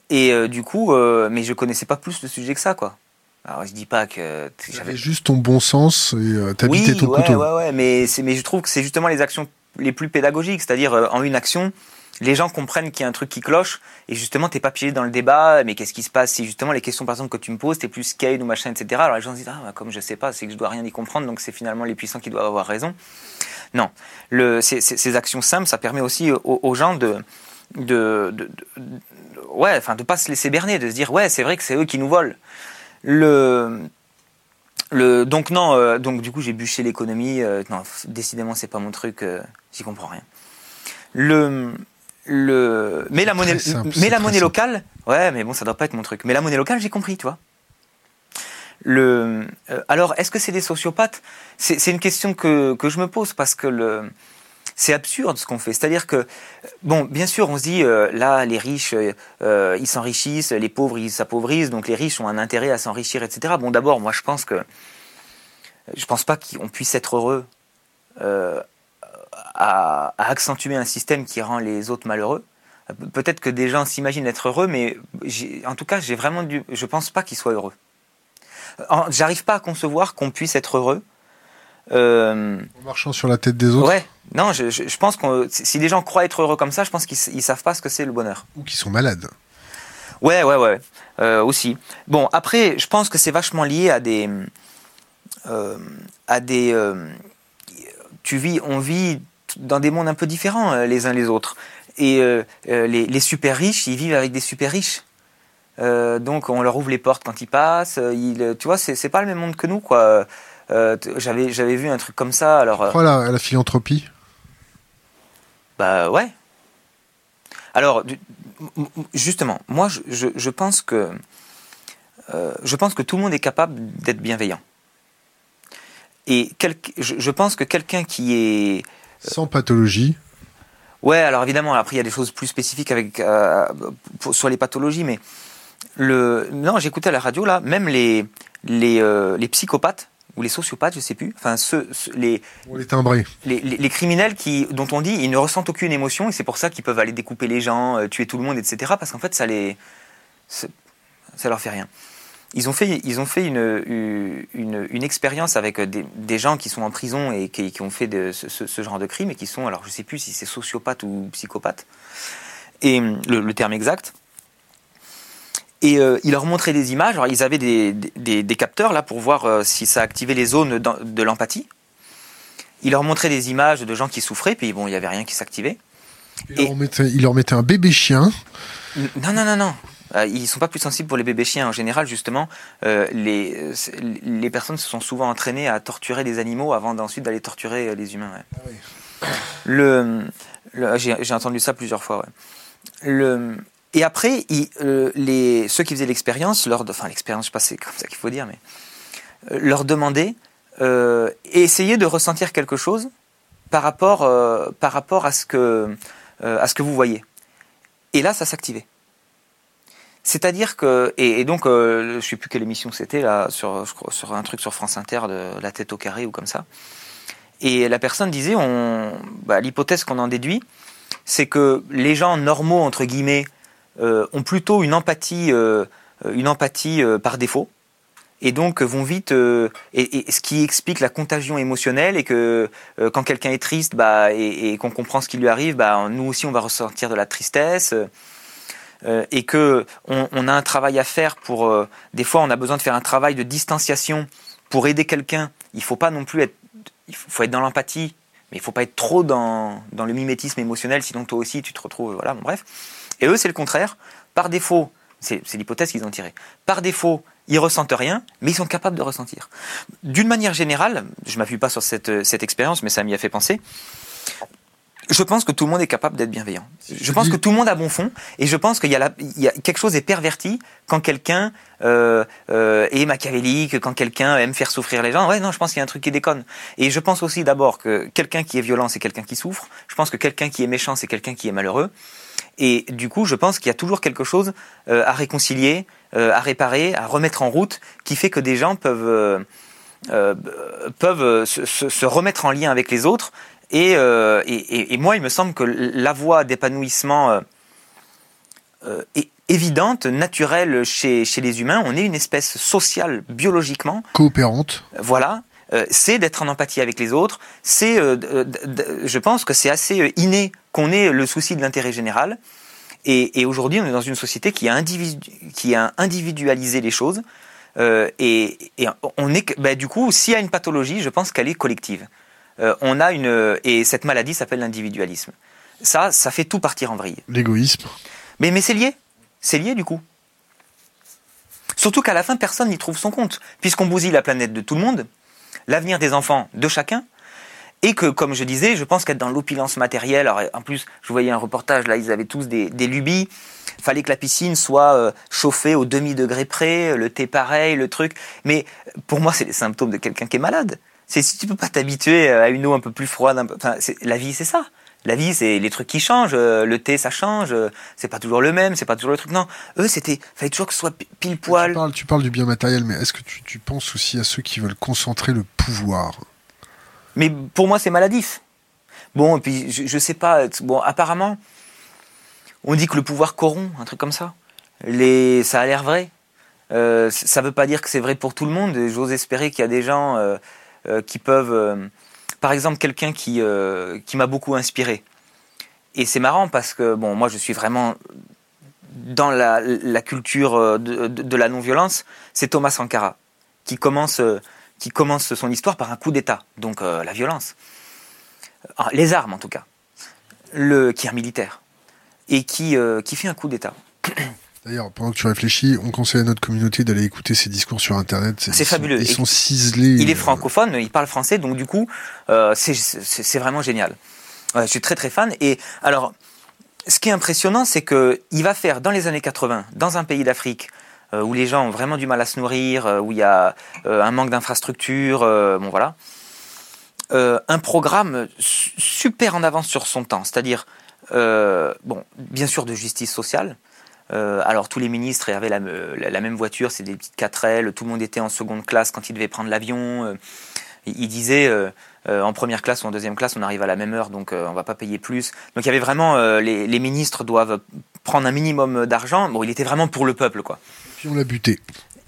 Et euh, du coup, euh, mais je connaissais pas plus le sujet que ça, quoi. Alors je dis pas que j'avais juste ton bon sens et euh, t'habitais oui, ton ouais, couteau. Ouais, ouais, mais mais je trouve que c'est justement les actions les plus pédagogiques, c'est-à-dire en une action, les gens comprennent qu'il y a un truc qui cloche et justement t'es pas piégé dans le débat. Mais qu'est-ce qui se passe? Si justement les questions par exemple que tu me poses, t'es plus scale ou machin, etc. Alors les gens se disent ah bah, comme je sais pas, c'est que je dois rien y comprendre, donc c'est finalement les puissants qui doivent avoir raison. Non, le, ces, ces, actions simples, ça permet aussi aux gens de de, ouais, enfin de pas se laisser berner, de se dire ouais, c'est vrai que c'est eux qui nous volent. Le, le, donc non, euh, donc du coup j'ai bûché l'économie. Euh, non, décidément c'est pas mon truc. Euh, j'y comprends rien. Le, le, mais la monnaie, mais la monnaie locale, ouais, mais bon ça doit pas être mon truc. Mais la monnaie locale j'ai compris, tu vois. Le, alors est-ce que c'est des sociopathes? C'est une question que, que je me pose parce que le c'est absurde ce qu'on fait. C'est-à-dire que, bon, bien sûr, on se dit, euh, là, les riches, euh, euh, ils s'enrichissent, les pauvres, ils s'appauvrissent, donc les riches ont un intérêt à s'enrichir, etc. Bon, d'abord, moi, je pense que, je pense pas qu'on puisse être heureux à, accentuer un système qui rend les autres malheureux. Peut-être que des gens s'imaginent être heureux, mais en tout cas, j'ai vraiment du, je pense pas qu'ils soient heureux. J'arrive pas à concevoir qu'on puisse être heureux. En marchant sur la tête des autres. Ouais, non, je, pense que si les gens croient être heureux comme ça, je pense qu'ils ne savent pas ce que c'est le bonheur. Ou qu'ils sont malades. Ouais, ouais, ouais, euh, aussi. Bon, après, je pense que c'est vachement lié à des, euh, à des. Euh, tu vis, on vit dans des mondes un peu différents les uns les autres. Et les, super riches, ils vivent avec des super riches. donc on leur ouvre les portes quand ils passent. Ils, tu vois, c'est pas le même monde que nous, quoi. J'avais j'avais vu un truc comme ça. Alors. Voilà, la philanthropie? Bah ouais. Alors, justement, moi, je, pense que euh, je pense que tout le monde est capable d'être bienveillant. Et je, pense que quelqu'un qui est euh, sans pathologie. Ouais, alors évidemment, après il y a des choses plus spécifiques avec euh, sur les pathologies, mais le non, j'écoutais à la radio là, même les les, les psychopathes ou les sociopathes, je sais plus. Enfin, ceux, les, les, les, criminels qui, dont on dit, ils ne ressentent aucune émotion et c'est pour ça qu'ils peuvent aller découper les gens, euh, tuer tout le monde, etc. Parce qu'en fait, ça les, ça leur fait rien. Ils ont fait, ils ont fait une, une, une expérience avec euh, des, des, gens qui sont en prison et qui, qui ont fait de, ce, ce, genre de crime et qui sont, alors je sais plus si c'est sociopathe ou psychopathe, et le, le terme exact. Et euh, il leur montrait des images. Alors, ils avaient des, des, capteurs là pour voir euh, si ça activait les zones de l'empathie. Il leur montrait des images de gens qui souffraient, puis bon, il n'y avait rien qui s'activait. Il, leur mettait un bébé chien. Non, non, non, non. Euh, ils sont pas plus sensibles pour les bébés chiens. En général, justement, les, les personnes se sont souvent entraînées à torturer des animaux avant d'ensuite d'aller torturer les humains. Ah le, j'ai entendu ça plusieurs fois. Le, et après, euh, ceux qui faisaient l'expérience, leur, enfin l'expérience, je sais pas, c'est comme ça qu'il faut dire, mais euh, leur demander euh, de ressentir quelque chose par rapport, euh, par rapport à ce que, à ce que vous voyez. Et là, ça s'activait. C'est-à-dire que et, donc je sais plus quelle émission c'était là sur un truc sur France Inter la tête au carré ou comme ça. Et la personne disait on bah, l'hypothèse qu'on en déduit, c'est que les gens normaux entre guillemets ont plutôt une empathie, euh, une empathie euh, par défaut et donc vont vite et, ce qui explique la contagion émotionnelle et que quand quelqu'un est triste bah, et, qu'on comprend ce qui lui arrive bah, nous aussi on va ressentir de la tristesse et que on, a un travail à faire pour des fois on a besoin de faire un travail de distanciation pour aider quelqu'un. Il faut pas non plus être il faut être dans l'empathie mais il faut pas être trop dans, dans le mimétisme émotionnel sinon toi aussi tu te retrouves voilà bon bref et eux, c'est le contraire. Par défaut, c'est l'hypothèse qu'ils ont tirée. Par défaut, ils ressentent rien, mais ils sont capables de ressentir. D'une manière générale, je m'appuie pas sur cette, cette expérience, mais ça m'y a fait penser. Je pense que tout le monde est capable d'être bienveillant. Je pense que tout le monde a bon fond, et je pense qu'il y, y, a quelque chose est perverti quand quelqu'un euh, euh, est machiavélique, quand quelqu'un aime faire souffrir les gens. Ouais, non, je pense qu'il y a un truc qui déconne. Et je pense aussi d'abord que quelqu'un qui est violent, c'est quelqu'un qui souffre. Je pense que quelqu'un qui est méchant, c'est quelqu'un qui est malheureux. Et du coup, je pense qu'il y a toujours quelque chose euh, à réconcilier, euh, à réparer, à remettre en route, qui fait que des gens peuvent, euh, peuvent se, remettre en lien avec les autres. Et, et, moi, il me semble que la voie d'épanouissement est évidente, naturelle chez, chez les humains. On est une espèce sociale biologiquement. Coopérante. Voilà. C'est d'être en empathie avec les autres. C'est, je pense que c'est assez inné qu'on ait le souci de l'intérêt général. Et, aujourd'hui, on est dans une société qui a, qui a individualisé les choses. Euh, et, on est, bah, du coup, s'il y a une pathologie, je pense qu'elle est collective. Euh, on a une, et cette maladie s'appelle l'individualisme. ça, ça fait tout partir en vrille. L'égoïsme. Mais, mais c'est lié. C'est lié du coup. Surtout qu'à la fin, personne n'y trouve son compte, puisqu'on bousille la planète de tout le monde, l'avenir des enfants de chacun, et que, comme je disais, je pense qu'être dans l'opulence matérielle, alors en plus, je voyais un reportage, là, ils avaient tous des, des lubies, fallait que la piscine soit euh, chauffée au demi-degré près, le thé pareil, le truc, mais pour moi, c'est les symptômes de quelqu'un qui est malade. C'est si tu peux pas t'habituer à une eau un peu plus froide, la vie, c'est ça. La vie, c'est les trucs qui changent. Euh, le thé, ça change. Euh, c'est pas toujours le même. C'est pas toujours le truc. Non, eux, c'était, fallait toujours que ce soit pile poil. Tu parles, tu parles du bien matériel, mais est-ce que tu, tu, penses aussi à ceux qui veulent concentrer le pouvoir? Mais pour moi, c'est maladif. Bon, et puis je, je, sais pas. Bon, apparemment, on dit que le pouvoir corrompt, un truc comme ça. Les, ça a l'air vrai. Euh, ça veut pas dire que c'est vrai pour tout le monde. J'ose espérer qu'il y a des gens euh, euh, qui peuvent par exemple, quelqu'un qui, euh, qui m'a beaucoup inspiré. Et c'est marrant parce que, moi je suis vraiment dans la, culture euh, de, la non-violence, c'est Thomas Sankara qui commence, euh, qui commence son histoire par un coup d'État, donc la violence. Ah, les armes en tout cas, le, qui est militaire, et qui, qui fait un coup d'État. D'ailleurs, pendant que tu réfléchis, on conseille à notre communauté d'aller écouter ses discours sur Internet. C'est fabuleux. Sont, ils sont ciselés. Il est francophone, il parle français, donc du coup, euh, c'est vraiment génial. Ouais, je suis très très fan. Et alors, ce qui est impressionnant, c'est que il va faire dans les années 80, dans un pays d'Afrique euh, où les gens ont vraiment du mal à se nourrir, euh, où il y a euh, un manque d'infrastructures, bon voilà, un programme super en avance sur son temps. C'est-à-dire, bon, bien sûr de justice sociale. Euh, alors tous les ministres avaient la, la, la même voiture, c'est des petites 4L, tout le monde était en seconde classe quand il devait prendre l'avion. Euh, il disait euh, en première classe ou en deuxième classe, on arrive à la même heure, donc on va pas payer plus. Donc il y avait vraiment les, les, ministres doivent prendre un minimum d'argent. Bon, il était vraiment pour le peuple, quoi. Puis on l'a buté.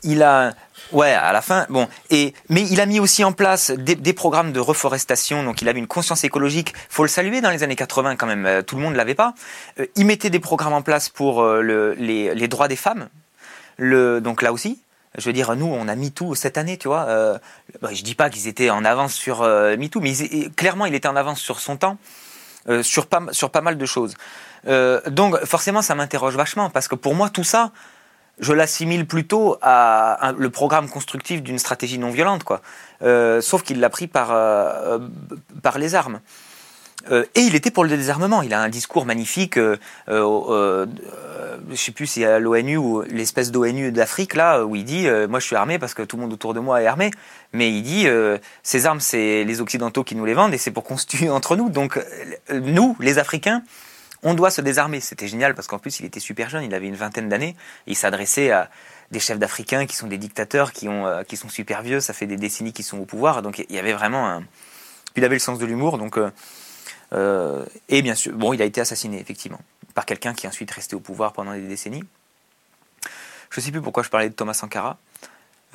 Il a Ouais, à la fin, bon, et mais il a mis aussi en place des, programmes de reforestation, donc il avait une conscience écologique. Faut le saluer dans les années 80 quand même. Tout le monde l'avait pas. Euh, il mettait des programmes en place pour euh, le, les, droits des femmes. Donc là aussi, je veux dire, nous, on a MeToo cette année, tu vois. Euh, bah, je dis pas qu'ils étaient en avance sur euh, MeToo, mais clairement, il était en avance sur son temps, euh, sur sur pas mal de choses. donc forcément, ça m'interroge vachement parce que pour moi, tout ça je l'assimile plutôt à le programme constructif d'une stratégie non violente, quoi. Euh, sauf qu'il l'a pris par, euh, par les armes. Euh, et il était pour le désarmement. Il a un discours magnifique. Je sais plus si à l'ONU ou l'espèce d'ONU d'Afrique là où il dit moi je suis armé parce que tout le monde autour de moi est armé. Mais il dit ces armes c'est les occidentaux qui nous les vendent et c'est pour qu'on se tue [LAUGHS] entre nous. Donc nous les Africains on doit se désarmer. C'était génial parce qu'en plus, il était super jeune, il avait une vingtaine d'années. Il s'adressait à des chefs d'Africains qui sont des dictateurs, qui, ont, euh, qui sont super vieux, ça fait des décennies qu'ils sont au pouvoir. Donc il y avait vraiment un. Puis il avait le sens de l'humour. Donc, euh, euh, et bien sûr, bon, il a été assassiné, effectivement, par quelqu'un qui est ensuite resté au pouvoir pendant des décennies. Je ne sais plus pourquoi je parlais de Thomas Sankara.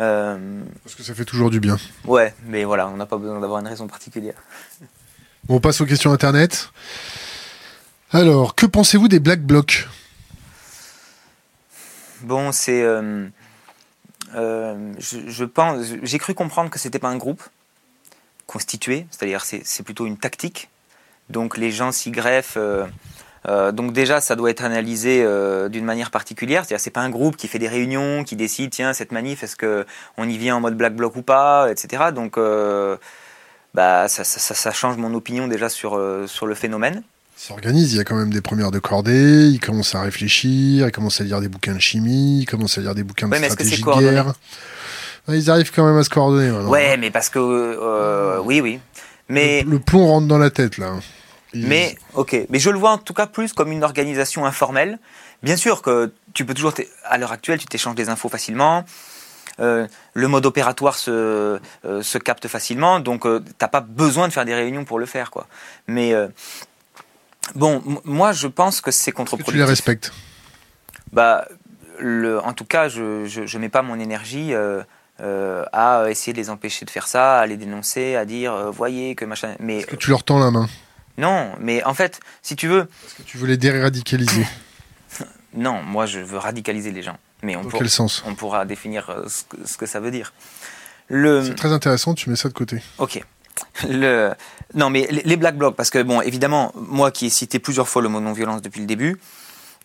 Euh... Parce que ça fait toujours du bien. Ouais, mais voilà, on n'a pas besoin d'avoir une raison particulière. Bon, on passe aux questions Internet. Alors, que pensez-vous des Black Blocs? Bon, c'est. Euh, euh, je, pense. J'ai cru comprendre que c'était pas un groupe constitué, c'est-à-dire c'est plutôt une tactique. Donc les gens s'y greffent. Euh, donc déjà, ça doit être analysé d'une manière particulière. C'est-à-dire, c'est pas un groupe qui fait des réunions, qui décide, tiens, cette manif, est-ce que on y vient en mode black bloc ou pas, etc. Donc, bah, ça, ça, ça, change mon opinion déjà sur sur le phénomène s'organise, il y a quand même des premières de cordée, ils commencent à réfléchir, ils commencent à lire des bouquins de chimie, ils commencent à lire des bouquins de ouais, stratégie de guerre. Ils arrivent quand même à se coordonner. Maintenant. Ouais, mais parce que euh, oui, oui. Mais le, le, plomb rentre dans la tête là. Ils... Mais ok, mais je le vois en tout cas plus comme une organisation informelle. Bien sûr que tu peux toujours, à l'heure actuelle, tu t'échanges des infos facilement. Euh, le mode opératoire se, euh, se capte facilement, donc euh, t'as pas besoin de faire des réunions pour le faire, quoi. Mais Bon, moi, je pense que c'est contre-productif. Tu les respectes? Bah, le, en tout cas, je, je mets pas mon énergie euh, euh, à essayer de les empêcher de faire ça, à les dénoncer, à dire, euh, voyez que machin. Mais est-ce que tu leur tends la main? Non, mais en fait, si tu veux. Est-ce que tu veux les déradicaliser? [LAUGHS] Non, moi, je veux radicaliser les gens. Mais on Dans pour, quel sens? On pourra définir ce que, ce que ça veut dire. Le... C'est très intéressant. Tu mets ça de côté. Ok. Non, mais les, Black Blocs, parce que, bon, évidemment, moi qui ai cité plusieurs fois le mot non-violence depuis le début,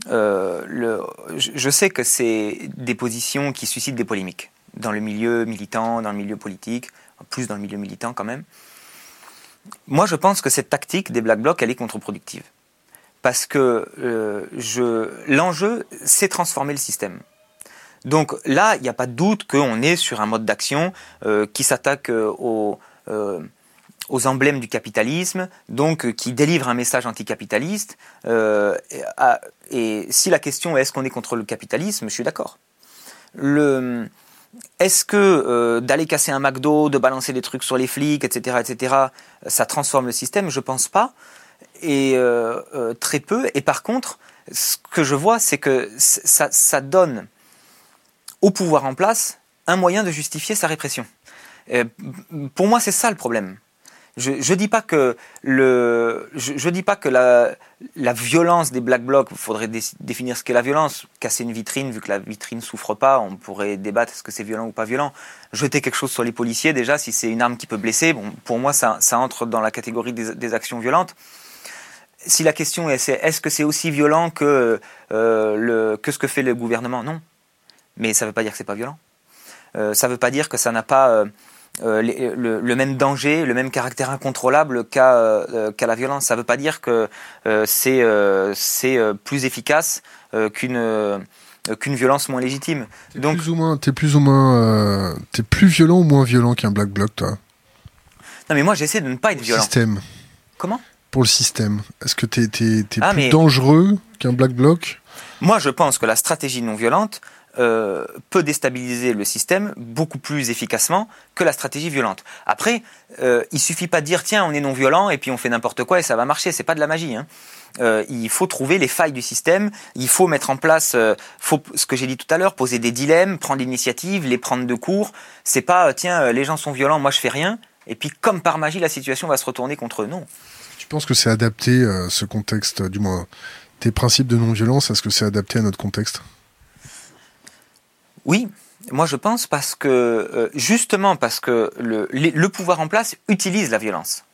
euh, je sais que c'est des positions qui suscitent des polémiques dans le milieu militant, dans le milieu politique, plus dans le milieu militant quand même. Moi, je pense que cette tactique des Black Blocs, elle est contre-productive. Parce que euh, l'enjeu, c'est transformer le système. Donc là, il n'y a pas de doute qu'on est sur un mode d'action euh, qui s'attaque aux aux emblèmes du capitalisme, donc euh, qui délivre un message anticapitaliste. Euh, et, si la question est est-ce qu'on est contre le capitalisme, je suis d'accord. Est-ce que euh, d'aller casser un McDo, de balancer des trucs sur les flics, etc., etc., ça transforme le système? Je pense pas, et très peu. Et par contre, ce que je vois, c'est que ça, ça, donne au pouvoir en place un moyen de justifier sa répression. pour moi, c'est ça le problème je ne dis pas que, le, je, dis pas que la, la, violence des Black Blocs, il faudrait définir ce qu'est la violence. Casser une vitrine, vu que la vitrine souffre pas, on pourrait débattre est-ce que c'est violent ou pas violent. Jeter quelque chose sur les policiers, déjà, si c'est une arme qui peut blesser, bon, pour moi, ça, ça entre dans la catégorie des, des actions violentes. Si la question est est-ce que c'est aussi violent que, euh, le, que ce que fait le gouvernement? Non. Mais ça ne veut pas dire que c'est pas violent. Euh, ça ne veut pas dire que ça n'a pas... Euh, euh, le, même danger, le même caractère incontrôlable qu'à euh, la violence. Ça ne veut pas dire que euh, c'est plus efficace qu'une qu'une violence moins légitime. T'es Donc, plus ou moins, es plus ou moins, es plus violent ou moins violent qu'un black bloc, toi? Non, mais moi j'essaie de ne pas être violent. Système. Comment? Pour le système. Est-ce que tu es, ah, plus dangereux qu'un black bloc? Moi, je pense que la stratégie non violente, euh, peut déstabiliser le système beaucoup plus efficacement que la stratégie violente. Après, euh, il suffit pas de dire tiens on est non violent et puis on fait n'importe quoi et ça va marcher. C'est pas de la magie. Hein. Euh, il faut trouver les failles du système. Il faut mettre en place, euh, faut, ce que j'ai dit tout à l'heure, poser des dilemmes, prendre l'initiative, les prendre de court. C'est pas tiens les gens sont violents, moi je fais rien. Et puis comme par magie la situation va se retourner contre eux. Non. Tu penses que c'est adapté ce contexte, du moins tes principes de non-violence, est-ce que c'est adapté à notre contexte? Oui, moi je pense parce que euh, justement parce que le, pouvoir en place utilise la violence.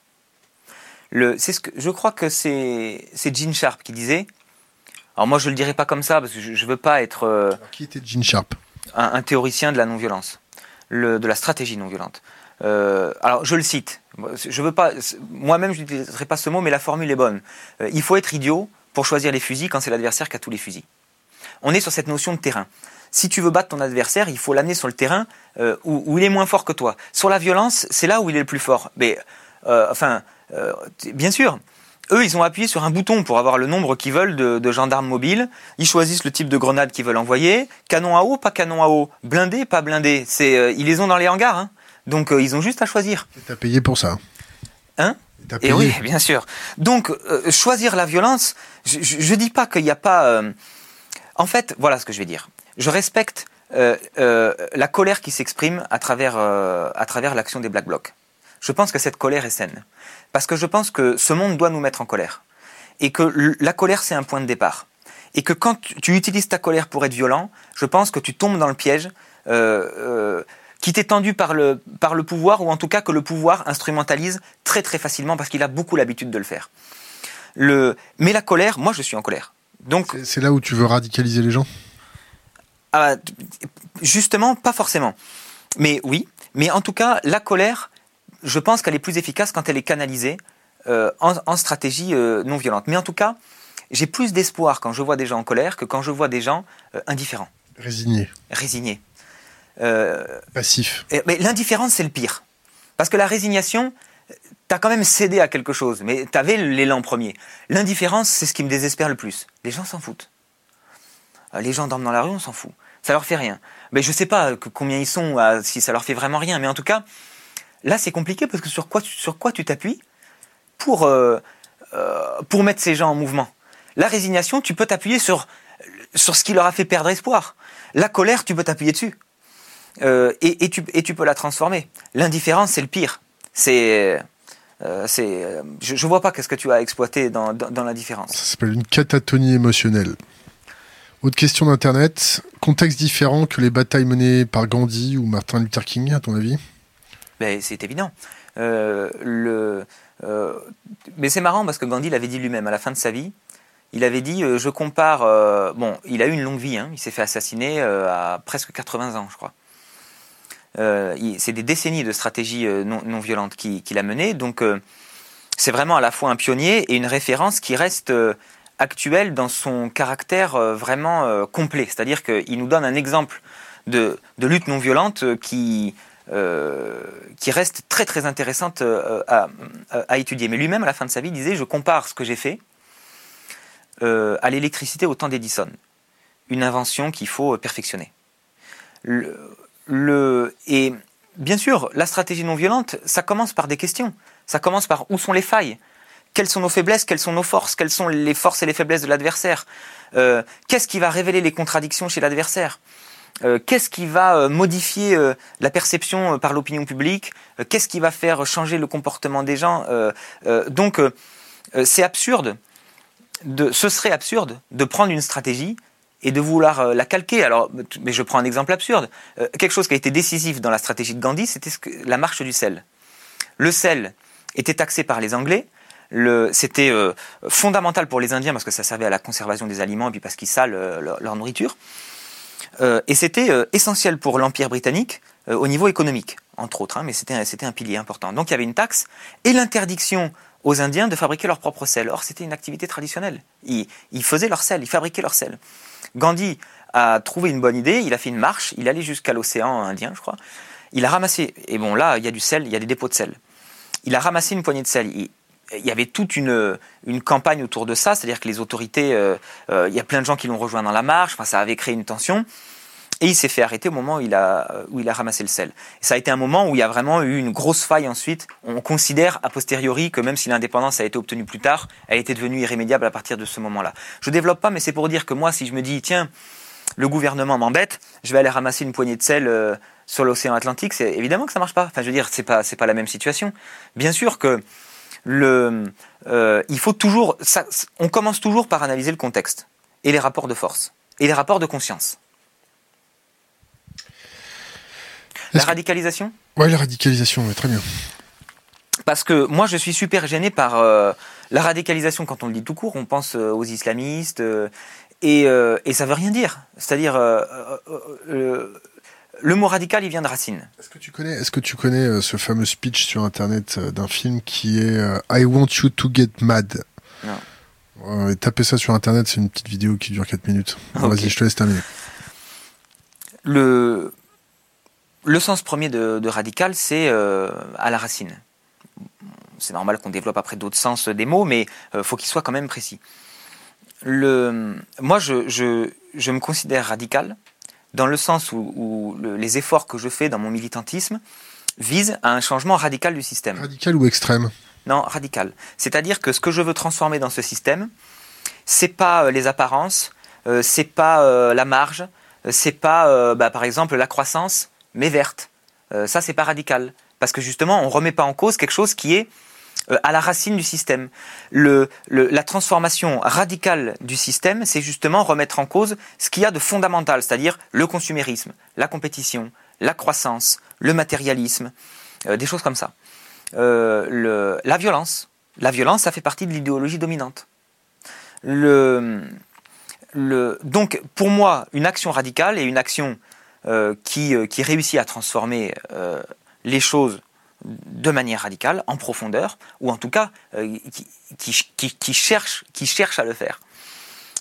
Le, ce que je crois que c'est c'est Gene Sharp qui disait. Alors moi je le dirais pas comme ça parce que je, ne veux pas être. Euh, qui était Gene Sharp? un, théoricien de la non-violence, de la stratégie non-violente. Euh, alors je le cite. Je veux pas. Moi-même je n'utiliserai pas ce mot, mais la formule est bonne. il faut être idiot pour choisir les fusils quand c'est l'adversaire qui a tous les fusils. On est sur cette notion de terrain si tu veux battre ton adversaire, il faut l'amener sur le terrain euh, où, il est moins fort que toi. Sur la violence, c'est là où il est le plus fort. Mais, euh, enfin, euh, bien sûr, eux, ils ont appuyé sur un bouton pour avoir le nombre qu'ils veulent de, gendarmes mobiles. Ils choisissent le type de grenade qu'ils veulent envoyer. Canon à eau, pas canon à eau. Blindé, pas blindé. C'est, ils les ont dans les hangars. Hein. Donc, ils ont juste à choisir. T'as payé pour ça. Hein? Et oui, bien sûr. Donc, choisir la violence, je ne dis pas qu'il n'y a pas... En fait, voilà ce que je vais dire je respecte euh, euh, la colère qui s'exprime à travers, euh, à travers l'action des Black Blocs. Je pense que cette colère est saine. Parce que je pense que ce monde doit nous mettre en colère. Et que la colère, c'est un point de départ. Et que quand tu utilises ta colère pour être violent, je pense que tu tombes dans le piège qui t'est tendu par le, pouvoir, ou en tout cas que le pouvoir instrumentalise très très facilement parce qu'il a beaucoup l'habitude de le faire. Mais la colère, moi je suis en colère. C'est là où tu veux radicaliser les gens? Ah, justement, pas forcément. Mais oui, mais en tout cas, la colère, je pense qu'elle est plus efficace quand elle est canalisée euh, en, stratégie euh, non violente. Mais en tout cas, j'ai plus d'espoir quand je vois des gens en colère que quand je vois des gens euh, indifférents. Résignés. Résignés. Passifs. Mais l'indifférence, c'est le pire. Parce que la résignation, tu as quand même cédé à quelque chose, mais tu avais l'élan premier. L'indifférence, c'est ce qui me désespère le plus. Les gens s'en foutent. Les gens dorment dans la rue, on s'en fout ça leur fait rien. Mais je sais pas combien ils sont, si ça leur fait vraiment rien, mais en tout cas, là c'est compliqué parce que sur quoi, sur quoi tu t'appuies pour, euh, euh, pour mettre ces gens en mouvement? La résignation, tu peux t'appuyer sur, sur ce qui leur a fait perdre espoir. La colère, tu peux t'appuyer dessus. Euh, et, tu, et tu peux la transformer. L'indifférence, c'est le pire. C'est. je, je vois pas qu'est-ce que tu as exploité dans, dans, dans l'indifférence. Ça s'appelle une catatonie émotionnelle. Autre question d'Internet. Contexte différent que les batailles menées par Gandhi ou Martin Luther King, à ton avis? Ben, C'est évident. le, mais c'est marrant parce que Gandhi l'avait dit lui-même à la fin de sa vie. Il avait dit, je compare, bon, il a eu une longue vie, hein, il s'est fait assassiner à presque 80 ans, je crois. c'est des décennies de stratégie non, non violente qu'il a menées, donc c'est vraiment à la fois un pionnier et une référence qui reste actuelle dans son caractère vraiment complet. C'est-à-dire qu'il nous donne un exemple de, lutte non violente qui, euh, qui reste très très intéressante euh, à, étudier. Mais lui-même, à la fin de sa vie, disait, je compare ce que j'ai fait euh, à l'électricité au temps d'Edison, une invention qu'il faut perfectionner. Et bien sûr, la stratégie non violente, ça commence par des questions. Ça commence par où sont les failles quelles sont nos faiblesses, quelles sont nos forces, quelles sont les forces et les faiblesses de l'adversaire, qu'est-ce qui va révéler les contradictions chez l'adversaire, euh, qu'est-ce qui va euh, modifier euh, la perception par l'opinion publique, qu'est-ce qui va faire changer le comportement des gens? donc, c'est absurde, de, ce serait absurde de prendre une stratégie et de vouloir la calquer. Alors, mais je prends un exemple absurde. quelque chose qui a été décisif dans la stratégie de Gandhi, c'était la marche du sel. Le sel était taxé par les Anglais. C'était fondamental pour les Indiens parce que ça servait à la conservation des aliments et puis parce qu'ils salent leur nourriture. Euh, et c'était euh, essentiel pour l'Empire britannique euh, au niveau économique, entre autres, hein, mais c'était un pilier important. Donc il y avait une taxe et l'interdiction aux Indiens de fabriquer leur propre sel. Or, c'était une activité traditionnelle. Ils, faisaient leur sel, ils fabriquaient leur sel. Gandhi a trouvé une bonne idée, il a fait une marche, il allait jusqu'à l'océan Indien, je crois. Il a ramassé, et bon là, il y a du sel, il y a des dépôts de sel. Il a ramassé une poignée de sel y avait toute une, campagne autour de ça, c'est-à-dire que les autorités, euh, euh, il y a plein de gens qui l'ont rejoint dans la marche, enfin, ça avait créé une tension. Et il s'est fait arrêter au moment où il, a, où il a ramassé le sel. Et ça a été un moment où il y a vraiment eu une grosse faille ensuite. On considère a posteriori que même si l'indépendance a été obtenue plus tard, elle était devenue irrémédiable à partir de ce moment-là. Je développe pas, mais c'est pour dire que moi, si je me dis, tiens, le gouvernement m'embête, je vais aller ramasser une poignée de sel euh, sur l'océan Atlantique, c'est évidemment que ça marche pas. Enfin, je veux dire, c'est pas, c'est pas la même situation. Bien sûr que le, euh, il faut toujours, ça, on commence toujours par analyser le contexte et les rapports de force et les rapports de conscience. La radicalisation Oui, la radicalisation, très bien. Parce que moi, je suis super gêné par euh, la radicalisation. Quand on le dit tout court, on pense euh, aux islamistes et, et ça veut rien dire. C'est-à-dire, le mot radical, il vient de Racine. Est-ce que tu connais, est-ce que tu connais euh, ce fameux speech sur Internet euh, d'un film qui est euh, I want you to get mad? Non. tapez ça sur Internet, c'est une petite vidéo qui dure 4 minutes. Vas-y, je te laisse terminer. Le, le sens premier de, radical, c'est à la racine. C'est normal qu'on développe après d'autres sens des mots, mais il faut qu'il soit quand même précis. Le, moi, je, je, je me considère radical dans le sens où, les efforts que je fais dans mon militantisme visent à un changement radical du système. Radical ou extrême? Non, radical. C'est-à-dire que ce que je veux transformer dans ce système, c'est pas euh, les apparences, euh, c'est pas euh, la marge, c'est pas, bah, par exemple, la croissance, mais verte. ça, c'est pas radical, parce que justement, on remet pas en cause quelque chose qui est euh, à la racine du système. la transformation radicale du système, c'est justement remettre en cause ce qu'il y a de fondamental, c'est-à-dire le consumérisme, la compétition, la croissance, le matérialisme, euh, des choses comme ça. Euh, la violence. La violence, ça fait partie de l'idéologie dominante. donc, pour moi, une action radicale et une action qui réussit à transformer les choses de manière radicale, en profondeur, ou en tout cas euh, qui, cherche, qui cherche à le faire.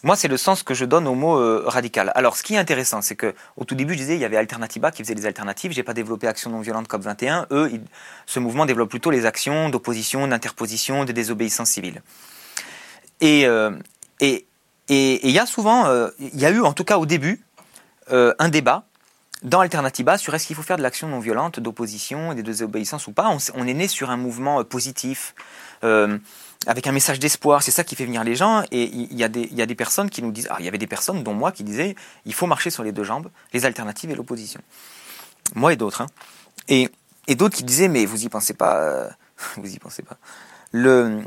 Moi, c'est le sens que je donne au mot euh, radical. Alors, ce qui est intéressant, c'est que au tout début, je disais, il y avait Alternativa qui faisait des alternatives. J'ai pas développé Action non violente COP 21. Eux, ce mouvement développe plutôt les actions d'opposition, d'interposition, de désobéissance civile. Et euh, et et il y a souvent, il y a eu en tout cas au début un débat dans Alternativa sur est-ce qu'il faut faire de l'action non violente, d'opposition et de désobéissance ou pas. On, est né sur un mouvement euh, positif, euh, avec un message d'espoir. C'est ça qui fait venir les gens. Et il y, des, y a des personnes qui nous disent, il y avait des personnes, dont moi, qui disaient, il faut marcher sur les deux jambes, les alternatives et l'opposition. Moi et d'autres. Hein. Et, et d'autres qui disaient, mais vous y pensez pas, euh, [LAUGHS] vous y pensez pas. La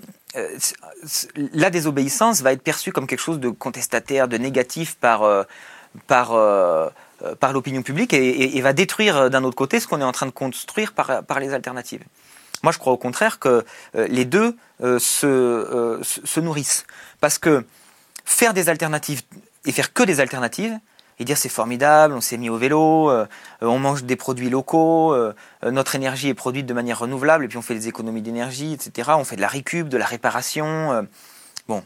désobéissance va être perçue comme quelque chose de contestataire, de négatif par, par par l'opinion publique et, va détruire euh, d'un autre côté ce qu'on est en train de construire par, les alternatives. Moi, je crois au contraire que les deux se, se nourrissent. Parce que faire des alternatives et faire que des alternatives, et dire c'est formidable, on s'est mis au vélo, euh, on mange des produits locaux, euh, notre énergie est produite de manière renouvelable, et puis on fait des économies d'énergie, etc. On fait de la récup, de la réparation. Euh, bon.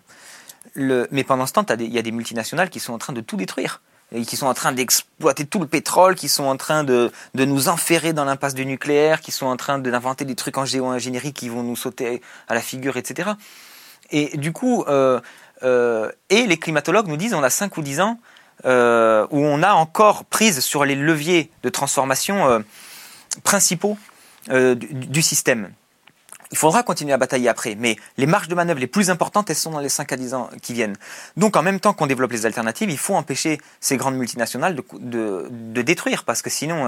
Mais pendant ce temps, il y a des multinationales qui sont en train de tout détruire. Qui sont en train d'exploiter tout le pétrole, qui sont en train de, de nous enferrer dans l'impasse du nucléaire, qui sont en train d'inventer des trucs en géo-ingénierie qui vont nous sauter à la figure, etc. Et du coup, euh, et les climatologues nous disent on a 5 ou 10 ans euh, où on a encore prise sur les leviers de transformation euh, principaux du, système. Il faudra continuer à batailler après, mais les marges de manœuvre les plus importantes, elles sont dans les 5 à 10 ans qui viennent. Donc en même temps qu'on développe les alternatives, il faut empêcher ces grandes multinationales de, de détruire, parce que sinon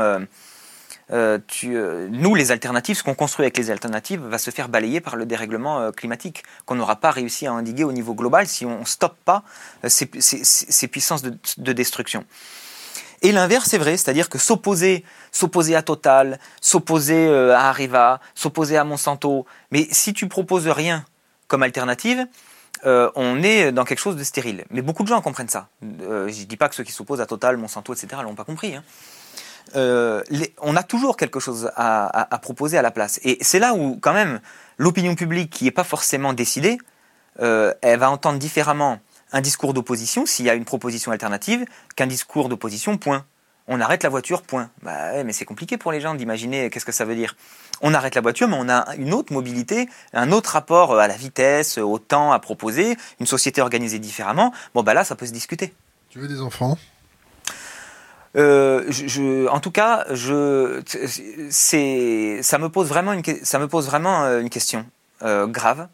euh, euh, nous, les alternatives, ce qu'on construit avec les alternatives va se faire balayer par le dérèglement euh, climatique, qu'on n'aura pas réussi à endiguer au niveau global si on ne stoppe pas ces, puissances de, destruction. Et l'inverse est vrai, c'est-à-dire que s'opposer, s'opposer à Total, s'opposer à Arriva, s'opposer à Monsanto, mais si tu proposes rien comme alternative, on est dans quelque chose de stérile. Mais beaucoup de gens comprennent ça. je ne dis pas que ceux qui s'opposent à Total, Monsanto, etc., l'ont pas compris. Hein. Euh, on a toujours quelque chose à, proposer à la place. Et c'est là où, quand même, l'opinion publique, qui n'est pas forcément décidée, euh, elle va entendre différemment un discours d'opposition, s'il y a une proposition alternative, qu'un discours d'opposition, point. On arrête la voiture, point. Bah mais c'est compliqué pour les gens d'imaginer qu'est-ce que ça veut dire. On arrête la voiture, mais on a une autre mobilité, un autre rapport à la vitesse, au temps à proposer, une société organisée différemment. Bon, bah là, ça peut se discuter. Tu veux des enfants? Euh, je, en tout cas, je, c'est, ça me pose vraiment une, ça me pose vraiment euh, une question euh, grave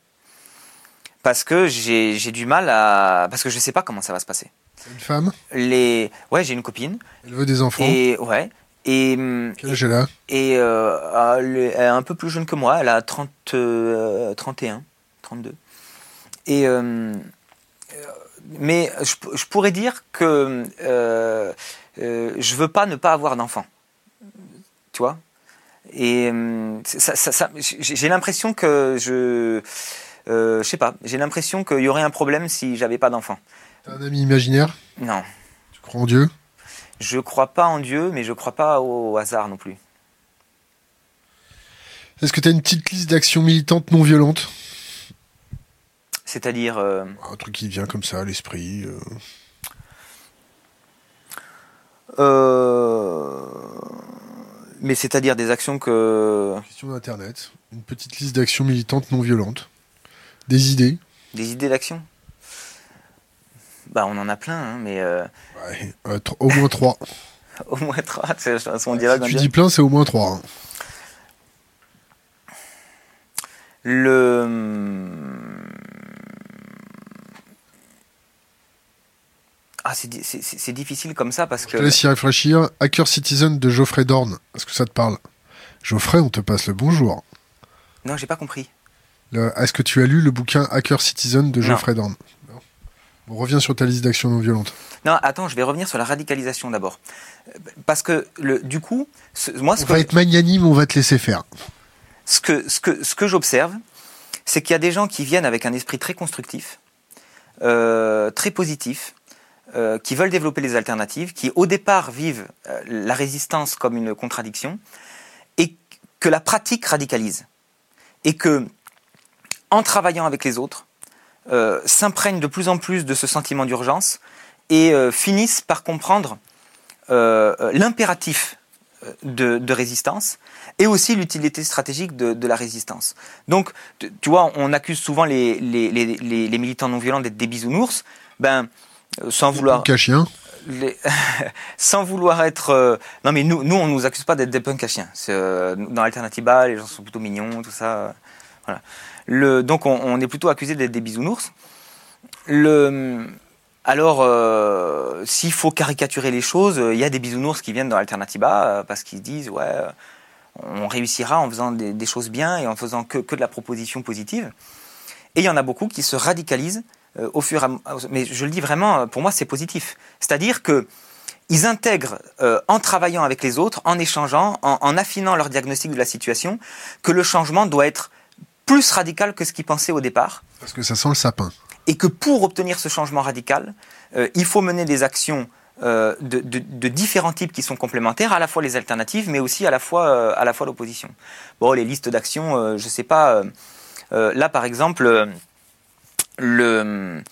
parce que j'ai, j'ai du mal à, parce que je sais pas comment ça va se passer. Une femme? Les, ouais, j'ai une copine. Elle veut des enfants? Et ouais. Et, Quel âge elle a? Et elle est un peu plus jeune que moi. Elle a 30, 31, 32. Et mais je, je, pourrais dire que euh, je veux pas ne pas avoir d'enfant. Tu vois? Et euh, j'ai l'impression que je. Euh, je sais pas, j'ai l'impression qu'il y aurait un problème si j'avais pas d'enfant. T'as un ami imaginaire? Non. Tu crois en Dieu? Je crois pas en Dieu, mais je crois pas au hasard non plus. Est-ce que tu as une petite liste d'actions militantes non violentes? C'est-à-dire. Un truc qui vient comme ça à l'esprit. Euh, mais c'est-à-dire des actions que. Question d'Internet. Une petite liste d'actions militantes non violentes. Des idées. Des idées d'action Bah, on en a plein, hein, mais. Euh, ouais, euh, au moins trois. [LAUGHS] au moins trois, c'est son dialogue. Si tu dis plein, c'est au moins trois. Hein. Le. Ah, c'est difficile comme ça parce que. Je te laisse y réfléchir. Hacker Citizen de Geoffrey Dorn. Est-ce que ça te parle? Geoffrey, on te passe le bonjour. Non, j'ai pas compris. Est-ce que tu as lu le bouquin Hacker Citizen de Geoffrey Dorn On revient sur ta liste d'actions non violentes. Non, attends, je vais revenir sur la radicalisation d'abord. Parce que, le, du coup, moi, ce on va être magnanime, on va te laisser faire. Ce que, ce que, ce que j'observe, c'est qu'il y a des gens qui viennent avec un esprit très constructif, euh, très positif, euh, qui veulent développer les alternatives, qui au départ vivent euh, la résistance comme une contradiction, et que la pratique radicalise. Et que, en travaillant avec les autres, euh, s'imprègnent de plus en plus de ce sentiment d'urgence et finissent par comprendre l'impératif de, résistance et aussi l'utilité stratégique de, la résistance. Donc, tu vois, on accuse souvent les, les militants non violents d'être des bisounours. Ben, euh, sans vouloir. chien. [LAUGHS] sans vouloir être. Euh, non, mais nous, nous, on nous accuse pas d'être des punks à chiens. Euh, dans Alternativa, les gens sont plutôt mignons, tout ça. voilà. Donc, on, est plutôt accusé d'être des bisounours. Alors, s'il faut caricaturer les choses, il y a des bisounours qui viennent dans Alternativa parce qu'ils disent, ouais, on réussira en faisant des, choses bien et en faisant que, de la proposition positive. Et il y en a beaucoup qui se radicalisent euh, au fur et à mais je le dis vraiment, pour moi, c'est positif. C'est-à-dire que ils intègrent, euh, en travaillant avec les autres, en échangeant, en, affinant leur diagnostic de la situation, que le changement doit être plus radical que ce qu'ils pensaient au départ. Parce que ça sent le sapin. Et que pour obtenir ce changement radical, euh, il faut mener des actions euh, de, différents types qui sont complémentaires, à la fois les alternatives, mais aussi à la fois, à la fois l'opposition. Bon, les listes d'actions, je ne sais pas. là, par exemple, le,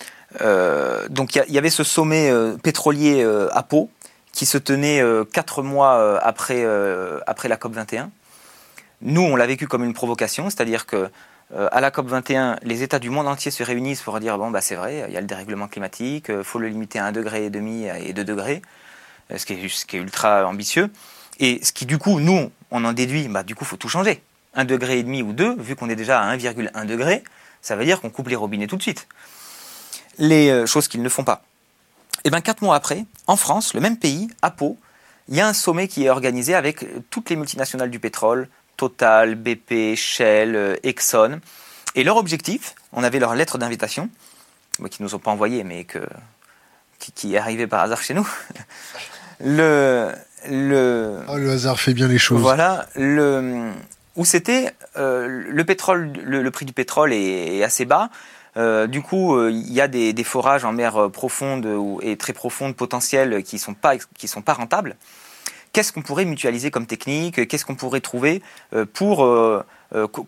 donc il y, avait ce sommet pétrolier à Pau qui se tenait euh, quatre mois euh, après, euh, après la COP 21. Nous, on l'a vécu comme une provocation, c'est-à-dire que à la COP 21, les États du monde entier se réunissent pour dire bon bah c'est vrai, il y a le dérèglement climatique, il faut le limiter à 1,5 degré et demi et 2 degrés, ce qui, est, ce qui est ultra ambitieux. Et ce qui du coup, nous, on en déduit, bah du coup, faut tout changer. 1 degré et demi ou 2, vu qu'on est déjà à 1,1 degré, ça veut dire qu'on coupe les robinets tout de suite. Les choses qu'ils ne font pas. Et bien quatre mois après, en France, le même pays, à Pau, il y a un sommet qui est organisé avec toutes les multinationales du pétrole, Total, BP, Shell, euh, Exxon. Et leur objectif, on avait leur lettre d'invitation, qui ne nous ont pas envoyé, mais que, qui, est arrivée par hasard chez nous. [LAUGHS] le, le, oh, le hasard fait bien les choses. Voilà, le, où c'était euh, le pétrole, le, prix du pétrole est assez bas. Euh, du coup, euh, il y a des, forages en mer profonde et très profonde potentiels qui sont pas qui sont pas rentables. Qu'est-ce qu'on pourrait mutualiser comme technique Qu'est-ce qu'on pourrait trouver pour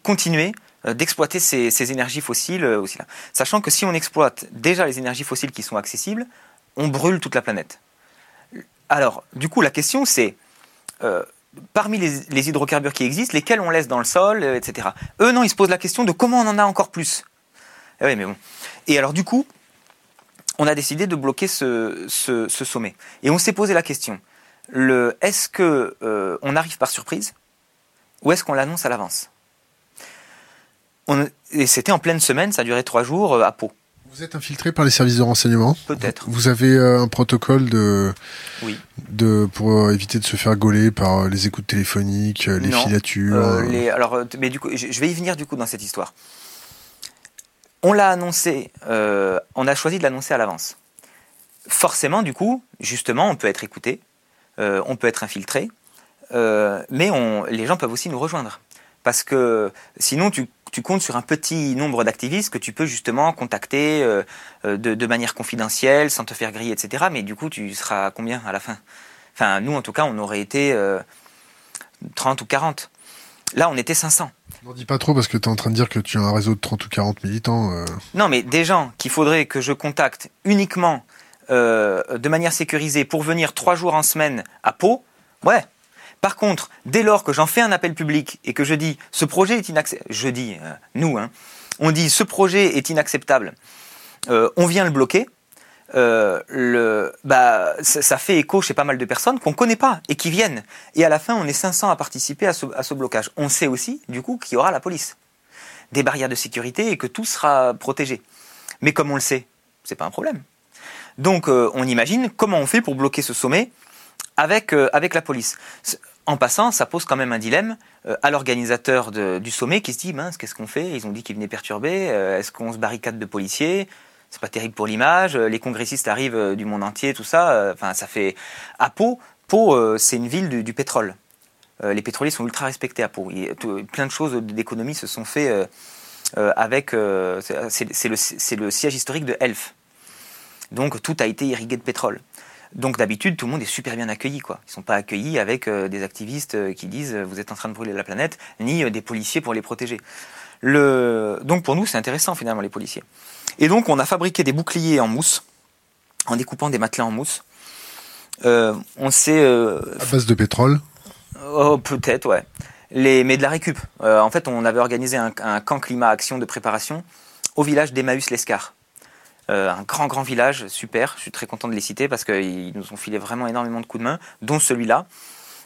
continuer d'exploiter ces, énergies fossiles aussi là. Sachant que si on exploite déjà les énergies fossiles qui sont accessibles, on brûle toute la planète. Alors, du coup, la question c'est parmi les, les, hydrocarbures qui existent, lesquels on laisse dans le sol, etc. Eux, non, ils se posent la question de comment on en a encore plus. Eh oui, mais bon. Et alors, du coup, on a décidé de bloquer ce, sommet. Et on s'est posé la question le, est-ce que euh, on arrive par surprise ou est-ce qu'on l'annonce à l'avance? Et c'était en pleine semaine, ça duré trois jours euh, à Pau. Vous êtes infiltré par les services de renseignement? Peut-être. Vous avez euh, un protocole de, oui. de pour éviter de se faire gauler par les écoutes téléphoniques, les filatures. les, alors, mais du coup, je vais y venir du coup dans cette histoire. On l'a annoncé, euh, on a choisi de l'annoncer à l'avance. Forcément, du coup, justement, on peut être écouté, euh, on peut être infiltré, euh, mais les gens peuvent aussi nous rejoindre. Parce que sinon, tu, comptes sur un petit nombre d'activistes que tu peux justement contacter de, manière confidentielle, sans te faire griller, etc. Mais du coup, tu seras combien à la fin? Enfin, nous, en tout cas, on aurait été 30 ou 40. Là, on était 500. N'en dis pas trop parce que tu es en train de dire que tu as un réseau de 30 ou 40 militants. Euh. Non, mais des gens qu'il faudrait que je contacte uniquement euh, de manière sécurisée pour venir trois jours en semaine à Pau, ouais. Par contre, dès lors que j'en fais un appel public et que je dis ce projet est inacceptable, je dis, euh, nous, hein, on dit ce projet est inacceptable, on vient le bloquer, euh, le, bah, ça, fait écho chez pas mal de personnes qu'on ne connaît pas et qui viennent. Et à la fin, on est 500 à participer à ce, blocage. On sait aussi, du coup, qu'il y aura la police, des barrières de sécurité et que tout sera protégé. Mais comme on le sait, c'est pas un problème. Donc, euh, on imagine comment on fait pour bloquer ce sommet avec, euh, la police. En passant, ça pose quand même un dilemme à l'organisateur du sommet qui se dit mince, qu'est-ce qu'on fait? Ils ont dit qu'ils venaient perturber. Est-ce qu'on se barricade de policiers? C'est pas terrible pour l'image. Euh, les congressistes arrivent euh, du monde entier, tout ça. Euh, enfin, ça fait. À Pau, Pau, c'est une ville du, pétrole. les pétroliers sont ultra respectés à Pau. plein de choses d'économie se sont faites avec. c'est le, siège historique de Elf. Donc tout a été irrigué de pétrole. Donc d'habitude, tout le monde est super bien accueilli. Quoi. Ils ne sont pas accueillis avec des activistes qui disent vous êtes en train de brûler la planète, ni des policiers pour les protéger. Le... Donc pour nous, c'est intéressant finalement les policiers. Et donc, on a fabriqué des boucliers en mousse, en découpant des matelas en mousse. Euh, on sait. Euh, à base de pétrole? Oh, Peut-être, ouais. Les, mais de la récup. Euh, en fait, on avait organisé un, camp climat-action de préparation au village d'Emmaüs-Lescar. Un grand, grand village, super. Je suis très content de les citer parce qu'ils nous ont filé vraiment énormément de coups de main, dont celui-là.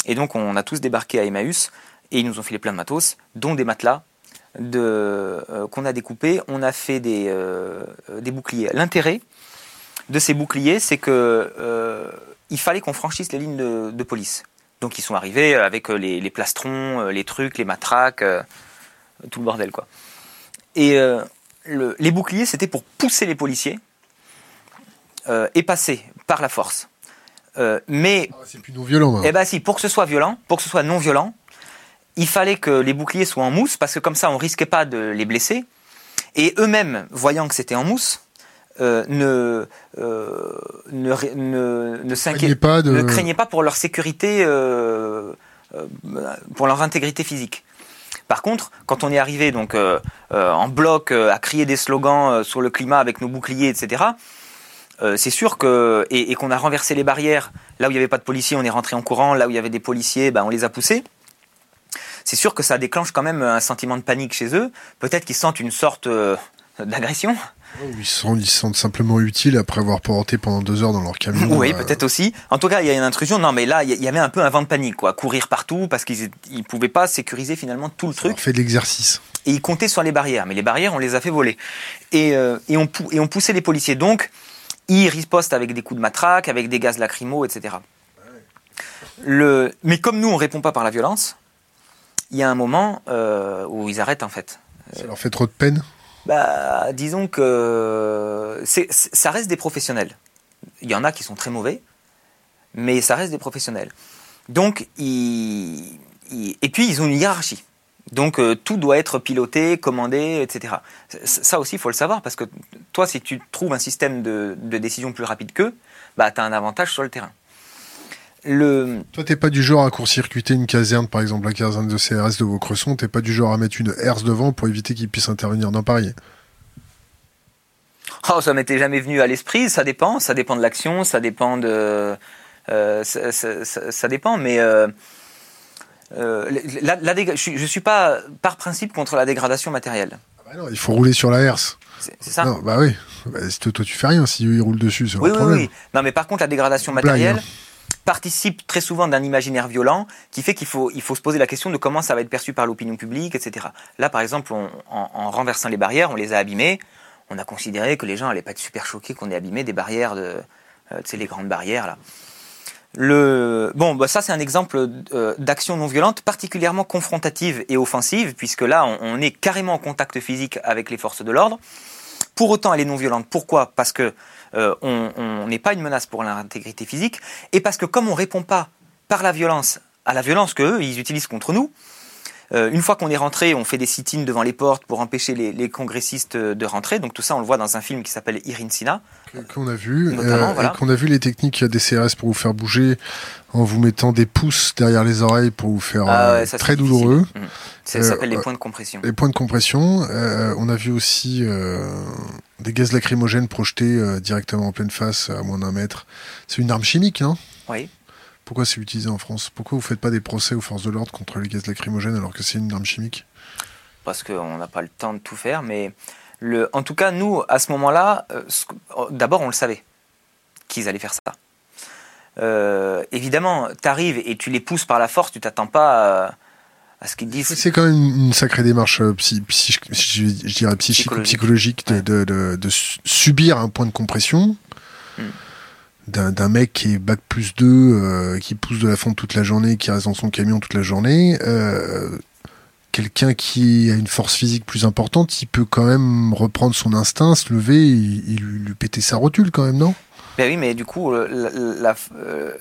Et donc, on a tous débarqué à Emmaüs et ils nous ont filé plein de matos, dont des matelas, euh, qu'on a découpé, on a fait des, euh, des boucliers. L'intérêt de ces boucliers, c'est que euh, il fallait qu'on franchisse les lignes de, police. Donc ils sont arrivés avec les, plastrons, les trucs, les matraques, tout le bordel quoi. Et les boucliers, c'était pour pousser les policiers et passer par la force. mais ah, c'est plus non violent. Eh ben si, pour que ce soit violent, pour que ce soit non violent, il fallait que les boucliers soient en mousse parce que comme ça, on risquait pas de les blesser. Et eux-mêmes, voyant que c'était en mousse, euh, ne, euh, ne, ne, ne, pas ne craignaient pas pour leur sécurité, euh, pour leur intégrité physique. Par contre, quand on est arrivé donc en bloc à crier des slogans sur le climat avec nos boucliers, etc., c'est sûr que et, qu'on a renversé les barrières là où il n'y avait pas de policiers, on est rentré en courant. Là où il y avait des policiers, ben, on les a poussés. C'est sûr que ça déclenche quand même un sentiment de panique chez eux. Peut-être qu'ils sentent une sorte d'agression. Ils se, sentent, simplement utiles après avoir porté pendant deux heures dans leur camion. [LAUGHS] Oui, euh, peut-être aussi. En tout cas, il y a une intrusion. Non, mais là, il y avait un peu un vent de panique, quoi. Courir partout parce qu'ils ne pouvaient pas sécuriser finalement tout le truc. On fait de l'exercice. Et ils comptaient sur les barrières. Mais les barrières, on les a fait voler. Et, euh, et, on, et on poussait les policiers. Donc, ils ripostent avec des coups de matraque, avec des gaz lacrymaux, etc. Le... Mais comme nous, on répond pas par la violence, il y a un moment euh, où ils arrêtent en fait. Ça leur fait trop de peine bah, disons que ça reste des professionnels. Il y en a qui sont très mauvais, mais ça reste des professionnels. Donc, et puis ils ont une hiérarchie. Donc euh, tout doit être piloté, commandé, etc. Ça aussi, il faut le savoir, parce que toi, si tu trouves un système de, décision plus rapide qu'eux, bah, tu as un avantage sur le terrain. Le... Toi, t'es pas du genre à court-circuiter une caserne, par exemple la caserne de CRS de Vaucresson, t'es pas du genre à mettre une herse devant pour éviter qu'ils puissent intervenir dans Paris Oh, ça m'était jamais venu à l'esprit, ça dépend, ça dépend de l'action, ça dépend de... Euh, ça, dépend, mais... Euh, euh, je, ne suis pas par principe contre la dégradation matérielle. Ah bah il faut rouler sur la herse. C'est ça non, Bah oui. Bah, toi, tu fais rien si il roule dessus, c'est oui, oui, Oui, Non, mais par contre, la dégradation matérielle, hein participe très souvent d'un imaginaire violent qui fait qu'il faut, il faut se poser la question de comment ça va être perçu par l'opinion publique, etc. Là, par exemple, en, renversant les barrières, on les a abîmées. On a considéré que les gens n'allaient pas être super choqués qu'on ait abîmé des barrières, de, euh, tu sais, les grandes barrières là. Le bon, bah ça c'est un exemple euh, d'action non violente particulièrement confrontative et offensive, puisque là on, est carrément en contact physique avec les forces de l'ordre. Pour autant, elle est non violente. Pourquoi? Parce que euh, on n'est pas une menace pour l'intégrité physique, et parce que comme on répond pas par la violence à la violence qu'eux, ils utilisent contre nous, euh, une fois qu'on est rentré, on fait des sit-ins devant les portes pour empêcher les, congressistes de rentrer. Donc tout ça, on le voit dans un film qui s'appelle Irinsina. Qu'on a vu, euh, qu'on a vu les techniques des CRS pour vous faire bouger en vous mettant des pouces derrière les oreilles pour vous faire ah très douloureux. Mmh. Ça s'appelle les points de compression. Les points de compression. on a vu aussi des gaz lacrymogènes projetés euh, directement en pleine face à moins d'un mètre. C'est une arme chimique, non? Oui. Pourquoi c'est utilisé en France? Pourquoi vous ne faites pas des procès aux forces de l'ordre contre les gaz lacrymogènes alors que c'est une arme chimique? Parce qu'on n'a pas le temps de tout faire, mais le, en tout cas, nous, à ce moment-là, euh, oh, d'abord, on le savait qu'ils allaient faire ça. Euh, évidemment, tu arrives et tu les pousses par la force, tu t'attends pas à c'est quand même une sacrée démarche euh, je, dirais psychique psychologique. de, de, subir un point de compression. Hmm. D'un mec qui est bac plus 2, euh, qui pousse de la fonte toute la journée, qui reste dans son camion toute la journée. Euh, quelqu'un qui a une force physique plus importante, il peut quand même reprendre son instinct, se lever et, lui péter sa rotule quand même, non? Ben oui, mais du coup, euh, la,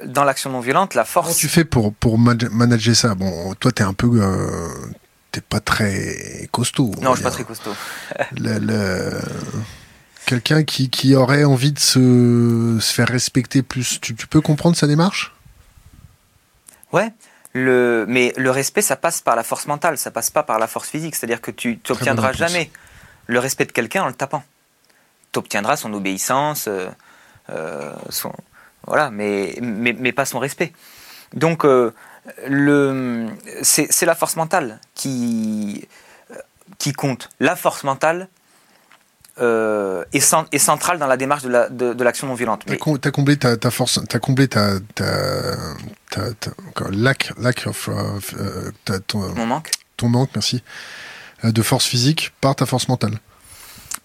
dans l'action non violente, la force. Comment tu fais pour, pour manager ça? Bon, toi, t'es un peu. Euh, t'es pas très costaud. Non, je suis pas très costaud. le, Quelqu'un qui, qui, aurait envie de se, se faire respecter plus, tu, tu, peux comprendre sa démarche? Ouais. Le, mais le respect, ça passe par la force mentale, ça passe pas par la force physique. C'est-à-dire que tu n'obtiendras jamais le respect de quelqu'un en le tapant. Tu obtiendras son obéissance. Euh, son, voilà, mais, mais, pas son respect. Donc, euh, c'est la force mentale qui, qui compte. La force mentale euh, est, est, centrale dans la démarche de l'action de, non violente. Tu as, comblé ta, ta force, as comblé ta, ta, lack, lack of, ton, Mon manque. Ton manque, merci, de force physique par ta force mentale.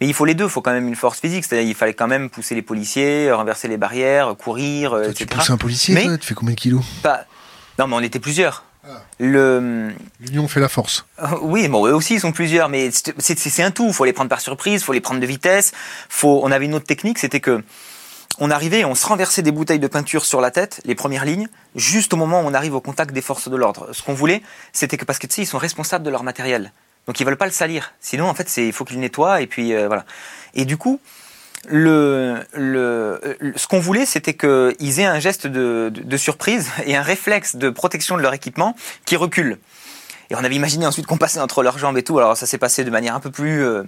Mais il faut les deux, il faut quand même une force physique, c'est-à-dire il fallait quand même pousser les policiers, renverser les barrières, courir, etc. Tu pousses un policier, toi Tu fais combien de kilos? Non, mais on était plusieurs. Ah. L'union fait la force. [LAUGHS] Oui, bon, eux aussi ils sont plusieurs, mais c'est un tout. Il faut les prendre par surprise, il faut les prendre de vitesse. Faut... On avait une autre technique, c'était que on arrivait et on se renversait des bouteilles de peinture sur la tête, les premières lignes, juste au moment où on arrive au contact des forces de l'ordre. Ce qu'on voulait, c'était que parce que tu sais, ils sont responsables de leur matériel. Donc ils veulent pas le salir. Sinon, en fait, il faut qu'ils nettoient et puis euh, voilà. Et du coup, le, le, ce qu'on voulait, c'était qu'ils aient un geste de, de, surprise et un réflexe de protection de leur équipement qui recule. Et on avait imaginé ensuite qu'on passait entre leurs jambes et tout. Alors ça s'est passé de manière un peu plus euh,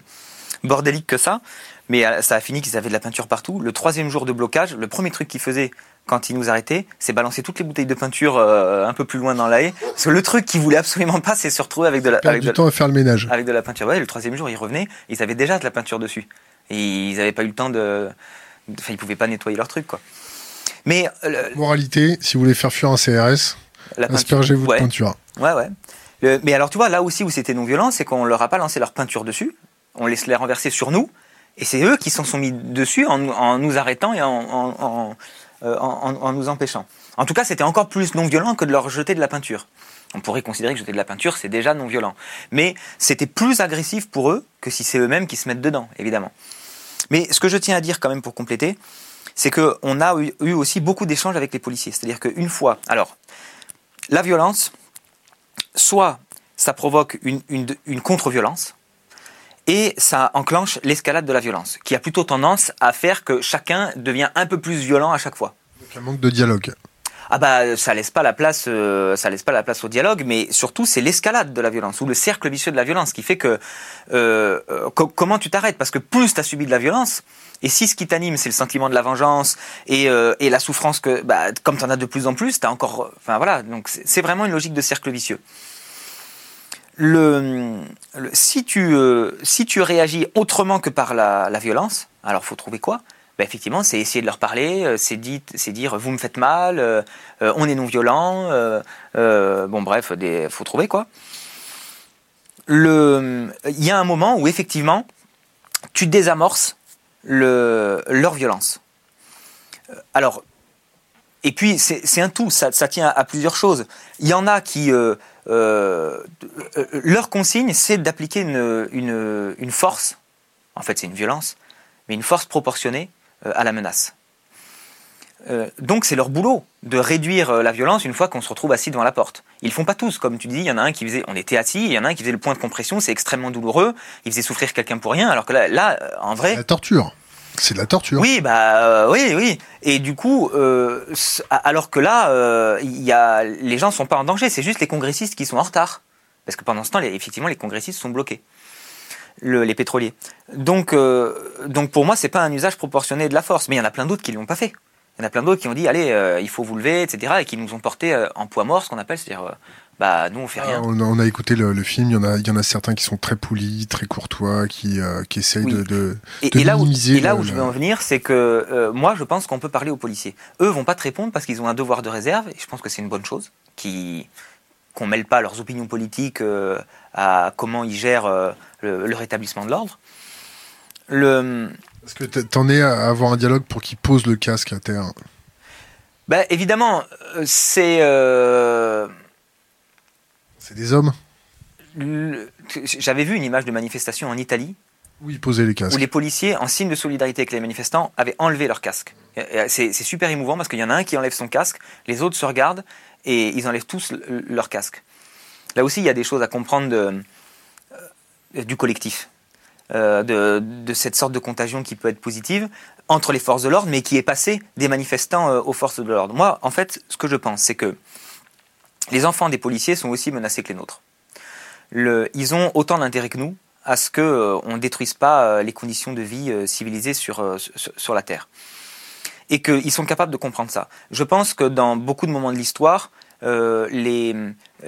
bordélique que ça. Mais euh, ça a fini qu'ils avaient de la peinture partout. Le troisième jour de blocage, le premier truc qu'ils faisaient quand ils nous arrêtaient, c'est balancer toutes les bouteilles de peinture euh, un peu plus loin dans la haie. Parce que le truc qu'ils voulaient absolument pas, c'est se retrouver avec de la, avec du temps à faire le ménage. Avec de la peinture. Ouais, le troisième jour, ils revenaient, ils avaient déjà de la peinture dessus. Et ils n'avaient pas eu le temps de, enfin, ils pouvaient pas nettoyer leur truc, quoi. Mais euh, moralité, si vous voulez faire fuir un CRS, aspergez-vous de peinture. Ouais, ouais. mais alors, tu vois, là aussi où c'était non violent, c'est qu'on leur a pas lancé leur peinture dessus. On laisse les renverser sur nous. Et c'est eux qui s'en sont mis dessus en, nous arrêtant et euh, en, nous empêchant. En tout cas, c'était encore plus non violent que de leur jeter de la peinture. On pourrait considérer que jeter de la peinture, c'est déjà non violent. Mais c'était plus agressif pour eux que si c'est eux-mêmes qui se mettent dedans, évidemment. Mais ce que je tiens à dire quand même pour compléter, c'est qu'on a eu aussi beaucoup d'échanges avec les policiers. C'est-à-dire qu'une fois, alors, la violence, soit ça provoque une, une contre-violence, et ça enclenche l'escalade de la violence, qui a plutôt tendance à faire que chacun devient un peu plus violent à chaque fois. Donc un manque de dialogue. Ah bah ça laisse pas la place, euh, ça laisse pas la place au dialogue, mais surtout c'est l'escalade de la violence ou le cercle vicieux de la violence qui fait que euh, euh comment tu t'arrêtes? Parce que plus tu as subi de la violence et si ce qui t'anime c'est le sentiment de la vengeance et, euh, et la souffrance que bah, comme tu en as de plus en plus, t'as encore, enfin voilà donc c'est vraiment une logique de cercle vicieux. Le, si, tu, si tu réagis autrement que par la, violence, alors faut trouver quoi? Ben effectivement, c'est essayer de leur parler, euh, c'est dire vous me faites mal, euh, on est non violent, bon bref, il faut trouver quoi. Il y a un moment où effectivement, tu désamorces le, leur violence. Alors, et puis c'est un tout, ça, tient à, plusieurs choses. Il y en a qui euh, leur consigne, c'est d'appliquer une, force, en fait c'est une violence, mais une force proportionnée euh, à la menace. Euh, donc c'est leur boulot de réduire la violence une fois qu'on se retrouve assis devant la porte. Ils font pas tous, comme tu dis, il y en a un qui faisait, on était assis, il y en a un qui faisait le point de compression, c'est extrêmement douloureux, il faisait souffrir quelqu'un pour rien, alors que là, là en vrai... La torture. C'est de la torture. Oui, bah euh, oui, oui. Et du coup, euh, alors que là, euh, y a, les gens sont pas en danger. C'est juste les congressistes qui sont en retard, parce que pendant ce temps, les, effectivement, les congressistes sont bloqués, les pétroliers. Donc, euh, donc pour moi, c'est pas un usage proportionné de la force. Mais il y en a plein d'autres qui l'ont pas fait. Il y en a plein d'autres qui ont dit, allez, il faut vous lever, etc., et qui nous ont porté en poids mort, ce qu'on appelle, c'est-à-dire bah nous on fait rien. Ah, on, a, écouté le, film, il y en a, il y en a certains qui sont très polis, très courtois, qui, euh, qui essayent de, de, et, et là où, et là où je veux en venir, c'est que euh, moi je pense qu'on peut parler aux policiers. Eux vont pas te répondre parce qu'ils ont un devoir de réserve, et je pense que c'est une bonne chose, qui qu'on mêle pas leurs opinions politiques euh, à comment ils gèrent le, rétablissement de l'ordre. Le... Est-ce que t'en es à avoir un dialogue pour qu'ils posent le casque à terre? Ben, évidemment, c'est c'est des hommes J'avais vu une image de manifestation en Italie. Où ils posaient les casques. Où les policiers, en signe de solidarité avec les manifestants, avaient enlevé leur casque. C'est super émouvant parce qu'il y en a un qui enlève son casque, les autres se regardent et ils enlèvent tous leur casque. Là aussi, il y a des choses à comprendre euh, du collectif. Euh, de, cette sorte de contagion qui peut être positive entre les forces de l'ordre, mais qui est passée des manifestants euh, aux forces de l'ordre. Moi, en fait, ce que je pense, c'est que les enfants des policiers sont aussi menacés que les nôtres. ils ont autant d'intérêt que nous à ce qu'on ne détruise pas les conditions de vie civilisées sur, sur, la Terre. Et qu'ils sont capables de comprendre ça. Je pense que dans beaucoup de moments de l'histoire, les,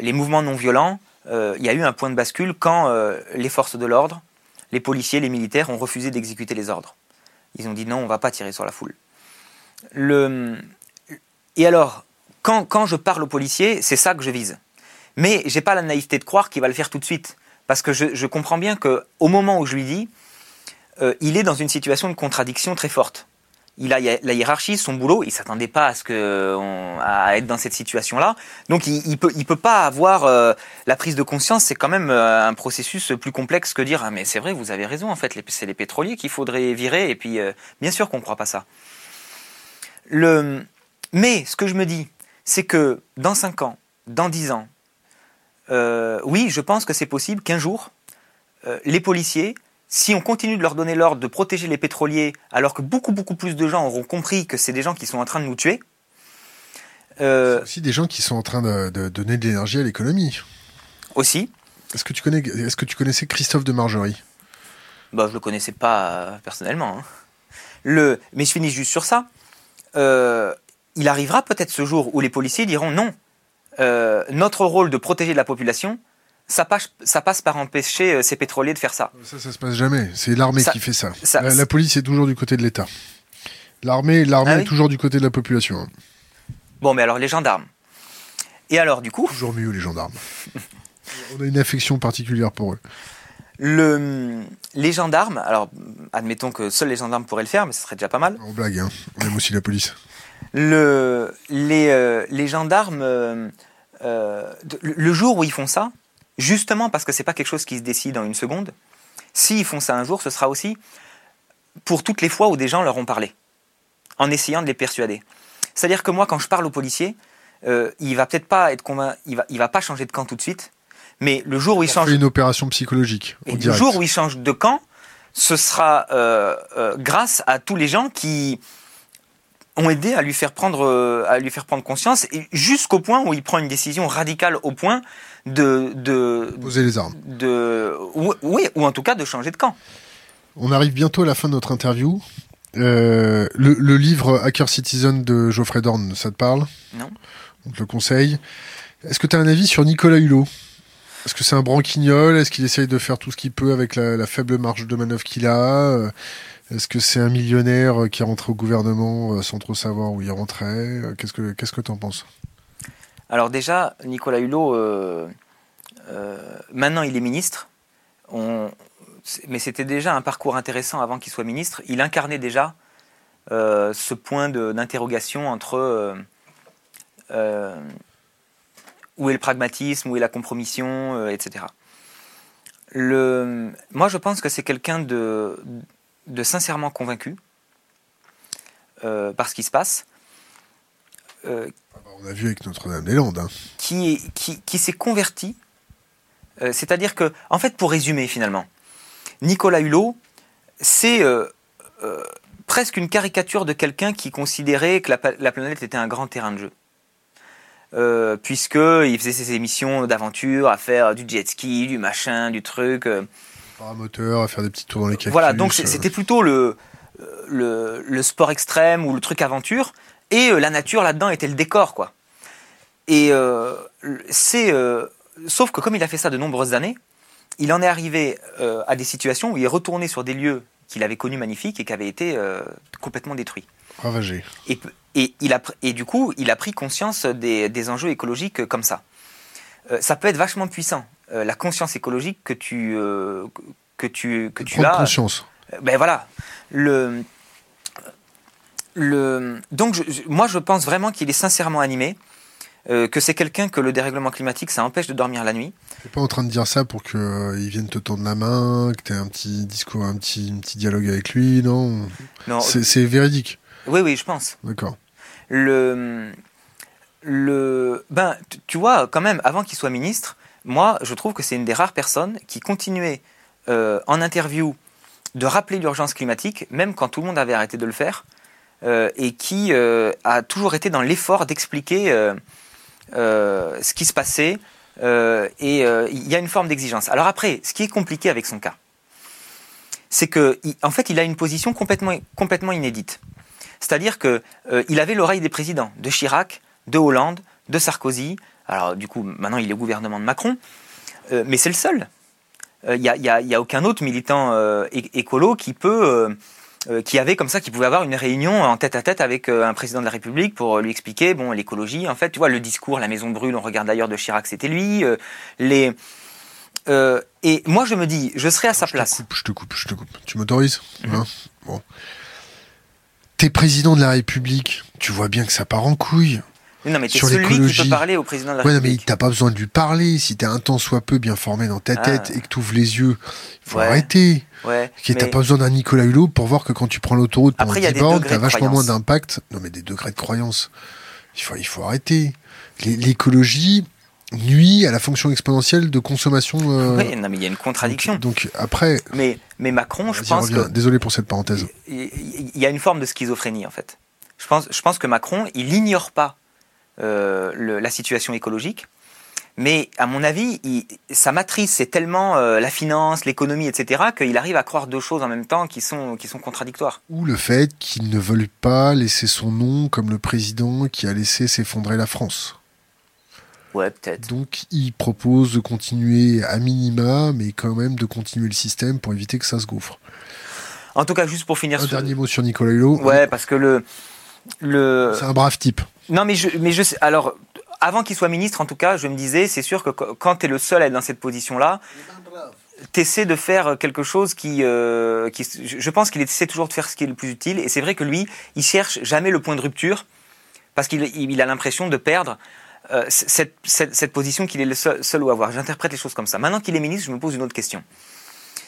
les, mouvements non violents, il y a eu un point de bascule quand les forces de l'ordre, les policiers, les militaires ont refusé d'exécuter les ordres. Ils ont dit non, on ne va pas tirer sur la foule. Le... Et alors, quand, je parle aux policiers, c'est ça que je vise. Mais j'ai pas la naïveté de croire qu'il va le faire tout de suite. Parce que je, comprends bien qu'au moment où je lui dis, euh, il est dans une situation de contradiction très forte. Il a la hiérarchie, son boulot, il s'attendait pas à ce que être dans cette situation-là. Donc il, il peut pas avoir euh, la prise de conscience. C'est quand même euh, un processus plus complexe que dire ah mais c'est vrai vous avez raison en fait c'est les pétroliers qu'il faudrait virer et puis bien sûr qu'on croit pas ça. Le... Mais ce que je me dis, c'est que dans 5 ans, dans 10 ans, euh, oui, je pense que c'est possible qu'un jour, euh, les policiers, si on continue de leur donner l'ordre de protéger les pétroliers, alors que beaucoup, beaucoup plus de gens auront compris que c'est des gens qui sont en train de nous tuer. Euh, aussi des gens qui sont en train de, donner de l'énergie à l'économie. Aussi. Est-ce que, tu connais, est-ce que tu connaissais Christophe de Margerie? Bah, Je ne le connaissais pas personnellement. Hein. Le, mais je finis juste sur ça. il arrivera peut-être ce jour où les policiers diront non, euh, notre rôle de protéger la population, ça passe, ça passe par empêcher euh, ces pétroliers de faire ça. Ça, ça se passe jamais. C'est l'armée qui fait ça. la, police est toujours du côté de l'État. L'armée, l'armée ah est toujours du côté de la population. Bon, mais alors les gendarmes. Et alors, du coup? Toujours mieux les gendarmes. [LAUGHS] On a une affection particulière pour eux. Le, les gendarmes, alors admettons que seuls les gendarmes pourraient le faire, mais ce serait déjà pas mal. En blague, hein. on aime aussi la police. Le, les, euh, les gendarmes euh, le jour où ils font ça, justement parce que c'est pas quelque chose qui se décide en une seconde, s'ils font ça un jour, ce sera aussi pour toutes les fois où des gens leur ont parlé, en essayant de les persuader. C'est-à-dire que moi, quand je parle aux policiers, euh, il va peut-être pas être convaincu, il va, il va pas changer de camp tout de suite, mais le jour où il change, une opération psychologique. le jour où il change de camp, ce sera euh, grâce à tous les gens qui ont aidé à lui faire prendre, euh, à lui faire prendre conscience, jusqu'au point où il prend une décision radicale au point de... de Poser les armes. De, oui, ou en tout cas de changer de camp. On arrive bientôt à la fin de notre interview. Euh, le, livre Hacker Citizen de Geoffrey Dorn, ça te parle? Non. On te le conseille. Est-ce que tu as un avis sur Nicolas Hulot? Est-ce que c'est un branquignol? Est-ce qu'il essaye de faire tout ce qu'il peut avec la, la faible marge de manœuvre qu'il a? Est-ce que c'est un millionnaire euh, qui est rentré au gouvernement euh, sans trop savoir où il rentrait? Euh, Qu'est-ce que qu'est-ce que tu en penses? Alors déjà, Nicolas Hulot, maintenant il est ministre. mais c'était déjà un parcours intéressant avant qu'il soit ministre. Il incarnait déjà ce point d'interrogation entre où est le pragmatisme, où est la compromission, etc. Moi, je pense que c'est quelqu'un de, sincèrement convaincu euh, par ce qui se passe. Euh, on a vu avec Notre-Dame-des-Landes. Hein. Qui, qui, qui s'est converti. Euh, c'est-à-dire que, en fait, pour résumer finalement, Nicolas Hulot, c'est presque une caricature de quelqu'un qui considérait que la, planète était un grand terrain de jeu. Euh, puisqu'il faisait ses émissions d'aventure, à faire du jet ski, du machin, du truc moteur, à faire des petits tours dans les cactus. Voilà, donc c'était plutôt le, le, sport extrême ou le truc aventure, et euh, la nature là-dedans était le décor, quoi. Et euh, c'est. Euh, sauf que comme il a fait ça de nombreuses années, il en est arrivé à des situations où il est retourné sur des lieux qu'il avait connus magnifiques et qui avaient été complètement détruits. Ravagés. Et, et, il a, et du coup, il a pris conscience des, des enjeux écologiques comme ça. ça peut être vachement puissant. La conscience écologique que tu, que tu, que tu as. conscience. Ben voilà. Le, le, donc, moi, je pense vraiment qu'il est sincèrement animé, que c'est quelqu'un que le dérèglement climatique, ça empêche de dormir la nuit. Tu n'es pas en train de dire ça pour qu'il il vienne te tendre la main, que tu aies un petit discours, un petit, un petit dialogue avec lui, non? Non. C'est véridique. Oui, oui, je pense. D'accord. Le, le, ben, tu vois, quand même, avant qu'il soit ministre, moi, je trouve que c'est une des rares personnes qui continuait euh, en interview de rappeler l'urgence climatique, même quand tout le monde avait arrêté de le faire, euh, et qui euh, a toujours été dans l'effort d'expliquer ce qui se passait, et il y a une forme d'exigence. Alors après, ce qui est compliqué avec son cas, c'est que, en fait, il a une position complètement, complètement inédite. C'est-à-dire qu'il avait l'oreille des présidents, de Chirac, de Hollande, de Sarkozy, alors du coup, maintenant il est au gouvernement de Macron, euh, mais c'est le seul. Il euh, n'y a, y a, aucun autre militant euh, écolo qui peut, qui avait comme ça, qui pouvait avoir une réunion en tête à tête avec un président de la République pour lui expliquer, bon, l'écologie, en fait, tu vois, le discours, la maison brûle, on regarde d'ailleurs de Chirac, c'était lui, les... et moi, je me dis, je serais à sa place. Te coupe, je te coupe, je te coupe. Tu m'autorises mhm. hein? Bon. T'es président de la République, tu vois bien que ça part en couille. Non, mais t'es sur celui qui peut parler au président de la Ouais, non, mais République. t'as pas besoin de lui parler. Si t'es un temps soit peu bien formé dans ta Ah. tête et que t'ouvres les yeux, il faut Ouais. arrêter. Ouais, Ok, T'as pas besoin d'un Nicolas Hulot pour voir que quand tu prends l'autoroute pendant Après, il y a 10 des bornes, t'as vachement moins d'impact. Non, mais des degrés de croyance. Il faut, il faut arrêter. L'é- L'écologie nuit à la fonction exponentielle de consommation. euh, Oui, non, mais il y a une contradiction. donc, donc, après, Mais, mais Macron, je pense que désolé pour cette parenthèse. il il y a une forme de schizophrénie en fait. Je pense, je pense que Macron, il n'ignore pas euh, le- la situation écologique, mais à mon avis, il- sa matrice, c'est tellement euh, la finance, l'économie, etc., qu'il arrive à croire deux choses en même temps qui sont, qui sont contradictoires. Ou le fait qu'il ne veuille pas laisser son nom comme le président qui a laissé s'effondrer la France. Ouais, peut-être. Donc, il propose de continuer à minima, mais quand même de continuer le système pour éviter que ça se gouffre. En tout cas, juste pour finir Un sur- dernier mot sur Nicolas Hulot. Ouais, parce que le. le... C'est un brave type. Non, mais je, mais je sais. Alors, avant qu'il soit ministre, en tout cas, je me disais, c'est sûr que qu- quand tu es le seul à être dans cette position-là, t'essaies de faire quelque chose qui, euh, je pense qu'il essaie toujours de faire ce qui est le plus utile. Et c'est vrai que lui, il cherche jamais le point de rupture parce qu'il il il a l'impression de perdre euh, cette, position qu'il est le seul, seul à avoir. J'interprète les choses comme ça. Maintenant qu'il est ministre, je me pose une autre question.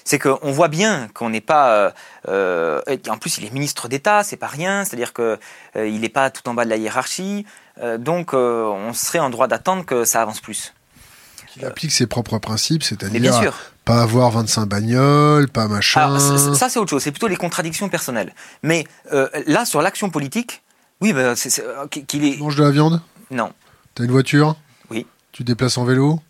C'est qu'on voit bien qu'on n'est pas. euh, en plus, il est ministre d'État, c'est pas rien. C'est-à-dire que euh, il n'est pas tout en bas de la hiérarchie. Euh, donc, euh, on serait en droit d'attendre que ça avance plus. Il applique ses propres principes, c'est-à-dire pas avoir 25 bagnoles, pas machin. Alors, ça, ça, c'est autre chose, c'est plutôt les contradictions personnelles. Mais euh, là, sur l'action politique, oui, bah, c'est- qu'il est. Tu manges de la viande? Non, T'as une voiture? Oui. Tu te déplaces en vélo?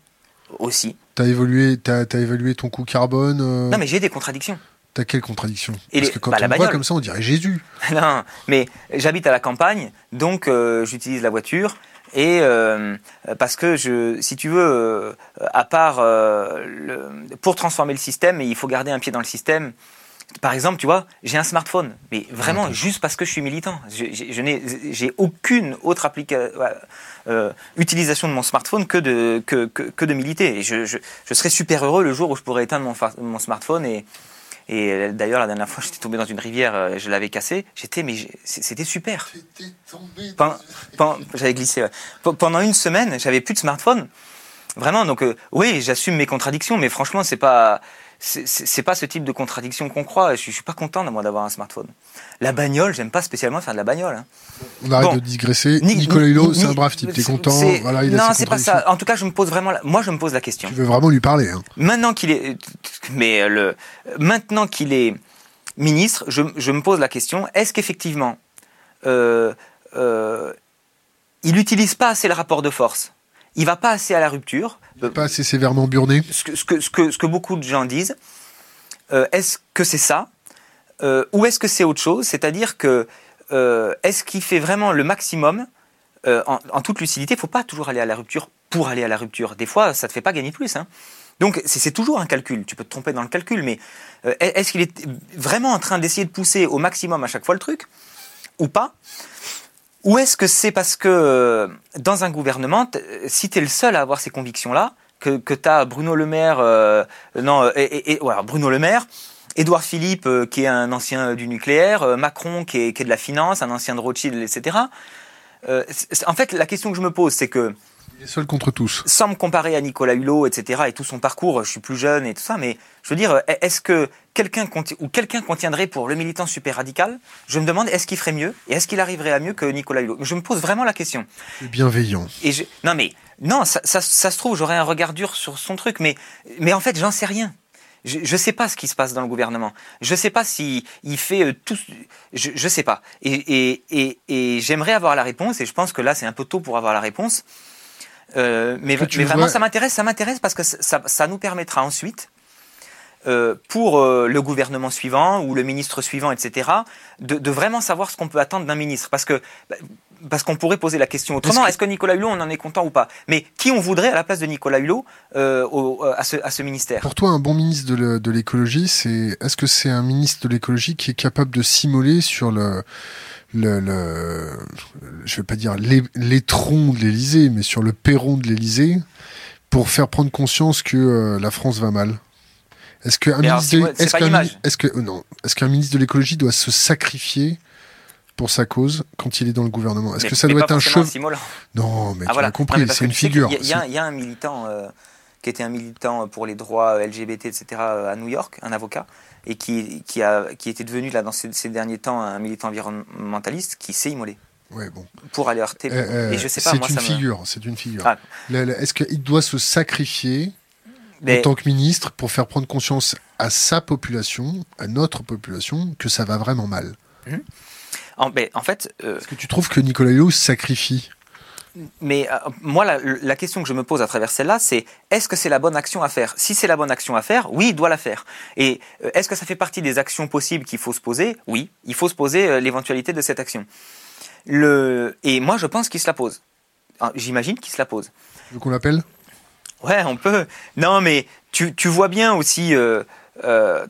Aussi. T'as évolué, évalué ton coût carbone euh, Non, mais j'ai des contradictions. T'as quelle contradiction Et Parce que quand bah, on la voit comme ça, on dirait Jésus. [LAUGHS] non, mais j'habite à la campagne, donc euh, j'utilise la voiture. Et euh, parce que je, si tu veux, euh, à part le- pour transformer le système, il faut garder un pied dans le système. Par exemple, tu vois, j'ai un smartphone, mais vraiment juste parce que je suis militant. Je, je- je n'ai, j'ai aucune autre applica- euh, utilisation de mon smartphone que de que, que, que de militer. Et je, serais super heureux le jour où je pourrais éteindre mon, mon smartphone et et d'ailleurs la dernière fois j'étais tombé dans une rivière, euh, je l'avais cassé. J'étais mais c'était super. Pen- pen- J'avais glissé. ouais. Pe- Pendant une semaine, j'avais plus de smartphone. Vraiment, donc euh, oui, j'assume mes contradictions, mais franchement, c'est pas c'est- pas ce type de contradiction qu'on croit. Je suis, je suis pas content moi d'avoir un smartphone. La bagnole, j'aime pas spécialement faire de la bagnole. hein. On arrête Bon. de digresser. Ni- Nicolas ni- Hulot, c'est un brave type. T'es content voilà, il Non, c'est pas ça. En tout cas, je me pose vraiment. la- Moi, je me pose la question. Tu veux vraiment lui parler. Hein. Maintenant qu'il est, mais euh, le, maintenant qu'il est ministre, je, je me pose la question est-ce qu'effectivement, euh, euh, il n'utilise pas assez le rapport de force? Il va pas assez à la rupture euh, Pas assez sévèrement burné. ce que, ce que, ce que, ce que beaucoup de gens disent. Euh, est-ce que c'est ça Euh, Ou est-ce que c'est autre chose? C'est-à-dire que euh, est-ce qu'il fait vraiment le maximum en, en toute lucidité, il faut pas toujours aller à la rupture pour aller à la rupture. Des fois, ça te fait pas gagner plus. hein. Donc c'est c'est toujours un calcul. Tu peux te tromper dans le calcul, mais est-ce qu'il est vraiment en train d'essayer de pousser au maximum à chaque fois le truc ou pas? Ou est-ce que c'est parce que euh, dans un gouvernement, euh, si tu es le seul à avoir ces convictions-là, que, que tu as Bruno Le Maire, euh, non, euh, et, et- Bruno Le Maire, Édouard Philippe, euh, qui est un ancien du nucléaire, euh, Macron, qui est, qui est de la finance, un ancien de Rothschild, etc. En fait, la question que je me pose, c'est que Il est seul contre tous. sans me comparer à Nicolas Hulot, etc., et tout son parcours, je suis plus jeune et tout ça, mais je veux dire, est-ce que quelqu'un ou quelqu'un contiendrait pour le militant super radical Je me demande, est-ce qu'il ferait mieux Et est-ce qu'il arriverait à mieux que Nicolas Hulot? Je me pose vraiment la question. Bienveillant. Et je- non, mais non, ça, ça- ça se trouve, j'aurais un regard dur sur son truc, mais, mais en fait, j'en sais rien. Je ne sais pas ce qui se passe dans le gouvernement. Je ne sais pas si il fait euh, tout. Je ne sais pas. Et, et, et, et j'aimerais avoir la réponse. Et je pense que là, c'est un peu tôt pour avoir la réponse. Euh, mais, vraiment, ça m'intéresse. Ça m'intéresse parce que ça, ça nous permettra ensuite, euh, pour euh, le gouvernement suivant ou le ministre suivant, etc., de, de vraiment savoir ce qu'on peut attendre d'un ministre. Parce que bah, parce qu'on pourrait poser la question autrement. Est-ce que- Nicolas Hulot, on en est content ou pas? Mais qui on voudrait à la place de Nicolas Hulot euh, au- à, ce, à ce ministère? Pour toi, un bon ministre de l'écologie, c'est est-ce que c'est un ministre de l'écologie qui est capable de s'immoler sur le le, le je vais pas dire troncs de l'Élysée, mais sur le perron de l'Élysée pour faire prendre conscience que euh, la France va mal. Est-ce qu'un ministre, de- qu'un que euh, non, est-ce qu'un ministre de l'écologie doit se sacrifier pour sa cause quand il est dans le gouvernement? Est-ce que ça doit être un cheveu Non, mais ah, tu as compris, c'est une figure. Il y, a un militant euh, qui était un militant pour les droits LGBT, etc., à New York, un avocat, et qui, qui, a, qui était devenu, là, dans ces, derniers temps, un militant environnementaliste qui s'est immolé. Ouais, bon. Pour aller heurter. et je sais pas, c'est une, figure, c'est une figure. Ah. Est-ce qu'il doit se sacrifier en tant que ministre pour faire prendre conscience à sa population, à notre population, que ça va vraiment mal? En, ben, en, fait. Euh, Est-ce que tu trouves que Nicolas Hulot sacrifie mais euh, moi, la, question que je me pose à travers celle-là, c'est est-ce que c'est la bonne action à faire? Si c'est la bonne action à faire, oui, il doit la faire. Et euh, est-ce que ça fait partie des actions possibles qu'il faut se poser? Oui, il faut se poser l'éventualité de cette action. Le... Et moi, je pense qu'il se la pose. Ah, j'imagine qu'il se la pose. Donc on l'appelle? Ouais, on peut. Non, mais tu, tu vois bien aussi. Euh, euh,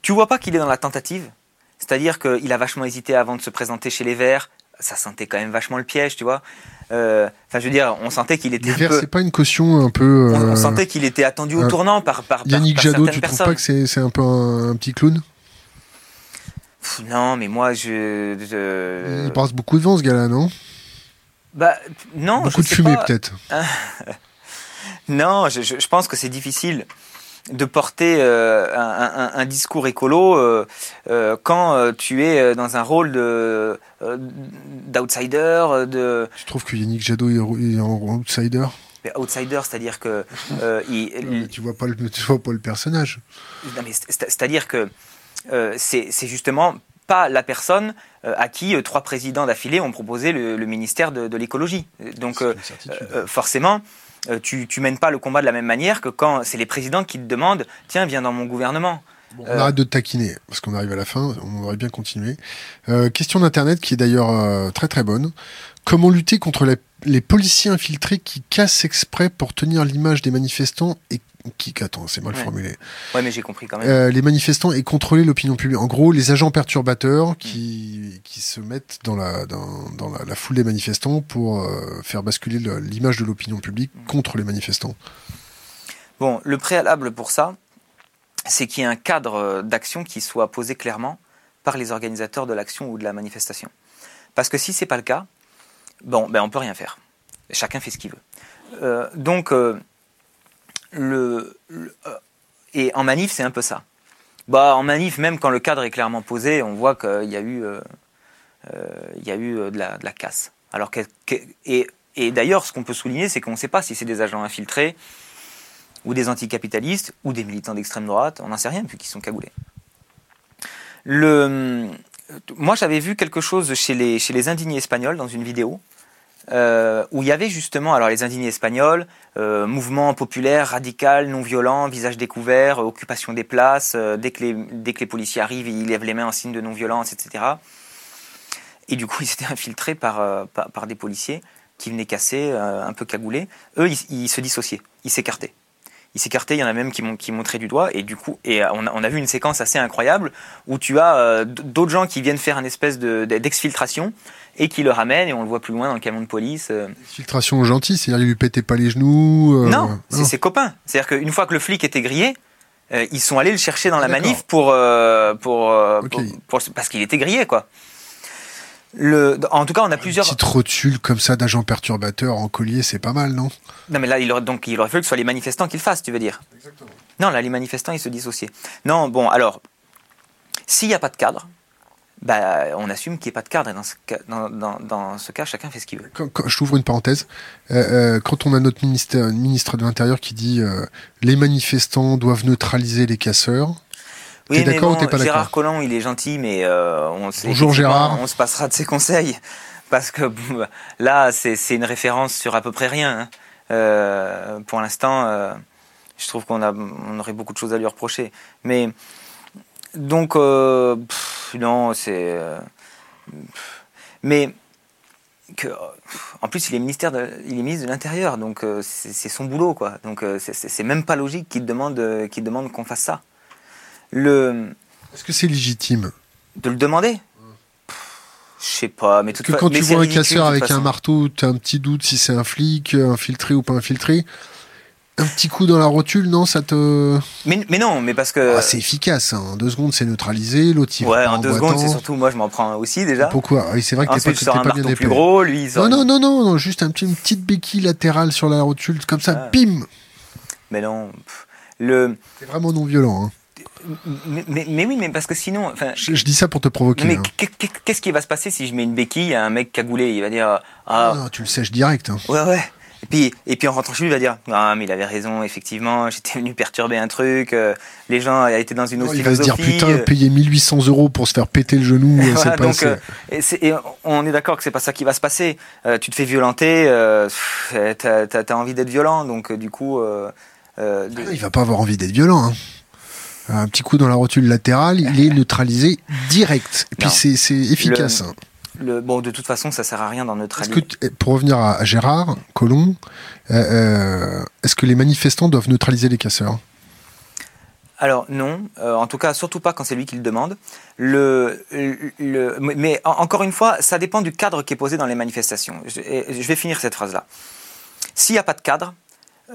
tu vois pas qu'il est dans la tentative? C'est-à-dire qu'il a vachement hésité avant de se présenter chez les Verts. Ça sentait quand même vachement le piège, tu vois. Euh, enfin, je veux dire, on sentait qu'il était. Les Verts, c'est pas une caution un peu. On, sentait qu'il était attendu au tournant par par. Yannick Jadot, tu trouves pas que c'est un peu un, petit clown? Non, mais moi, je, Il passe beaucoup de vent, ce gars-là, non? Bah, non. Beaucoup de fumée, peut-être. [LAUGHS] Non, je, pense que c'est difficile de porter euh, un, discours écolo euh, euh, quand tu es dans un rôle de d'outsider. De... Tu trouves que Yannick Jadot est, en outsider outsider, c'est-à-dire que [LAUGHS] il, tu vois pas le tu vois pas le personnage. c'est-à-dire que c'est justement pas la personne à qui trois présidents d'affilée ont proposé le, ministère de, de l'écologie. Donc forcément, tu, tu mènes pas le combat de la même manière que quand c'est les présidents qui te demandent tiens, viens dans mon gouvernement. on arrête de taquiner, parce qu'on arrive à la fin, on aurait bien continué. Euh, question d'Internet qui est d'ailleurs euh, très très bonne. Comment lutter contre les policiers infiltrés qui cassent exprès pour tenir l'image des manifestants et qui, attends, c'est mal formulé. Ouais, mais j'ai compris quand même. Euh, les manifestants et contrôler l'opinion publique. En gros, les agents perturbateurs qui, qui se mettent dans la, dans, dans la, foule des manifestants pour euh, faire basculer l'image de l'opinion publique mm. contre les manifestants. Bon, le préalable pour ça, c'est qu'il y ait un cadre d'action qui soit posé clairement par les organisateurs de l'action ou de la manifestation. Parce que si c'est pas le cas, bon, ben on peut rien faire. Chacun fait ce qu'il veut. Euh, donc, euh, le, euh, et en manif, c'est un peu ça. Bah, en manif, même quand le cadre est clairement posé, on voit qu'il y a eu, il y a eu de, la, de la casse. Alors et, et d'ailleurs, ce qu'on peut souligner, c'est qu'on ne sait pas si c'est des agents infiltrés, ou des anticapitalistes, ou des militants d'extrême droite, on n'en sait rien, puisqu'ils sont cagoulés. Le, moi, j'avais vu quelque chose chez les, chez les indignés espagnols dans une vidéo, euh, où il y avait justement alors les indignés espagnols, euh, mouvement populaire, radical, non violent, visage découvert, occupation des places, euh, dès, que les, policiers arrivent, ils lèvent les mains en signe de non-violence, etc. Et du coup, [LAUGHS] ils étaient infiltrés par, par, des policiers qui venaient casser, un peu cagoulés. Eux, ils, se dissociaient, ils s'écartaient. Ils s'écartaient, il y en a même qui, montraient du doigt, et du coup, et on a, on a vu une séquence assez incroyable où tu as d'autres gens qui viennent faire une espèce d'exfiltration et qui le ramène et on le voit plus loin dans le camion de police. Euh. Filtration gentille, c'est-à-dire lui pétait pas les genoux. Euh, non, c'est ses copains. C'est-à-dire qu'une fois que le flic était grillé, euh, ils sont allés le chercher dans la manif pour, pour, parce qu'il était grillé quoi. Le, en tout cas, on a plusieurs. Petite rotule comme ça d'agents perturbateurs en collier, c'est pas mal, non? Non, mais là, il aurait, donc, il aurait fallu que ce soit les manifestants qui le fassent, tu veux dire? Exactement. Non, là, les manifestants, ils se dissociaient. Non, bon, alors, s'il n'y a pas de cadre, bah, on assume qu'il n'y ait pas de cadre. Et dans ce cas, dans, ce cas chacun fait ce qu'il veut. je t'ouvre une parenthèse. Euh, euh, quand on a notre ministre, ministre de l'Intérieur qui dit euh, les manifestants doivent neutraliser les casseurs. Oui, mais bon, Gérard Collomb, il est gentil, mais on, Bonjour Gérard. on se passera de ses conseils. Parce que bah, là, c'est une référence sur à peu près rien. Hein. pour l'instant, je trouve qu'on on aurait beaucoup de choses à lui reprocher. Mais donc, euh, non, c'est. Euh, mais. Que, en plus, il est, ministère de, il est ministre de l'Intérieur, donc euh, c'est son boulot, quoi. Donc, c'est même pas logique qu'il demande demande qu'on fasse ça. Le. Est-ce que c'est légitime? De le demander? Je sais pas, mais tout que quand tu vois un casseur avec un marteau, tu as un petit doute si c'est un flic, infiltré ou pas infiltré. Un petit coup dans la rotule, non, ça te. Mais, mais non, mais parce que. Ah, c'est efficace. hein. En deux secondes, c'est neutralisé. L'autre, il ouais, en deux boitant. secondes, c'est surtout moi, je m'en prends aussi déjà. Pourquoi? Oui, c'est vrai que t'es pas, je sors un pas bien plus gros, lui, il sort. Non, non, non, non, non, juste un petit, une petite béquille latérale sur la rotule, comme ça, Ah. bim Mais non. pff, Le... C'est vraiment non violent. hein. mais, mais- mais oui, mais parce que sinon. Je, je dis ça pour te provoquer. mais hein. qu'est- qu'est- qu'est-ce qui va se passer si je mets une béquille à un mec cagoulé? Il va dire Ah, Non, tu le sèches direct. hein. ouais, ouais. Et puis, et puis en rentrant chez lui, il va dire Ah, mais il avait raison, effectivement, [LAUGHS] j'étais venu perturber un truc, euh, les gens étaient dans une autre il va se dire putain, euh, payer 1800 euros pour se faire péter le genou, [LAUGHS] euh, Voilà, c'est pas donc, assez. euh, et, on est d'accord que c'est pas ça qui va se passer. Euh, tu te fais violenter, euh, pff, t'as t'as envie d'être violent, donc euh, du coup. euh, euh, de- Il va pas avoir envie d'être violent. hein. Un petit coup dans la rotule latérale, il est neutralisé direct. Et puis c'est efficace. hein. Le, bon, de toute façon, ça sert à rien d'en Est-ce neutraliser. que, t- pour revenir à, Gérard Collomb, euh, euh, est-ce que les manifestants doivent neutraliser les casseurs? Alors non, euh, en tout cas surtout pas quand c'est lui qui le demande. Le, le, mais en- encore une fois, ça dépend du cadre qui est posé dans les manifestations. Je, vais finir cette phrase-là. S'il n'y a pas de cadre,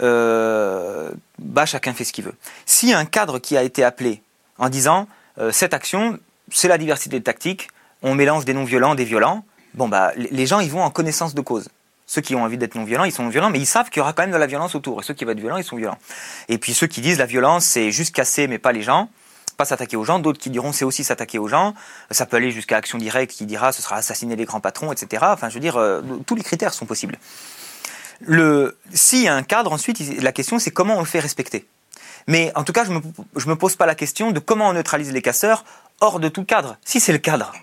euh, bah chacun fait ce qu'il veut. S'il y a un cadre qui a été appelé en disant euh, cette action, c'est la diversité de tactiques, on mélange des non-violents, des violents, bon bah les gens ils vont en connaissance de cause. Ceux qui ont envie d'être non-violents, ils sont non-violents, mais ils savent qu'il y aura quand même de la violence autour. Et ceux qui vont être violents, ils sont violents. Et puis ceux qui disent la violence, c'est juste casser, mais pas les gens, pas s'attaquer aux gens. D'autres qui diront c'est aussi s'attaquer aux gens. Ça peut aller jusqu'à action directe qui dira ce sera assassiner les grands patrons, etc. Enfin, je veux dire, euh, tous les critères sont possibles. Le, s'il y a un cadre, ensuite, la question c'est comment on le fait respecter. Mais en tout cas, je me, je me pose pas la question de comment on neutralise les casseurs hors de tout cadre. Si c'est le cadre,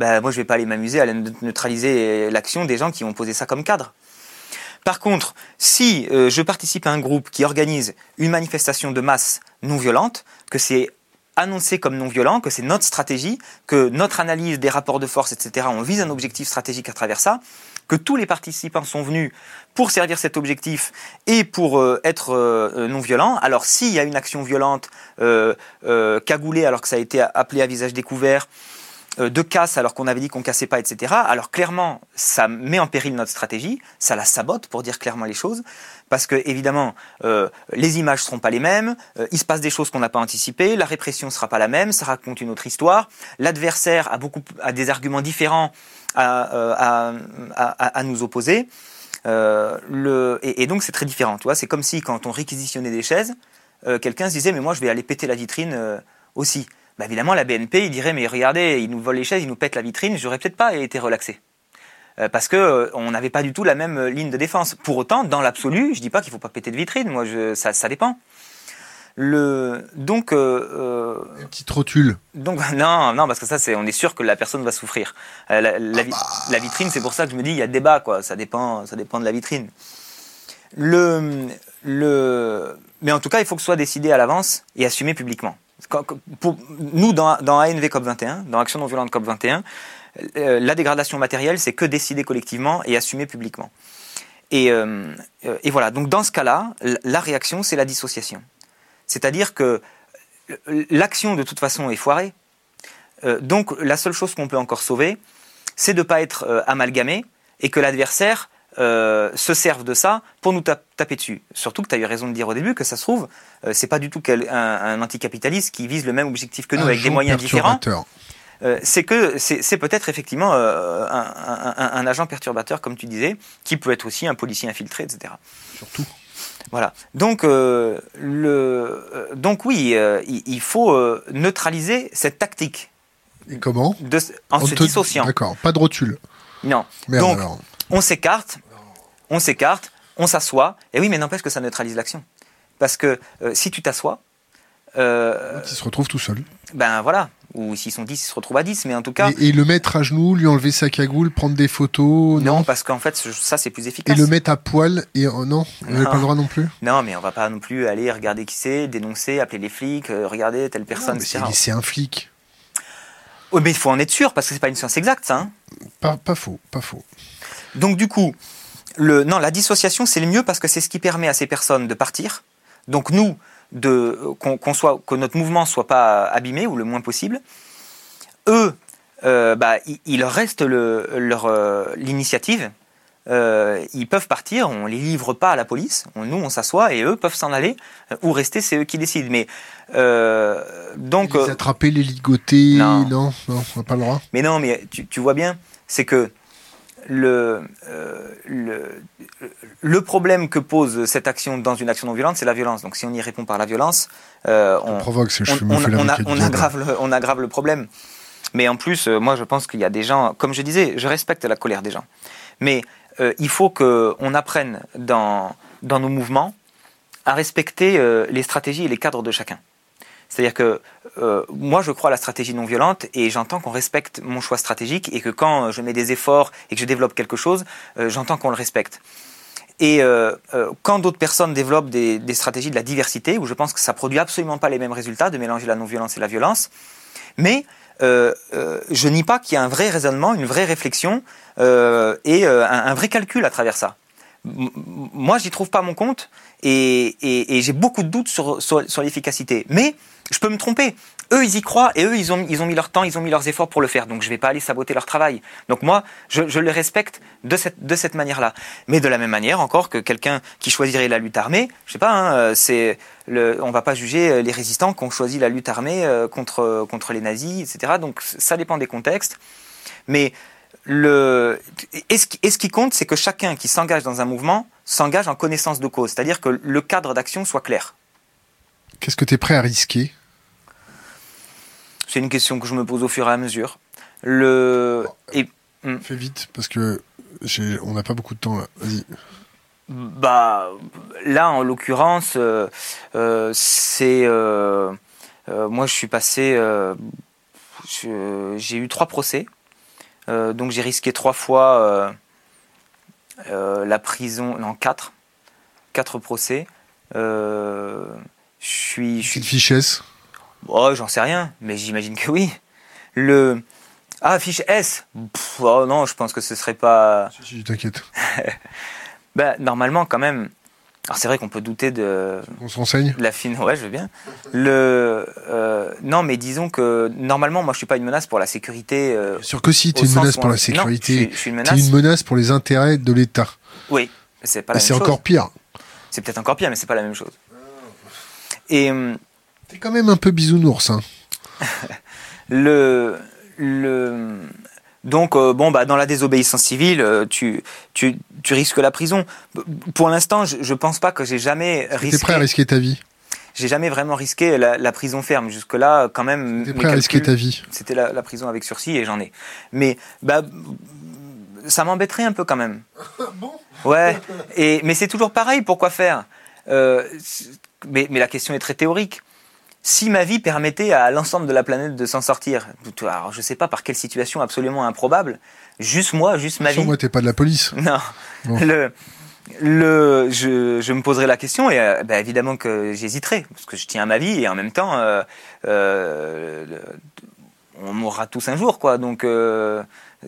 ben moi je vais pas aller m'amuser à neutraliser l'action des gens qui ont posé ça comme cadre. Par contre, si euh, je participe à un groupe qui organise une manifestation de masse non violente, que c'est annoncé comme non violent, que c'est notre stratégie, que notre analyse des rapports de force, etc., on vise un objectif stratégique à travers ça, que tous les participants sont venus pour servir cet objectif et pour euh, être euh, non violents. Alors s'il y a une action violente, euh, euh, cagoulée alors que ça a été appelé à visage découvert, euh, de casse alors qu'on avait dit qu'on cassait pas, etc. Alors clairement, ça met en péril notre stratégie, ça la sabote pour dire clairement les choses, parce que évidemment, euh, les images seront pas les mêmes, euh, il se passe des choses qu'on n'a pas anticipées, la répression sera pas la même, ça raconte une autre histoire, l'adversaire a beaucoup a des arguments différents à, euh, à, à- nous opposer. Euh, et, et donc c'est très différent, tu vois. C'est comme si quand on réquisitionnait des chaises, euh, quelqu'un se disait mais moi je vais aller péter la vitrine euh, aussi. Bah, évidemment la BNP il dirait mais regardez ils nous volent les chaises, ils nous pètent la vitrine, j'aurais peut-être pas été relaxé. Euh, parce que euh, on n'avait pas du tout la même euh, ligne de défense. Pour autant, dans l'absolu, je dis pas qu'il faut pas péter de vitrine. Moi, je, ça, ça dépend. Le, donc, euh, Une petite rotule. donc [LAUGHS] non, non, parce que ça, c'est, on est sûr que la personne va souffrir. Euh, la, la vi- la vitrine, c'est pour ça que je me dis, il y a débat, quoi. Ça dépend, ça dépend de la vitrine. Le, le, mais en tout cas, il faut que ce soit décidé à l'avance et assumé publiquement. Pour, nous, dans, ANV COP 21, dans Action non violente COP 21, euh, la dégradation matérielle, c'est que décidé collectivement et assumé publiquement. Et, euh, euh, et voilà. Donc dans ce cas-là, la réaction, c'est la dissociation. C'est-à-dire que l'action de toute façon est foirée. Donc la seule chose qu'on peut encore sauver, c'est de ne pas être amalgamé et que l'adversaire euh, se serve de ça pour nous tap- taper dessus. Surtout que tu as eu raison de dire au début que ça se trouve, euh, c'est pas du tout un, un anticapitaliste qui vise le même objectif que nous avec des moyens différents. Euh, c'est que c'est peut-être effectivement euh, un, un- un- un agent perturbateur, comme tu disais, qui peut être aussi un policier infiltré, etc. Surtout. Voilà. Donc, euh, le, donc oui, il, il faut neutraliser cette tactique Et comment? De, en On se te- dissociant. D'accord, pas de rotule. Non. Merde Donc, alors. on s'écarte, on s'écarte, on s'assoit. Et oui, mais n'empêche que ça neutralise l'action. Parce que euh, si tu t'assois, euh, Il se retrouve tout seul. ben voilà. Ou s'ils sont 10, ils se retrouvent à 10. Mais en tout cas, Et, et le mettre à genoux, lui enlever sa cagoule, prendre des photos. non, parce qu'en fait, ça, c'est plus Et efficace. le mettre à poil. Et oh, non, on Non. pas le droit non plus? Non, mais on va pas non plus aller regarder qui c'est, dénoncer, appeler les flics, euh, regarder telle personne, Non, mais c'est un flic. Mais il faut en être sûr, parce que c'est pas une science exacte, ça. hein. Pas, pas faux, pas faux. Donc du coup, le, non, la dissociation, c'est le mieux parce que c'est ce qui permet à ces personnes de partir. Donc nous, de, qu'on, qu'on soit, que notre mouvement soit pas abîmé ou le moins possible. Eux, euh, bah, il, il leur reste le, leur, euh, l'initiative ils peuvent partir, on les livre pas à la police, nous on s'assoit et eux peuvent s'en aller ou rester, c'est eux qui décident. Mais donc les attraper, les ligoter, non, non, on n'a pas le droit. Mais non, mais tu, tu vois bien, c'est que le, le, le, problème que pose cette action dans une action non violente, c'est la violence. Donc si on y répond par la violence, on, provoque, on, on, aggrave le, on aggrave le problème. Mais en plus, moi je pense qu'il y a des gens, comme je disais, je respecte la colère des gens. Mais il faut qu'on apprenne dans, dans nos mouvements à respecter les stratégies et les cadres de chacun. C'est-à-dire que euh, moi, je crois à la stratégie non violente et j'entends qu'on respecte mon choix stratégique et que quand je mets des efforts et que je développe quelque chose, euh, j'entends qu'on le respecte. Et euh, quand d'autres personnes développent des, stratégies de la diversité, où je pense que ça produit absolument pas les mêmes résultats de mélanger la non-violence et la violence, mais je nie pas qu'il y a un vrai raisonnement, une vraie réflexion et un, vrai calcul à travers ça. M moi, j'y trouve pas mon compte et, j'ai beaucoup de doutes sur, sur, sur l'efficacité. Mais je peux me tromper. Eux, ils y croient et eux, ils ont, ils ont mis leur temps, ils ont mis leurs efforts pour le faire. Donc, je ne vais pas aller saboter leur travail. Donc, moi, je, les respecte de cette, de cette manière-là. Mais de la même manière, encore, que quelqu'un qui choisirait la lutte armée, je sais pas, hein, euh, c'est le, on va pas juger euh, les résistants qui ont choisi la lutte armée euh, contre, contre les nazis, etc. Donc, ça dépend des contextes. Mais le, et ce, et ce qui compte, c'est que chacun qui s'engage dans un mouvement s'engage en connaissance de cause. C'est-à-dire que le cadre d'action soit clair. Qu'est-ce que tu es prêt à risquer? C'est une question que je me pose au fur et à mesure. Le et hmm. fais vite parce que on n'a pas beaucoup de temps là. Vas-y. Bah là en l'occurrence euh, euh, c'est euh, moi je suis passé j'ai eu trois procès donc j'ai risqué trois fois la prison non quatre quatre procès je suis je suis fichesse Oh, j'en sais rien, mais j'imagine que oui. Le. Ah, fiche S Oh non, je pense que ce serait pas. Si, si, t'inquiète. [LAUGHS] ben, normalement, quand même. Alors, c'est vrai qu'on peut douter de. On se renseigne La fine, ouais, je veux bien. Le. Euh, non, mais disons que normalement, moi, je suis pas une menace pour la sécurité. Euh, sûr que si, tu es une menace pour la sécurité. Non, je suis, une menace. Es une menace pour les intérêts de l'État. Oui, c'est pas la même chose. C'est encore pire. C'est peut-être encore pire, mais c'est pas la même chose. Et. T'es quand même un peu bisounours. Hein. [LAUGHS] le, le, donc, euh, bon, bah, dans la désobéissance civile, euh, tu, tu, tu, risques la prison. Pour l'instant, je, ne pense pas que j'ai jamais risqué. T'es prêt à risquer ta vie? J'ai jamais vraiment risqué la, prison ferme. Jusque-là, quand même. T'es prêt à risquer ta vie? C'était la, prison avec sursis et j'en ai. Mais, bah, ça m'embêterait un peu quand même. [LAUGHS] bon? Ouais. Et, mais c'est toujours pareil. Pourquoi faire? Euh, mais, mais la question est très théorique si ma vie permettait à l'ensemble de la planète de s'en sortir, alors je sais pas par quelle situation absolument improbable, juste moi, juste ma vie. moi, t'es pas de la police. [LAUGHS] Non. Le, le, je, je, me poserai la question et euh, bah, évidemment que j'hésiterai parce que je tiens à ma vie et en même temps, euh, euh, on mourra tous un jour, quoi. Donc,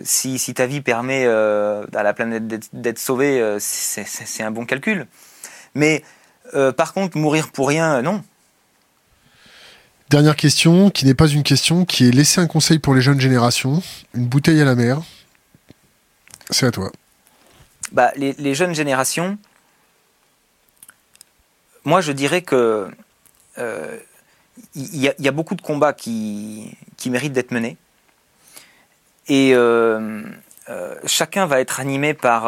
si, si, ta vie permet à la planète d'être sauvée, c'est un bon calcul. Mais par contre, mourir pour rien, non. Dernière question, qui n'est pas une question, qui est laisser un conseil pour les jeunes générations, une bouteille à la mer. C'est à toi. Bah, les, jeunes générations, moi je dirais que il euh, y, y, a beaucoup de combats qui, qui méritent d'être menés. Et euh, euh, chacun va être animé par.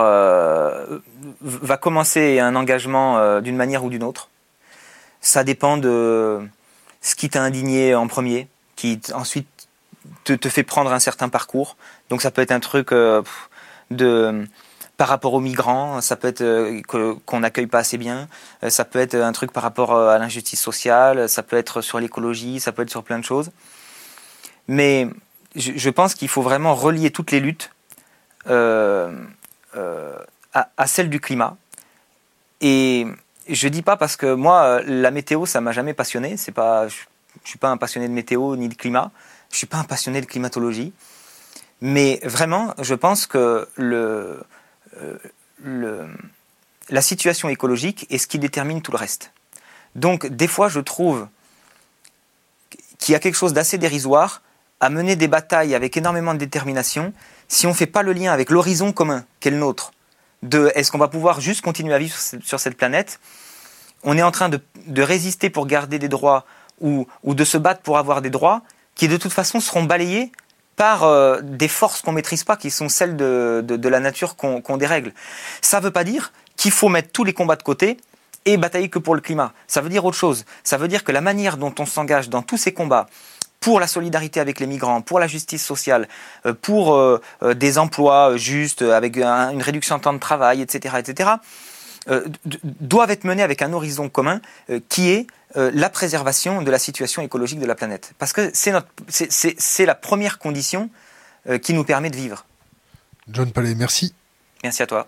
va commencer un engagement d'une manière ou d'une autre. Ça dépend de ce qui t'a indigné en premier, qui ensuite te, fait prendre un certain parcours. Donc ça peut être un truc euh, de par rapport aux migrants, ça peut être euh, qu'on n'accueille pas assez bien, euh, ça peut être un truc par rapport à l'injustice sociale, ça peut être sur l'écologie, ça peut être sur plein de choses. Mais je, pense qu'il faut vraiment relier toutes les luttes à, à celle du climat. Et je dis pas parce que moi, la météo, ça m'a jamais passionné. C'est pas, je, ne suis pas un passionné de météo ni de climat. Je suis pas un passionné de climatologie. Mais vraiment, je pense que le, euh, le, la situation écologique est ce qui détermine tout le reste. Donc, des fois, je trouve qu'il y a quelque chose d'assez dérisoire à mener des batailles avec énormément de détermination si on ne fait pas le lien avec l'horizon commun qu'est le nôtre de est-ce qu'on va pouvoir juste continuer à vivre sur cette planète? On est en train de, résister pour garder des droits ou, de se battre pour avoir des droits qui de toute façon seront balayés par euh, des forces qu'on maîtrise pas, qui sont celles de, de, la nature qu'on dérègle. Ça ne veut pas dire qu'il faut mettre tous les combats de côté et batailler que pour le climat. Ça veut dire autre chose. Ça veut dire que la manière dont on s'engage dans tous ces combats, pour la solidarité avec les migrants, pour la justice sociale, euh, pour euh, des emplois justes, avec une réduction de temps de travail, etc., etc., doivent être menés avec un horizon commun qui est euh, la préservation de la situation écologique de la planète. Parce que c'est la première condition euh, qui nous permet de vivre. John Palais, merci. Merci à toi.